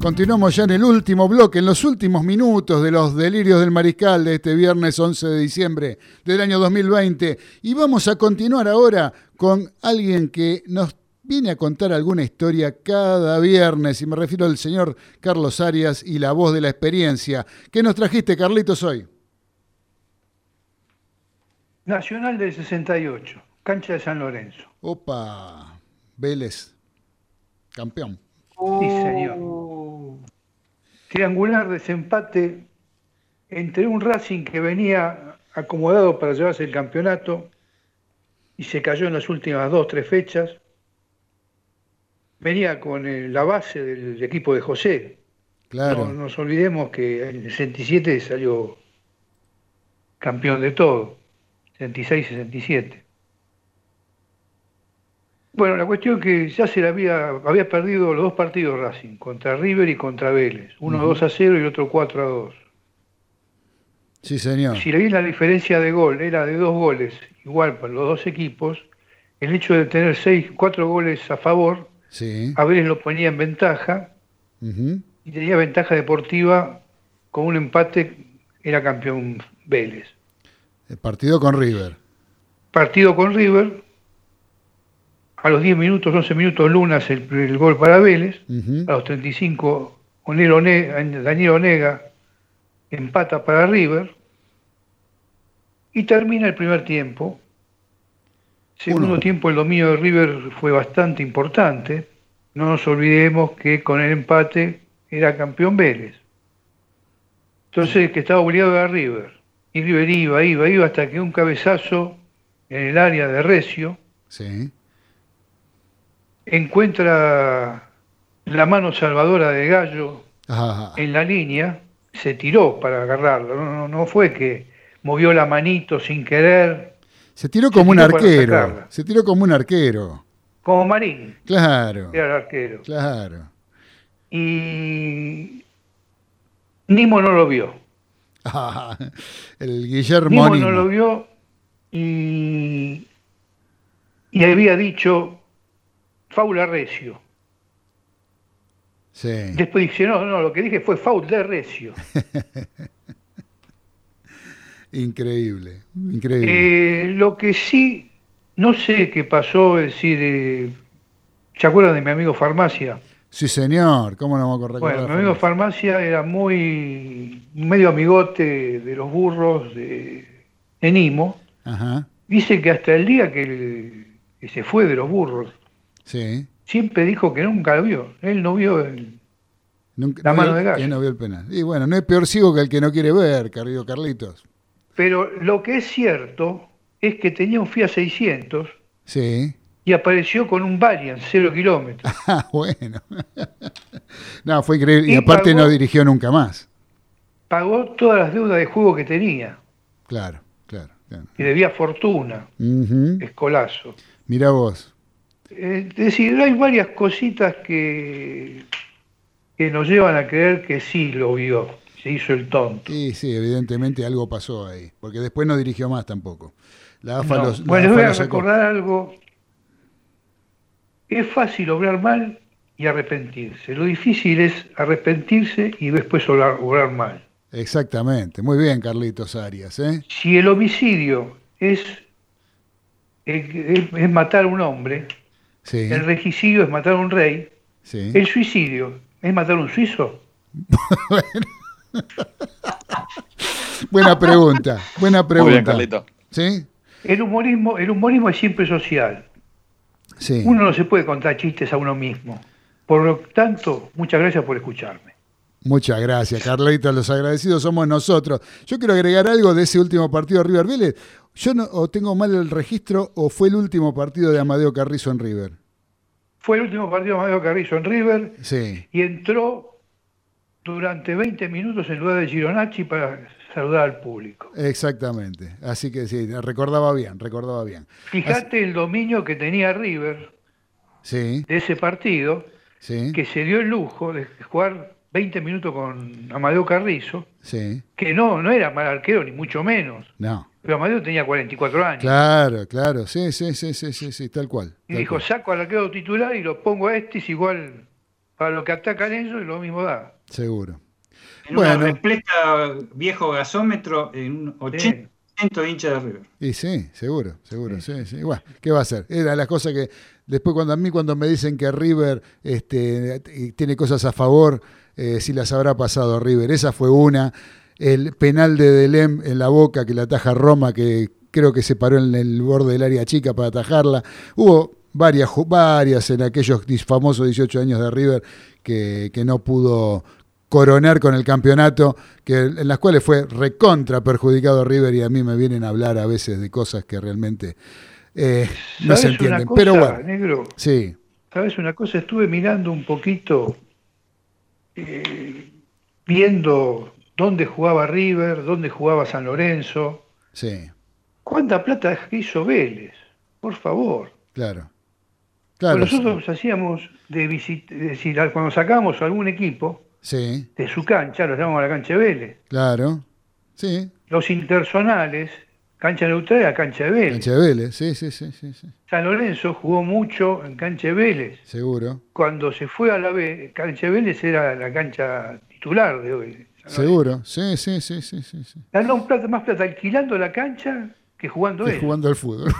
Continuamos ya en el último bloque, en los últimos minutos de los delirios del mariscal de este viernes 11 de diciembre del año 2020 y vamos a continuar ahora con alguien que nos viene a contar alguna historia cada viernes y me refiero al señor Carlos Arias y la voz de la experiencia. ¿Qué nos trajiste, Carlitos, hoy? Nacional del 68, cancha de San Lorenzo. Opa, Vélez, campeón. Sí, señor. Triangular desempate entre un Racing que venía acomodado para llevarse el campeonato y se cayó en las últimas dos, tres fechas. Venía con el- la base del equipo de José. Claro. No nos olvidemos que en el 67 salió campeón de todo. 66-67. Bueno, la cuestión es que ya se le había, había perdido los dos partidos Racing, contra River y contra Vélez. Uno Ujú. 2 a 0 y el otro 4 a 2. Sí, señor. Si le vi la diferencia de gol, era de dos goles, igual para los dos equipos, el hecho de tener seis, cuatro goles a favor, Sí. a Vélez lo ponía en ventaja y tenía ventaja deportiva con un empate, era campeón Vélez. El partido con River. Partido con River, a los 10 minutos, 11 minutos Lunas el, el gol para Vélez, a los 35 Onel One- Daniel Onega empata para River y termina el primer tiempo. Segundo Uno. tiempo el dominio de River fue bastante importante. No nos olvidemos que con el empate era campeón Vélez. Entonces que estaba obligado era River. Y River iba, iba, iba hasta que un cabezazo en el área de Recio Sí. encuentra la mano salvadora de Gallo Ajá. en la línea, se tiró para agarrarlo. No, no, no fue que movió la manito sin querer, Se tiró como un tiró arquero. Se tiró como un arquero. como Marín, Claro. era el arquero. Claro. Y Nimo no lo vio. Ah, *laughs* el Guillermo Nimo Nimo. no lo vio y, y había dicho faula recio. Sí. Después dice, no, no, lo que dije fue faul de recio. *laughs* Increíble. Increíble. Eh, lo que sí, no sé qué pasó, es decir, eh, ¿se acuerdan de mi amigo Farmacia? Sí, señor. ¿Cómo no vamos a recordar? Bueno, mi amigo Farmacia era muy medio amigote de los burros de, de Nimo. Ajá. Dice que hasta el día que, que se fue de los burros, Sí. Siempre dijo que nunca lo vio. Él no vio el, Nunca, La no mano vio- de Gallo. que no vio el penal. Y bueno, no es peor ciego que el que no quiere ver, querido Carlitos. Pero lo que es cierto es que tenía un Fiat 600 Sí. y apareció con un Valiant, cero kilómetros. *laughs* Ah, bueno. *laughs* no, fue increíble. Y, Y aparte pagó- no dirigió nunca más. Pagó todas las deudas de juego que tenía Claro, claro. claro. y debía fortuna, Ujú. escolazo. Mira vos. Eh, Es decir, hay varias cositas que, que nos llevan a creer que sí lo vio, se hizo el tonto. Y sí, evidentemente algo pasó ahí. Porque después no dirigió más tampoco. La AFA No. los- la Bueno, les voy a recordar algo. Es fácil obrar mal y arrepentirse. Lo difícil es arrepentirse y después obrar, obrar mal. Exactamente. Muy bien, Carlitos Arias. ¿eh? Si el homicidio es, es, es matar a un hombre, Sí. el regicidio es matar a un rey, sí. el suicidio es matar a un suizo. *laughs* Buena pregunta. Buena pregunta. Muy bien, Carlito. ¿Sí? El humorismo, el humorismo es siempre social. Sí. Uno no se puede contar chistes a uno mismo. Por lo tanto, muchas gracias por escucharme. Muchas gracias, Carlitos. Los agradecidos somos nosotros. Yo quiero agregar algo de ese último partido de River Vélez. Yo no, o tengo mal el registro o fue el último partido de Amadeo Carrizo en River. Fue el último partido de Mario Carrizo en River Sí. y entró durante 20 minutos en lugar de Gironacci para saludar al público. Exactamente. Así que sí, recordaba bien, recordaba bien. Fíjate el dominio que tenía River Sí, de ese partido, sí, que se dio el lujo de jugar 20 minutos con Amadeo Carrizo, sí. que no, no era mal arquero, ni mucho menos. No. Pero Amadeo tenía 44 años. Claro, claro. Sí, sí, sí, sí, sí, sí, tal cual. Y tal dijo, cual. saco al arquero titular y lo pongo a este, es igual para lo que atacan ellos, y lo mismo da. Seguro. En una Bueno. repleta viejo gasómetro en un 80% de hincha de River. Y sí, seguro, seguro, sí, sí. Bueno, ¿qué va a hacer? Era la cosa que después cuando a mí cuando me dicen que River este, tiene cosas a favor, eh, si las habrá pasado a River. Esa fue una. El penal de Delem en la boca que la ataja Roma, que creo que se paró en el borde del área chica para atajarla. Hubo varias, varias en aquellos famosos 18 años de River que, que no pudo coronar con el campeonato, que, en las cuales fue recontra perjudicado River y a mí me vienen a hablar a veces de cosas que realmente eh, no se ¿Sabes una entienden. cosa, Pero bueno, negro? sí, ¿Sabes una cosa? Estuve mirando un poquito, eh, viendo dónde jugaba River, dónde jugaba San Lorenzo. sí, ¿Cuánta plata hizo Vélez? Por favor. claro. Claro, Pues nosotros hacíamos de visita, es decir, cuando sacábamos algún equipo sí, de su cancha, lo llamamos a la cancha de Vélez. claro. Sí, Los intersonales, cancha neutral cancha de Vélez. cancha de Vélez, sí, sí, sí, sí, San Lorenzo jugó mucho en cancha de Vélez. seguro, Cuando se fue a la B, cancha de Vélez era la cancha titular de hoy. Seguro, sí, sí, sí, sí, sí. Ganó plata, más plata alquilando la cancha que jugando Que él. jugando al fútbol.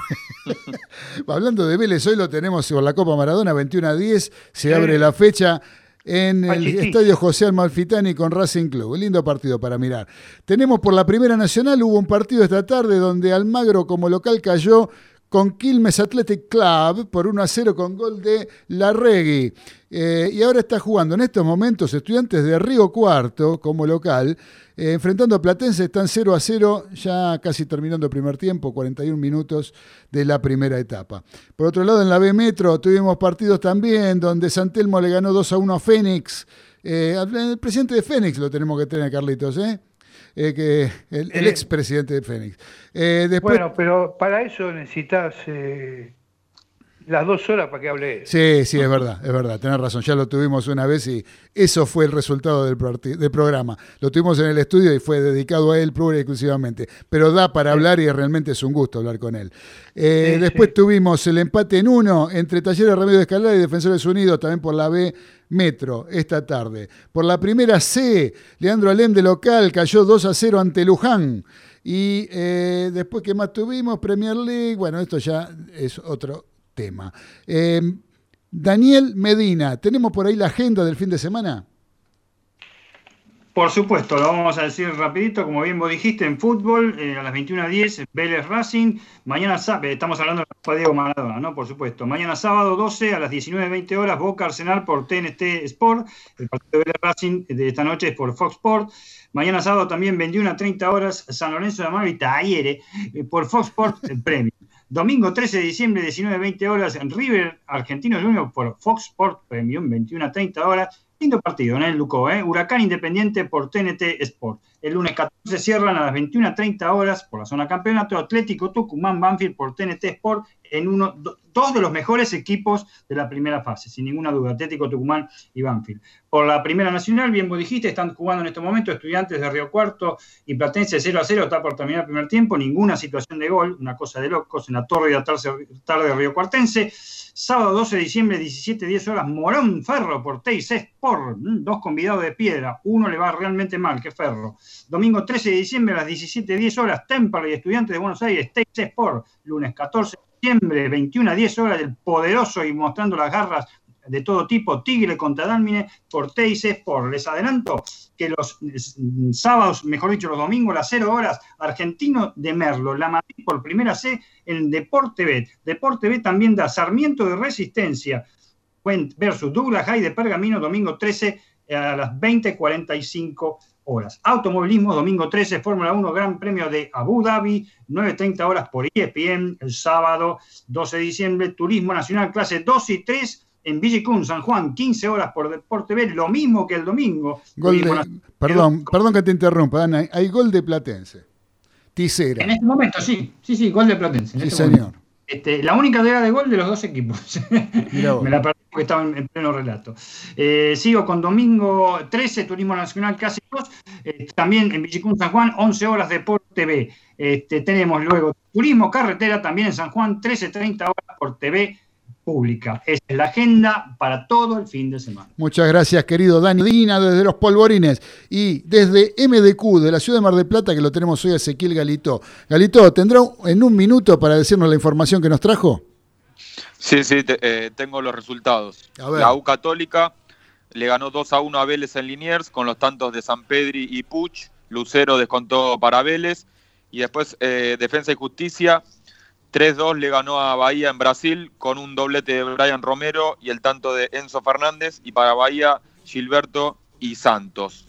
*laughs* Hablando de Vélez, hoy lo tenemos por la Copa Maradona, 21 a 10, se abre la fecha en el. Estadio José Almalfitani con Racing Club. Un lindo partido para mirar. Tenemos por la Primera Nacional, hubo un partido esta tarde donde Almagro como local cayó con Quilmes Athletic Club por 1 a 0 con gol de Larregui. Eh, y ahora está jugando en estos momentos estudiantes de Río Cuarto como local, eh, enfrentando a Platense, están 0 a 0, ya casi terminando el primer tiempo, 41 minutos de la primera etapa. Por otro lado, en la B Metro tuvimos partidos también donde San Telmo le ganó 2 a 1 a Fénix. Eh, el presidente de Fénix lo tenemos que tener, Carlitos, ¿eh? Eh, que el, el Eh, expresidente de Fénix. Eh, después, Bueno, pero para eso necesitas eh, las dos horas para que hable. Sí, sí, es verdad, es verdad, tenés razón. Ya lo tuvimos una vez y eso fue el resultado del, del programa. Lo tuvimos en el estudio y fue dedicado a él pura y exclusivamente. Pero da para hablar y realmente es un gusto hablar con él. Eh, Sí, después sí. tuvimos el empate en uno entre Talleres Remedio de Escalada y Defensores Unidos, también por la B Metro, esta tarde. Por la primera C, Leandro Alem de local cayó 2 a 0 ante Luján. Y eh, después, ¿qué más tuvimos? Premier League, bueno, esto ya es otro tema. Eh, Daniel Medina, ¿tenemos por ahí la agenda del fin de semana? Por supuesto, lo vamos a decir rapidito, como bien vos dijiste, en fútbol, eh, a las 21.10, Vélez Racing, mañana sábado, estamos hablando de Diego Maradona, ¿no? Por supuesto, mañana sábado 12 a las 19.20 horas, Boca Arsenal por TNT Sport, el partido de Vélez Racing de esta noche es por Fox Sport, mañana sábado también 21 a 30 horas, San Lorenzo de Amaro y Talleres eh, por Fox Sport el Premio. Domingo 13 de diciembre, 19.20 horas, en River Argentino Junior por Fox Sport Premium, 21 a 30 horas. Lindo partido en el Lucó, ¿eh? Huracán Independiente por TNT Sport. El lunes 14 cierran a las 21 a 30 horas por la zona campeonato Atlético Tucumán Banfield por TNT Sport en uno, do- dos de los mejores equipos de la primera fase, sin ninguna duda, Atlético Tucumán y Banfield. Por la primera nacional, bien vos dijiste, están jugando en este momento estudiantes de Río Cuarto y Platense 0 a 0, está por terminar el primer tiempo, ninguna situación de gol, una cosa de locos en la torre de tarde, Río Cuartense. Sábado 12 de diciembre, 17, 10 horas, Morón Ferro por TIC Sport, mm, dos convidados de piedra, uno le va realmente mal, que Ferro. Domingo 13 de diciembre a las 17, 10 horas, Temperley, estudiantes de Buenos Aires, TIC Sport, lunes 14 de diciembre, 21 a 10 horas, el poderoso y mostrando las garras de todo tipo, Tigre contra Dálmine por TIC Sport. Les adelanto que los mm, sábados, mejor dicho, los domingos a las 0 horas, Argentino de Merlo, la Madrid por primera C en Deporte B. Deporte B también da Sarmiento de Resistencia versus Douglas High de Pergamino, domingo 13 a las 20.45 horas. Automovilismo, domingo 13, Fórmula 1, Gran Premio de Abu Dhabi, 9.30 horas por ESPN, el sábado 12 de diciembre, Turismo Nacional, clase 2 y 3 en Villicún, San Juan, 15 horas por Deporte B, lo mismo que el domingo. Gol de- perdón, perdón que te interrumpa, Ana. Hay gol de Platense. Ticera. En este momento sí, sí, sí, gol de Platense. en Sí, este señor. Este, la única idea de gol de los dos equipos. *laughs* Me la perdí porque estaba en, en pleno relato. Eh, sigo con domingo 13, Turismo Nacional Clásicos. Eh, también en Villicún, San Juan, 11 horas Deporte B. Este, tenemos luego Turismo Carretera también en San Juan, 13.30 horas por TV pública. Esa es la agenda para todo el fin de semana. Muchas gracias, querido Dani Dina, desde Los Polvorines. Y desde MDQ, de la ciudad de Mar del Plata, que lo tenemos hoy, Ezequiel Galito. Galito, ¿tendrá en un minuto para decirnos la información que nos trajo? Sí, sí, te- eh, tengo los resultados. La U Católica le ganó 2 a 1 a Vélez en Liniers con los tantos de San Pedri y Puch. Lucero descontó para Vélez. Y después eh, Defensa y Justicia 3-2 le ganó a Bahía en Brasil con un doblete de Brian Romero y el tanto de Enzo Fernández. Y para Bahía, Gilberto y Santos.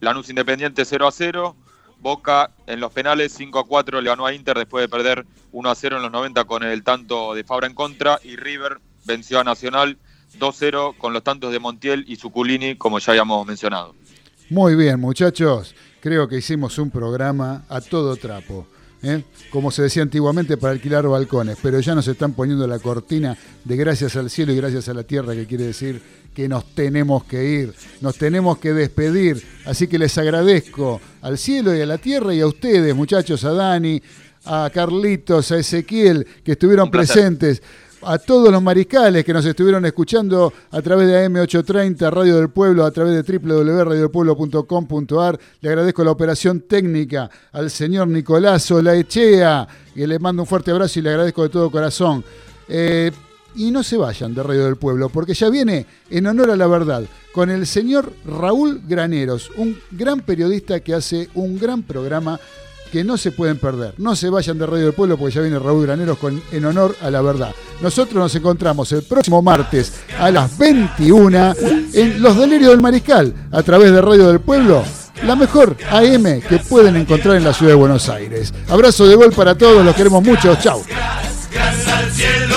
Lanús Independiente 0 a 0. Boca en los penales 5 a 4 le ganó a Inter después de perder 1 a 0 en los 90 con el tanto de Fabra en contra. Y River venció a Nacional 2-0 con los tantos de Montiel y Zuculini, como ya habíamos mencionado. Muy bien, muchachos. Creo que hicimos un programa a todo trapo. ¿Eh? Como se decía antiguamente, para alquilar balcones. Pero ya nos están poniendo la cortina de gracias al cielo y gracias a la tierra, que quiere decir que nos tenemos que ir, nos tenemos que despedir. Así que les agradezco al cielo y a la tierra y a ustedes, muchachos, a Dani, a Carlitos, a Ezequiel, que estuvieron presentes a todos los mariscales que nos estuvieron escuchando a través de AM830, Radio del Pueblo, a través de www.radiodelpueblo.com.ar. Le agradezco la operación técnica al señor Nicolás Olaechea, que le mando un fuerte abrazo y le agradezco de todo corazón. Eh, y no se vayan de Radio del Pueblo, porque ya viene en honor a la verdad con el señor Raúl Graneros, un gran periodista que hace un gran programa que no se pueden perder. No se vayan de Radio del Pueblo porque ya viene Raúl Graneros con En Honor a la Verdad. Nosotros nos encontramos el próximo martes a las 21 en Los Delirios del Mariscal a través de Radio del Pueblo. La mejor AM que pueden encontrar en la ciudad de Buenos Aires. Abrazo de gol para todos, los queremos mucho. Cielo.